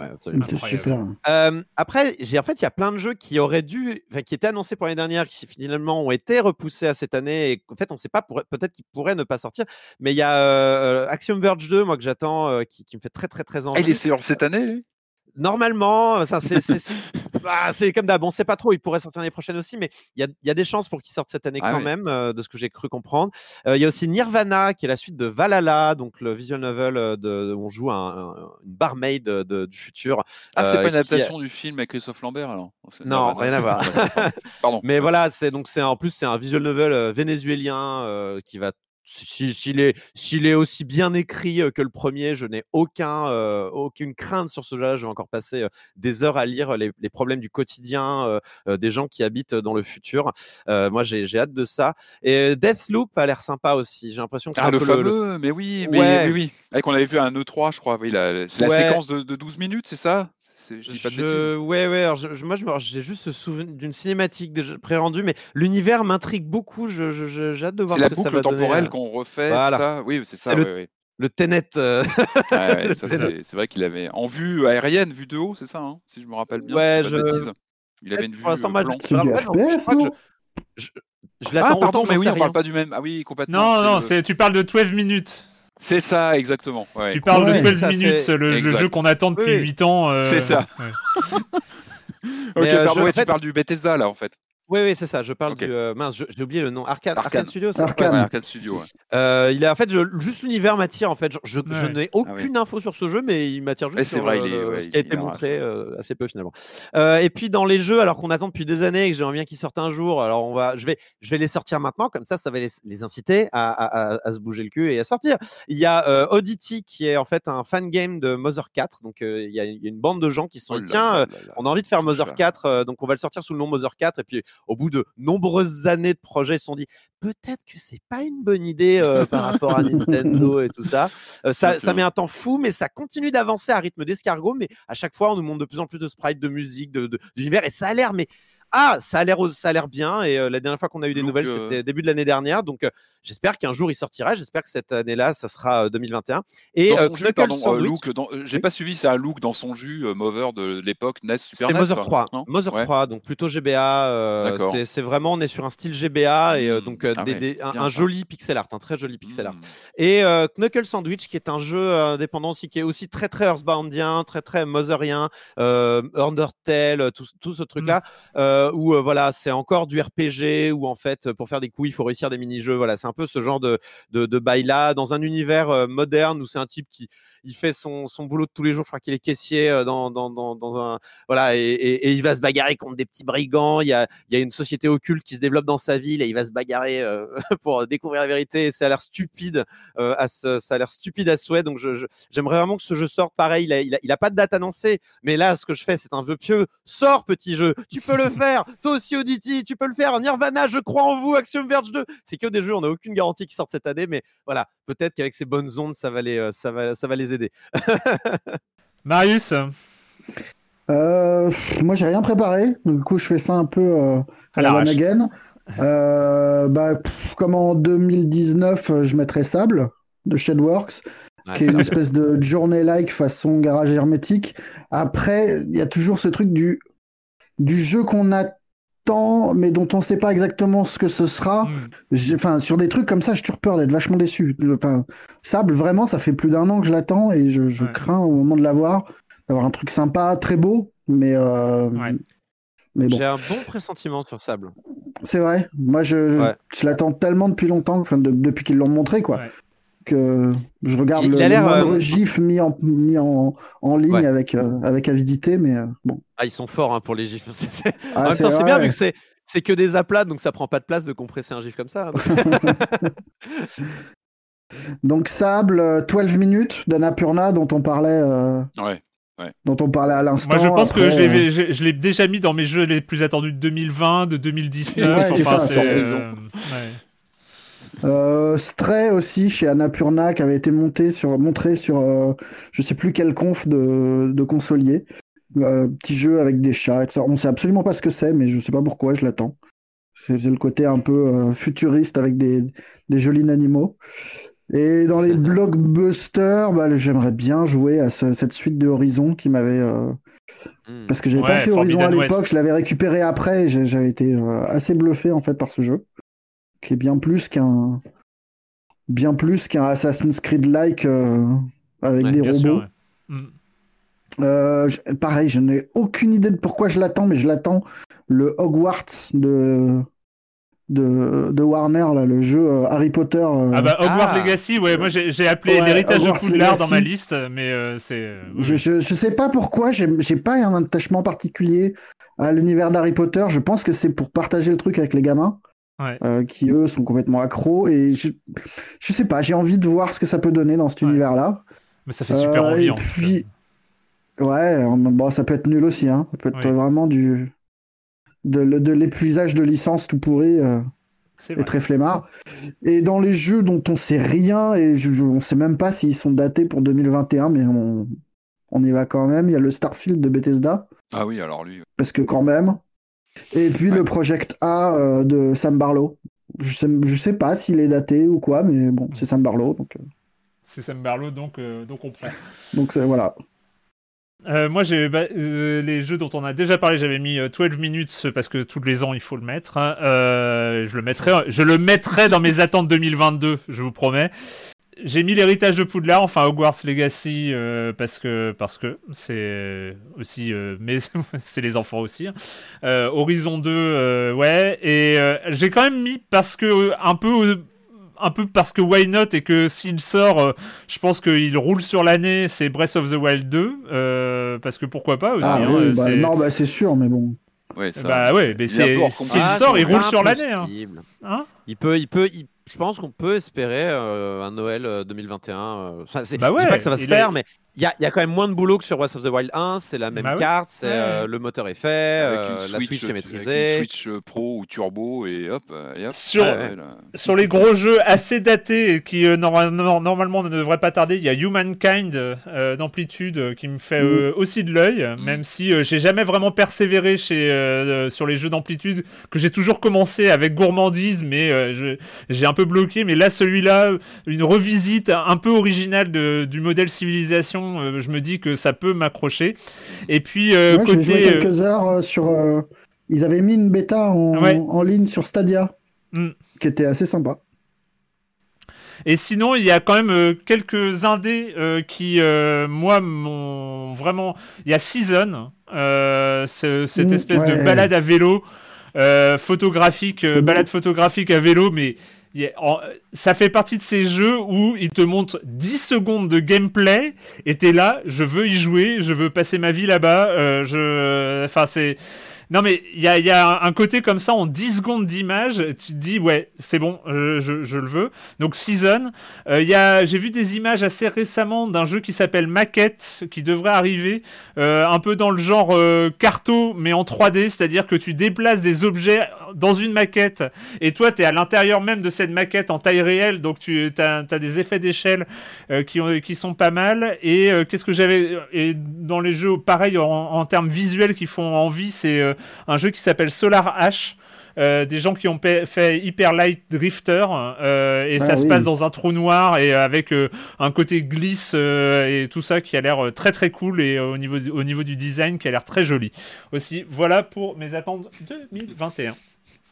Euh, après, j'ai en fait, il y a plein de jeux qui auraient dû, enfin, qui étaient annoncés pour l'année dernière, qui finalement ont été repoussés à cette année. Et en fait, on ne sait pas. Peut-être qu'ils pourraient ne pas sortir. Mais il y a euh, Axiom Verge 2, moi que j'attends, qui, me fait très très très envie. Ah, il est sur cette année, lui? Normalement, bah, c'est comme d'hab, on sait pas trop. Il pourrait sortir l'année prochaine aussi, mais il y, a, des chances pour qu'il sorte cette année ah quand même, euh, de ce que j'ai cru comprendre. Euh, il y a aussi Nirvana, qui est la suite de Valhalla, donc le visual novel euh, de, où on joue un, une barmaid du futur. Ah, c'est pas une adaptation du film avec Christophe Lambert alors? Non, rien à voir. Pardon. mais voilà, c'est donc c'est en plus c'est un visual novel vénézuélien qui va s'il est, est, aussi bien écrit que le premier, je n'ai aucun, aucune crainte sur ce jeu-là. Je vais encore passer des heures à lire les, problèmes du quotidien des gens qui habitent dans le futur. moi, j'ai hâte de ça. Et Deathloop a l'air sympa aussi. J'ai l'impression que c'est ah, le fameux, mais oui, mais oui, oui. Avec on avait vu un E3, je crois. Oui, la séquence de, de, 12 minutes, c'est ça? Je dis pas de Ouais, ouais. moi, j'ai juste ce souvenir d'une cinématique pré-rendue, mais l'univers m'intrigue beaucoup. J'ai hâte de voir ce que ça va C'est la boucle temporelle qu'on refait. Ça? Oui, c'est ça. Le... le Tenet. Euh, c'est vrai qu'il avait en vue aérienne, vue de haut, c'est ça, hein, si je me rappelle bien. Ouais, je... Il avait une vue. Pour l'instant, moi, je, je, je l'attends. Ah, pardon, mais oui, on parle pas du même. Ah oui, complètement. Non, non, tu parles de 12 minutes. C'est ça, exactement. Tu parles de 12 minutes, le, jeu qu'on attend depuis 8 ans. Euh, c'est ça. ok, euh, pardon, tu parles du Bethesda là en fait. Oui, oui, c'est ça. Je parle du. Euh, mince, j'ai oublié le nom. Arcade, Arcade. Studio, c'est Arcade. Arcade Studio. Euh, il est en fait juste l'univers m'attire en fait. Je, n'ai ah aucune info sur ce jeu, mais il m'attire juste sur vrai, ce qui a été montré euh, assez peu finalement. et puis dans les jeux, alors qu'on attend depuis des années et que j'aimerais bien qu'ils sortent un jour, alors on va, je vais, je vais les sortir maintenant, comme ça, ça va les, inciter à, se bouger le cul et à sortir. Il y a Oddity qui est en fait un fan game de Mother 4, donc il y, a une bande de gens qui sont oh tiens, on a envie de faire Mother 4, donc on va le sortir sous le nom Mother 4 et puis au bout de nombreuses années de projets, ils se sont dit peut-être que c'est pas une bonne idée euh, par rapport à Nintendo et tout ça. Euh, ça. ça. met un temps fou, mais ça continue d'avancer à rythme d'escargot. Mais à chaque fois, on nous montre de plus en plus de sprites, de musique, de, d'univers, et ça a l'air mais ah, ça a l'air, ça a l'air bien. Et euh, la dernière fois qu'on a eu des nouvelles, euh, c'était début de l'année dernière. Donc, euh, j'espère qu'un jour il sortira. J'espère que cette année-là, ça sera 2021. Et dans son pardon, look, j'ai pas suivi, c'est un look dans son jus, Mover de l'époque NES Super C'est Mother 3. Mother 3, donc plutôt GBA. c'est vraiment, on est sur un style GBA et mmh. donc ah un, joli pixel art, un très joli pixel art. Mmh. Et Knuckle Sandwich, qui est un jeu indépendant aussi, qui est aussi très très Earthboundien, très très Motherien, Undertale, tout, tout ce truc-là. Mmh. Euh, où euh, voilà, c'est encore du RPG où en fait pour faire des coups il faut réussir des mini-jeux. Voilà, c'est un peu ce genre de, de, de bail là dans un univers euh, moderne où c'est un type qui il fait son, son, boulot de tous les jours. Je crois qu'il est caissier euh, dans, dans, dans, un voilà et, il va se bagarrer contre des petits brigands. Il y a, il y a une société occulte qui se développe dans sa ville et il va se bagarrer euh, pour découvrir la vérité. ça a l'air stupide, euh, à ça a l'air stupide à souhait. Donc je, j'aimerais vraiment que ce jeu sorte. Pareil, il a, il a, pas de date annoncée, mais là ce que je fais c'est un vœu pieux. Sors petit jeu, tu peux le faire. Toi aussi Auditi, tu peux le faire. Nirvana, je crois en vous. Action Verge 2, c'est que des jeux. On n'a aucune garantie qui sortent cette année, mais voilà, peut-être qu'avec ces bonnes ondes, ça va les, ça va, ça va les aider. Marius? Euh, Moi, j'ai rien préparé. Du coup, je fais ça un peu euh, à la one again. Euh, bah, comme en 2019, je mettrais Sable de Shedworks. qui est une espèce de journée-like façon garage hermétique. Après, il y a toujours ce truc du, du jeu qu'on a mais dont on ne sait pas exactement ce que ce sera. Hmm. Enfin, sur des trucs comme ça, je suis peur d'être vachement déçu. Enfin, Sable, vraiment, ça fait plus d'un an que je l'attends et je, crains au moment de l'avoir d'avoir un truc sympa, très beau, mais. Euh, mais bon. J'ai un bon pressentiment sur Sable. C'est vrai. Moi, je, je, l'attends tellement depuis longtemps, enfin, depuis qu'ils l'ont montré, quoi que je regarde le, le euh, gif mis en, mis en, en ligne avec, euh, avec avidité, mais euh, bon. Ah, ils sont forts hein, pour les gifs. Ah, en même temps, c'est bien vu que c'est, c'est que des aplats, donc ça prend pas de place de compresser un gif comme ça. donc, Sable, 12 minutes d'Annapurna dont on parlait. Ouais. dont on parlait à l'instant. Moi, je pense que je l'ai déjà mis dans mes jeux les plus attendus de 2020, de 2019. c'est ça, euh, Stray aussi chez Annapurna qui avait été monté sur, montré sur euh, je sais plus quel conf de, de consolier. Euh, petit jeu avec des chats. Etc. On sait absolument pas ce que c'est, mais je sais pas pourquoi, je l'attends. C'est le côté un peu euh, futuriste avec des, des jolis animaux. Et dans les blockbusters, bah, j'aimerais bien jouer à cette suite de Horizon qui m'avait. Hmm. Parce que j'avais pas fait Horizon à l'époque, je l'avais récupéré après. J'avais été assez bluffé en fait par ce jeu qui est bien plus qu'un bien plus qu'un Assassin's Creed-like euh, avec des robots. Mm. Euh, pareil, je n'ai aucune idée de pourquoi je l'attends, mais je l'attends. Le Hogwarts de, de, de, Warner, là, le jeu euh, Harry Potter. Ah bah Hogwarts ah. Legacy, ouais, moi j'ai appelé l'héritage de Poudlard dans ma liste, mais c'est. Je, je, je, sais pas pourquoi, j'ai pas un attachement particulier à l'univers d'Harry Potter. Je pense que c'est pour partager le truc avec les gamins. Euh, qui eux sont complètement accros. Et je, je sais pas, j'ai envie de voir ce que ça peut donner dans cet univers-là. Mais ça fait super euh, envie. Et puis, ouais, bon, ça peut être nul aussi. Hein. Ça peut être vraiment du de, de l'épuisage de licence tout pourri. Euh, et très flemmard. Et dans les jeux dont on sait rien, et je, on sait même pas s'ils sont datés pour 2021, mais on, on y va quand même. Il y a le Starfield de Bethesda. Ah oui, alors lui. Parce que quand même, et puis le Project A euh, de Sam Barlow. Je sais, je sais pas s'il est daté ou quoi, mais bon, c'est Sam Barlow. Donc, euh. C'est Sam Barlow, donc, euh, donc on prend. donc voilà. moi, j'ai bah, les jeux dont on a déjà parlé. J'avais mis 12 minutes parce que tous les ans il faut le mettre. Hein. je le mettrai, je le mettrai dans mes attentes 2022, je vous promets j'ai mis l'héritage de Poudlard, enfin Hogwarts Legacy, euh, parce que parce que c'est aussi, euh, mais c'est les enfants aussi. Hein. Euh, Horizon 2, ouais, et j'ai quand même mis parce que un peu un peu parce que why not et que s'il sort, je pense qu'il roule sur l'année, c'est Breath of the Wild 2, parce que pourquoi pas aussi. Ah, hein, bah, non, bah c'est sûr, mais bon. Ouais, ça, bah ouais, mais s'il sort, il roule sur l'année. Hein. hein? il peut, il peut, il je pense qu'on peut espérer euh, un Noël 2021. Euh, euh, enfin, bah ouais, pas que ça va se faire, mais il y a, y a, quand même moins de boulot que sur Breath of the Wild 1. C'est la même bah carte, c'est euh, le moteur est fait, euh, la Switch, est maîtrisée. Avec une Switch Pro ou Turbo et hop. Et hop sur, sur les gros jeux assez datés qui euh, normalement ne devraient pas tarder, il y a Humankind d'amplitude qui me fait mm. aussi de l'œil, mm. même si j'ai jamais vraiment persévéré chez, sur les jeux d'amplitude que j'ai toujours commencé avec gourmandise, mais j'ai un peu bloqué. Mais là, celui-là, une revisite un peu originale de, du modèle civilisation euh, je me dis que ça peut m'accrocher. Et puis euh, côté, j'ai joué euh, quelques heures sur. Ils avaient mis une bêta en, ligne sur Stadia, mm. qui était assez sympa. Et sinon, il y a quand même quelques indés qui, moi, m'ont vraiment. Il y a Season, cette mm, espèce de balade à vélo, photographique, balade photographique à vélo, mais ça fait partie de ces jeux où il te montre 10 secondes de gameplay et t'es là, je veux y jouer, je veux passer ma vie là-bas. Euh, je, enfin c'est non, mais il y a, y a, un côté comme ça, en 10 secondes d'image, tu te dis, ouais, c'est bon, je, je, le veux. Donc, Season. Euh, y a, j'ai vu des images assez récemment d'un jeu qui s'appelle Maquette, qui devrait arriver, euh, un peu dans le genre euh, carto, mais en 3D, c'est-à-dire que tu déplaces des objets dans une maquette, et toi, tu es à l'intérieur même de cette maquette en taille réelle, donc tu as, des effets d'échelle euh, qui, qui sont pas mal. Et euh, qu'est-ce que j'avais. Et dans les jeux, pareil, en, en termes visuels qui font envie, c'est un jeu qui s'appelle Solar H. Euh, des gens qui ont fait Hyper Light Drifter euh, et ah ça se passe dans un trou noir et avec euh, un côté glisse et tout ça qui a l'air très très cool et au niveau au niveau du design qui a l'air très joli aussi voilà pour mes attentes 2021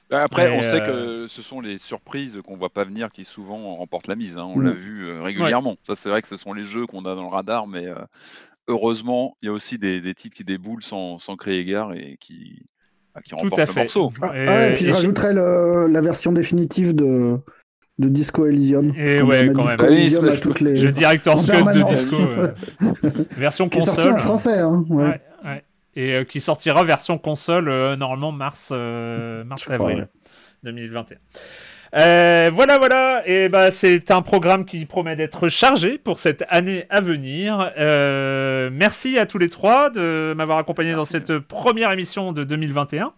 bah, après, on sait que ce sont les surprises qu'on voit pas venir qui souvent remportent la mise. Hein. On l'a mm. vu régulièrement. Ça, c'est vrai que ce sont les jeux qu'on a dans le radar, mais heureusement, il y a aussi des, des, titres qui déboulent sans, sans créer égard et qui, ah, qui Tout à fait. morceau. Ah, ah, et, puis je rajouterais la version définitive de, de Disco Elysium. Et ouais, quand Disco même. Elysium à toutes les. Le director's cut de Disco. version console. Qui est sorti en français. Hein, ouais. Ouais, et euh, qui sortira version console euh, normalement mars, euh, mars avril 2021. Euh, voilà, voilà. Et bah, c'est un programme qui promet d'être chargé pour cette année à venir. Euh, merci à tous les trois de m'avoir accompagné dans cette première émission de 2021.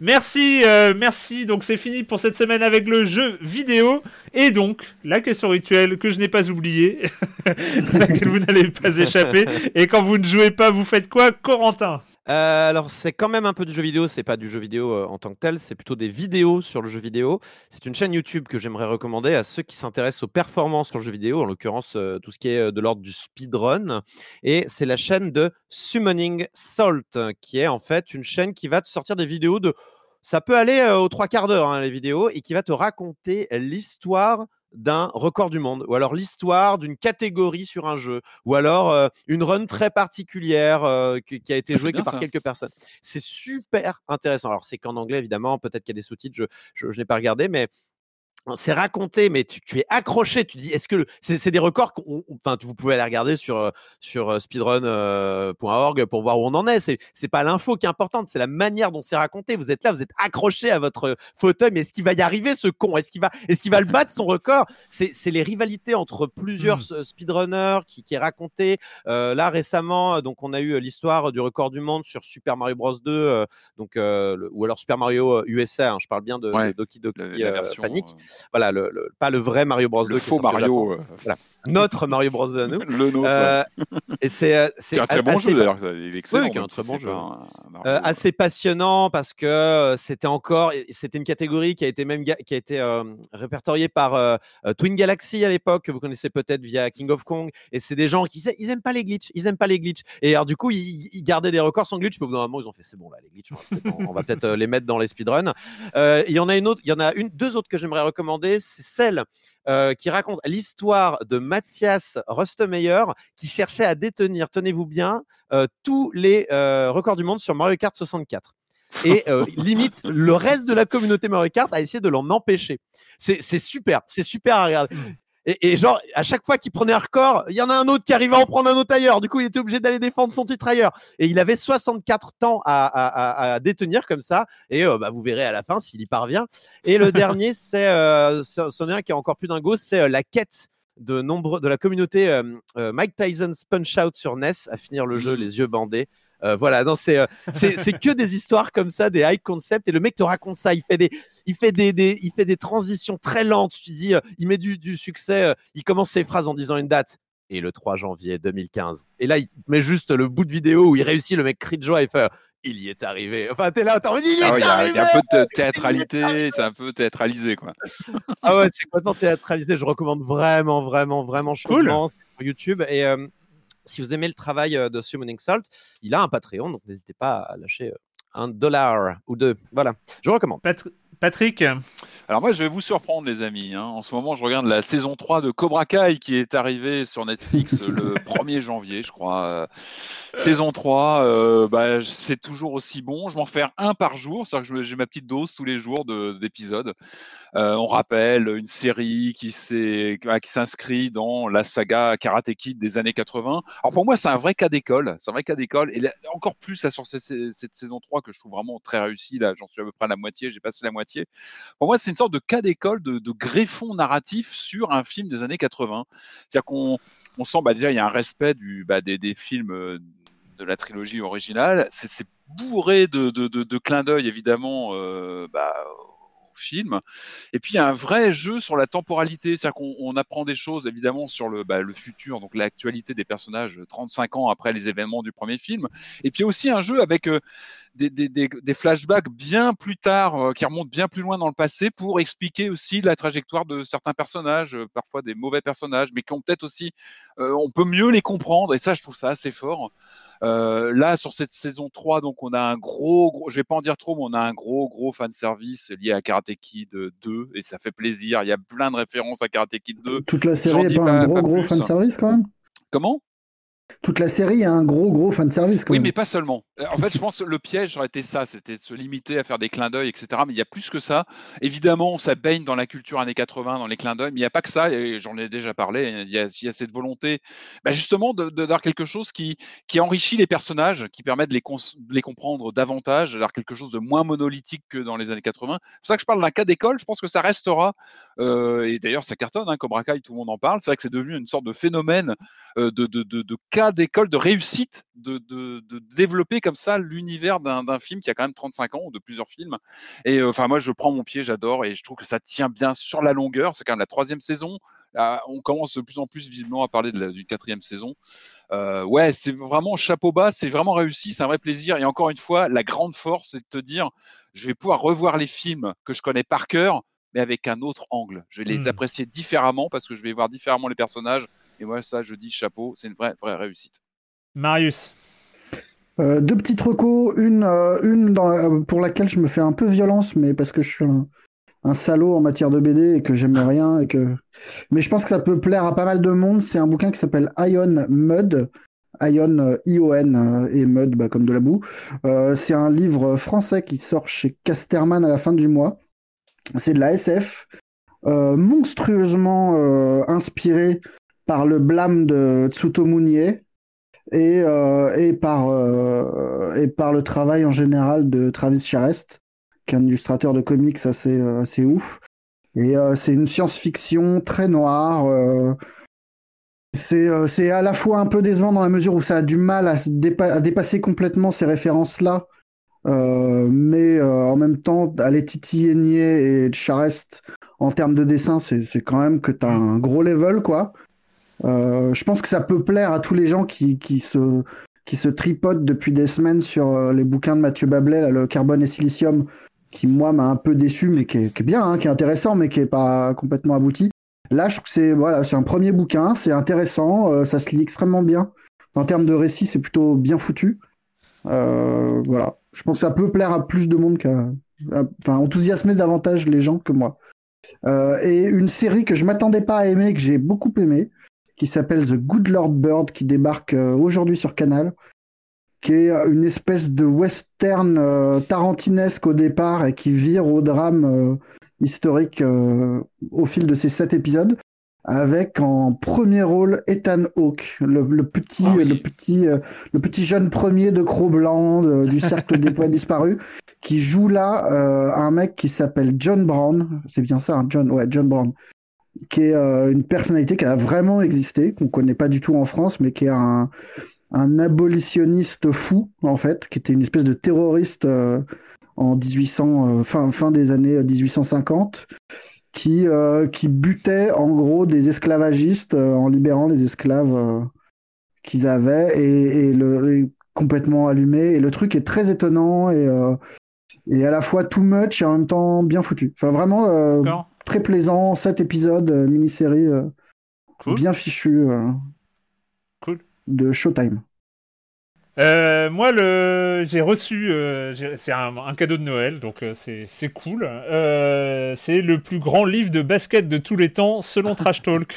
Merci, euh, merci. Donc c'est fini pour cette semaine avec le jeu vidéo et donc la question rituelle que je n'ai pas oubliée, laquelle vous n'allez pas échapper. Et quand vous ne jouez pas, vous faites quoi, Corentin? Alors c'est quand même un peu du jeu vidéo. C'est pas du jeu vidéo en tant que tel. C'est plutôt des vidéos sur le jeu vidéo. C'est une chaîne YouTube que j'aimerais recommander à ceux qui s'intéressent aux performances sur le jeu vidéo, en l'occurrence euh, tout ce qui est euh, de l'ordre du speedrun. Et c'est la chaîne de Summoning Salt, qui est en fait une chaîne qui va te sortir des vidéos de... Ça peut aller euh, aux trois quarts d'heure, hein, les vidéos, et qui va te raconter l'histoire d'un record du monde, ou alors l'histoire d'une catégorie sur un jeu, ou alors une run très particulière qui, a été jouée par quelques personnes. C'est super intéressant. Alors c'est qu'en anglais évidemment, peut-être qu'il y a des sous-titres, je, je, je n'ai pas regardé, mais c'est raconté, mais tu, es accroché. Tu dis, est-ce que c'est des records Enfin, vous pouvez aller regarder sur euh, sur euh, speedrun.org pour voir où on en est. C'est c'est pas l'info qui est importante, c'est la manière dont c'est raconté. Vous êtes là, vous êtes accroché à votre fauteuil, mais est-ce qu'il va y arriver ce con? Est-ce qu'il va est-ce qu'il va le battre son record? C'est c'est les rivalités entre plusieurs mmh. speedrunners qui qui est raconté. Euh, là récemment, donc on a eu l'histoire du record du monde sur Super Mario Bros 2, donc ou alors Super Mario USA. Hein, je parle bien de, Doki Doki Panic voilà, le, pas le vrai Mario Bros. 2. Le faux Mario. Euh. Notre Mario Bros. 2 nous. le nôtre. Euh, et c'est, euh, c'est un très bon jeu d'ailleurs. Il est excellent. Oui, un très bon jeu. assez passionnant parce que c'était encore, c'était une catégorie qui a été même qui a été répertoriée par Twin Galaxy à l'époque que vous connaissez peut-être via King of Kong. Et c'est des gens qui ils aiment pas les glitches, ils aiment pas les glitches. Et alors du coup, ils, gardaient des records sans glitch. Puis au bout d'un moment, ils ont fait c'est bon là, les glitches, on va peut-être, les mettre dans les speedruns. Il y en a une autre, il y en a une, deux autres que j'aimerais recommander c'est celle euh, qui raconte l'histoire de Mathias Rustemeyer qui cherchait à détenir, tenez-vous bien, euh, tous les euh, records du monde sur Mario Kart 64. Et limite, le reste de la communauté Mario Kart a essayé de l'en empêcher. C'est super, c'est super à regarder. Et, genre, à chaque fois qu'il prenait un record, il y en a un autre qui arrivait à en prendre un autre ailleurs. Du coup, il était obligé d'aller défendre son titre ailleurs. Et il avait 64 temps à, détenir comme ça. Et euh, bah, vous verrez à la fin s'il y parvient. Et le dernier, c'est euh, un qui est encore plus dingo, c'est euh, la quête de nombre de la communauté euh, Mike Tyson's Punch Out sur NES à finir le jeu mmh. les yeux bandés. Euh, voilà, non, c'est, c'est, que des histoires comme ça, des high concept. Et le mec te raconte ça. Il fait des, il fait des, des il fait des transitions très lentes. Tu dis, euh, il met du, du succès. Euh, il commence ses phrases en disant une date. Et le 3 janvier 2015. Et là, il met juste le bout de vidéo où il réussit. Le mec crie de joie et fait il y est arrivé. Enfin, t'es là, t'as envie, il y est ah arrivé. Il y, a un peu de théâtralité, c'est un peu théâtralisé, quoi. ah ouais, c'est complètement théâtralisé. Je recommande vraiment, vraiment, vraiment chaudement sur YouTube. Et si vous aimez le travail de Summoning Salt, il a un Patreon, donc n'hésitez pas à lâcher un dollar ou deux. Voilà, je recommande. Patrick? Alors moi, je vais vous surprendre, les amis. Hein. En ce moment, je regarde la saison 3 de Cobra Kai qui est arrivée sur Netflix le 1er janvier, je crois. saison 3, euh, bah, c'est toujours aussi bon. Je m'en fais un par jour, c'est-à-dire que j'ai ma petite dose tous les jours d'épisodes. Euh, on rappelle une série qui s'inscrit dans la saga Karate Kid des années 80. Alors pour moi, c'est un vrai cas d'école. C'est un vrai cas d'école. Et encore plus là, sur cette, saison 3 que je trouve vraiment très réussie. Là, j'en suis à peu près à la moitié. J'ai passé la moitié. Pour moi, c'est une sorte de cas d'école, de, greffon narratif sur un film des années 80. C'est-à-dire qu'on on sent bah, déjà il y a un respect du, bah, des, films euh, de la trilogie originale. C'est bourré de, de, clins d'œil évidemment euh, bah, film. Et puis il y a un vrai jeu sur la temporalité, c'est-à-dire qu'on apprend des choses évidemment sur le, bah, futur, donc l'actualité des personnages 35 ans après les événements du premier film. Et puis aussi un jeu avec euh, des, des, des, flashbacks bien plus tard, euh, qui remontent bien plus loin dans le passé pour expliquer aussi la trajectoire de certains personnages, euh, parfois des mauvais personnages, mais qui ont peut-être aussi, on peut mieux les comprendre. Et ça, je trouve ça assez fort. Euh, là, sur cette saison 3, donc on a un gros, gros, je vais pas en dire trop, mais on a un gros, gros fan service lié à Karate Kid 2 et ça fait plaisir. Il y a plein de références à Karate Kid 2. Toute la série n'est pas, un gros, gros fan service quand même? Comment? Toute la série a un gros, gros fan service. oui, mais pas seulement. Euh, en fait, je pense que le piège aurait été ça, c'était de se limiter à faire des clins d'œil, etc. Mais il y a plus que ça. Évidemment, ça baigne dans la culture années 80, dans les clins d'œil, mais il n'y a pas que ça, et j'en ai déjà parlé. Il y a, cette volonté, bah, justement, de, d'avoir quelque chose qui, qui enrichit les personnages, qui permet de les, les comprendre davantage, d'avoir quelque chose de moins monolithique que dans les années 80. C'est pour ça que je parle d'un cas d'école. Je pense que ça restera, euh, et d'ailleurs, ça cartonne, hein, Cobra Kai, tout le monde en parle. C'est vrai que c'est devenu une sorte de phénomène euh, de, de cas d'école, de réussite, de, de, développer comme ça l'univers d'un film qui a quand même 35 ans ou de plusieurs films. Et euh, enfin, moi, je prends mon pied, j'adore, et je trouve que ça tient bien sur la longueur. C'est quand même la troisième saison. on commence de plus en plus visiblement à parler d'une quatrième saison. Euh, ouais, c'est vraiment chapeau bas, c'est vraiment réussi, c'est un vrai plaisir. Et encore une fois, la grande force, c'est de te dire, je vais pouvoir revoir les films que je connais par cœur, mais avec un autre angle. Je vais les mmh. apprécier différemment parce que je vais voir différemment les personnages. Et moi, ça, je dis chapeau, c'est une vraie, vraie réussite. Marius. Euh, deux petites recos, une, euh, une dans pour laquelle je me fais un peu violence, mais parce que je suis un, salaud en matière de BD et que j'aime rien et que. Mais je pense que ça peut plaire à pas mal de monde. C'est un bouquin qui s'appelle Ion Mud. Ion euh, I-O-N et Mud bah, comme de la boue. c'est un livre français qui sort chez Casterman à la fin du mois. C'est de la SF, monstrueusement inspiré par le blâme de Tsutomu et, euh, et, par, euh, et par le travail en général de Travis Charest, qui est un illustrateur de comics assez, euh, assez ouf. Et c'est une science-fiction très noire. c'est à la fois un peu décevant dans la mesure où ça a du mal à, dépasser complètement ces références-là. mais en même temps, à les titiller et Charest, en termes de dessin, c'est quand même que tu as un gros level, quoi. Euh, je pense que ça peut plaire à tous les gens qui, qui se qui se tripotent depuis des semaines sur euh, les bouquins de Mathieu Bablet, le Carbone et Silicium, qui moi m'a un peu déçu, mais qui est, bien, hein, qui est intéressant, mais qui est pas complètement abouti. Là, je trouve que c'est voilà, c'est un premier bouquin, c'est intéressant, euh, ça se lit extrêmement bien. En termes de récit, c'est plutôt bien foutu. voilà, je pense que ça peut plaire à plus de monde qu'à, enfin, enthousiasmer davantage les gens que moi. et une série que je m'attendais pas à aimer, que j'ai beaucoup aimé, qui s'appelle The Good Lord Bird, qui débarque euh, aujourd'hui sur Canal, qui est une espèce de western euh, tarantinesque au départ et qui vire au drame euh, historique au fil de ces sept épisodes avec en premier rôle Ethan Hawke, le, petit, ah le petit, le petit jeune premier de Cro-Blanc du cercle des poètes disparus, qui joue là un mec qui s'appelle John Brown, c'est bien ça, hein, John, ouais, John Brown, qui est euh, une personnalité qui a vraiment existé, qu'on connaît pas du tout en France, mais qui est un, un abolitionniste fou, en fait, qui était une espèce de terroriste euh, en 1800, euh, fin, fin des années 1850, qui, qui butait en gros des esclavagistes en libérant les esclaves qu'ils avaient et, et le complètement allumé. Et le truc est très étonnant et, et à la fois too much et en même temps bien foutu. Enfin, vraiment très plaisant, 7 épisodes, euh, mini-série euh, bien fichu euh, cool. de Showtime. moi, le... j'ai reçu, c'est un, cadeau de Noël, donc c'est cool. c'est le plus grand livre de basket de tous les temps, selon Trash Talk.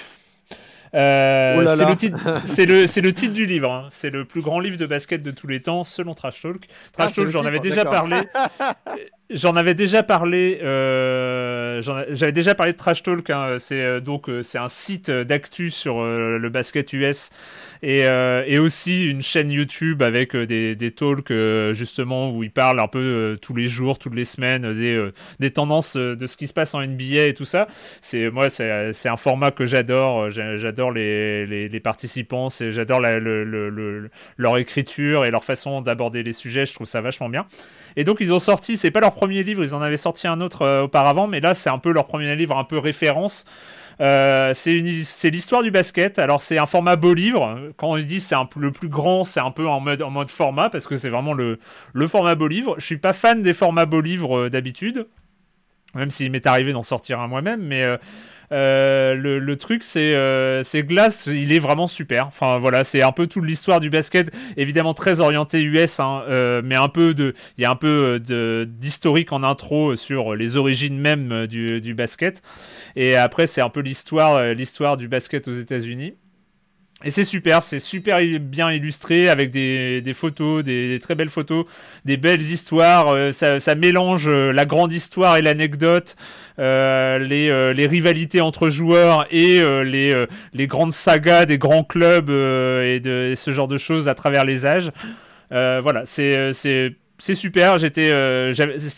Euh, oh c'est le, titre, le, le, titre du livre. Hein. C'est le plus grand livre de basket de tous les temps, selon Trash Talk. Trash ah, Talk, j'en avais déjà parlé. J'en avais déjà parlé. Euh, J'avais déjà parlé de Trash Talk. Hein. C'est euh, donc euh, c'est un site d'actu sur euh, le basket US et, et, aussi une chaîne YouTube avec des, des talks justement où ils parlent un peu tous les jours, toutes les semaines des, des tendances de ce qui se passe en NBA et tout ça. C'est moi c'est un format que j'adore. J'adore les, les, les, participants. J'adore le, le, leur écriture et leur façon d'aborder les sujets. Je trouve ça vachement bien. Et donc ils ont sorti, c'est pas leur premier livre, ils en avaient sorti un autre euh, auparavant, mais là c'est un peu leur premier livre, un peu référence. Euh, c'est l'histoire du basket. Alors c'est un format beau livre. Quand on dit c'est le plus grand, c'est un peu en mode, format parce que c'est vraiment le, le format beau livre. Je suis pas fan des formats beau livre euh, d'habitude, même s'il m'est arrivé d'en sortir un moi-même, mais euh, le, truc, c'est euh, Glass, il est vraiment super. Enfin voilà, c'est un peu toute l'histoire du basket, évidemment très orienté US, hein, euh, mais un peu de, il y a un peu d'historique en intro sur les origines même du, basket. Et après, c'est un peu l'histoire, l'histoire du basket aux États-Unis. Et c'est super, c'est super bien illustré avec des, des photos, des, très belles photos, des belles histoires. Euh, ça, ça, mélange euh, la grande histoire et l'anecdote, euh, les, les, rivalités entre joueurs et les, les grandes sagas des grands clubs et, de, et ce genre de choses à travers les âges. voilà, c'est c'est super. J'étais, euh,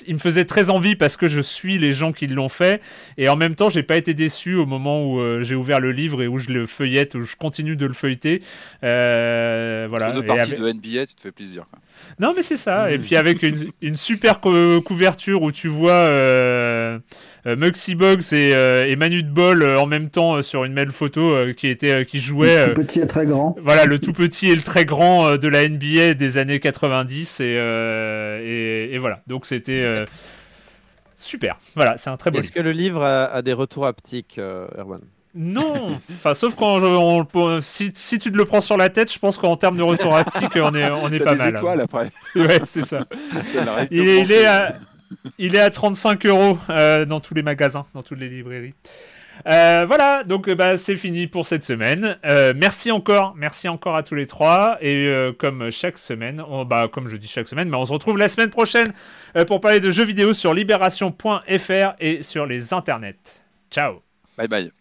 il me faisait très envie parce que je suis les gens qui l'ont fait et en même temps, j'ai pas été déçu au moment où euh, j'ai ouvert le livre et où je le feuillette, où je continue de le feuilleter. Euh, voilà. Deux parties de NBA, tu te fais plaisir. Non, mais c'est ça. Et puis avec une, une super couverture où tu vois euh, Muxy Box et, euh, et, Manu de Bol euh, en même temps sur une belle photo qui était qui jouait. Le tout petit et très grand. Voilà, le tout petit et le très grand de la NBA des années 90 et, et, et voilà. Donc c'était super. Voilà, c'est un très beau. Est-ce que le livre a, des retours haptiques, Erwan? Non, enfin sauf quand on, si, si, tu te le prends sur la tête, je pense qu'en termes de retour haptique, on est on est pas des mal. étoiles après. ouais, c'est ça. il, il est à, il est à 35 euros euh, dans tous les magasins, dans toutes les librairies. Euh, voilà, donc euh, bah, c'est fini pour cette semaine. merci encore, merci encore à tous les trois. Et comme chaque semaine, bah, comme je dis chaque semaine, mais on se retrouve la semaine prochaine pour parler de jeux vidéo sur libération.fr et sur les internets. Ciao. Bye bye.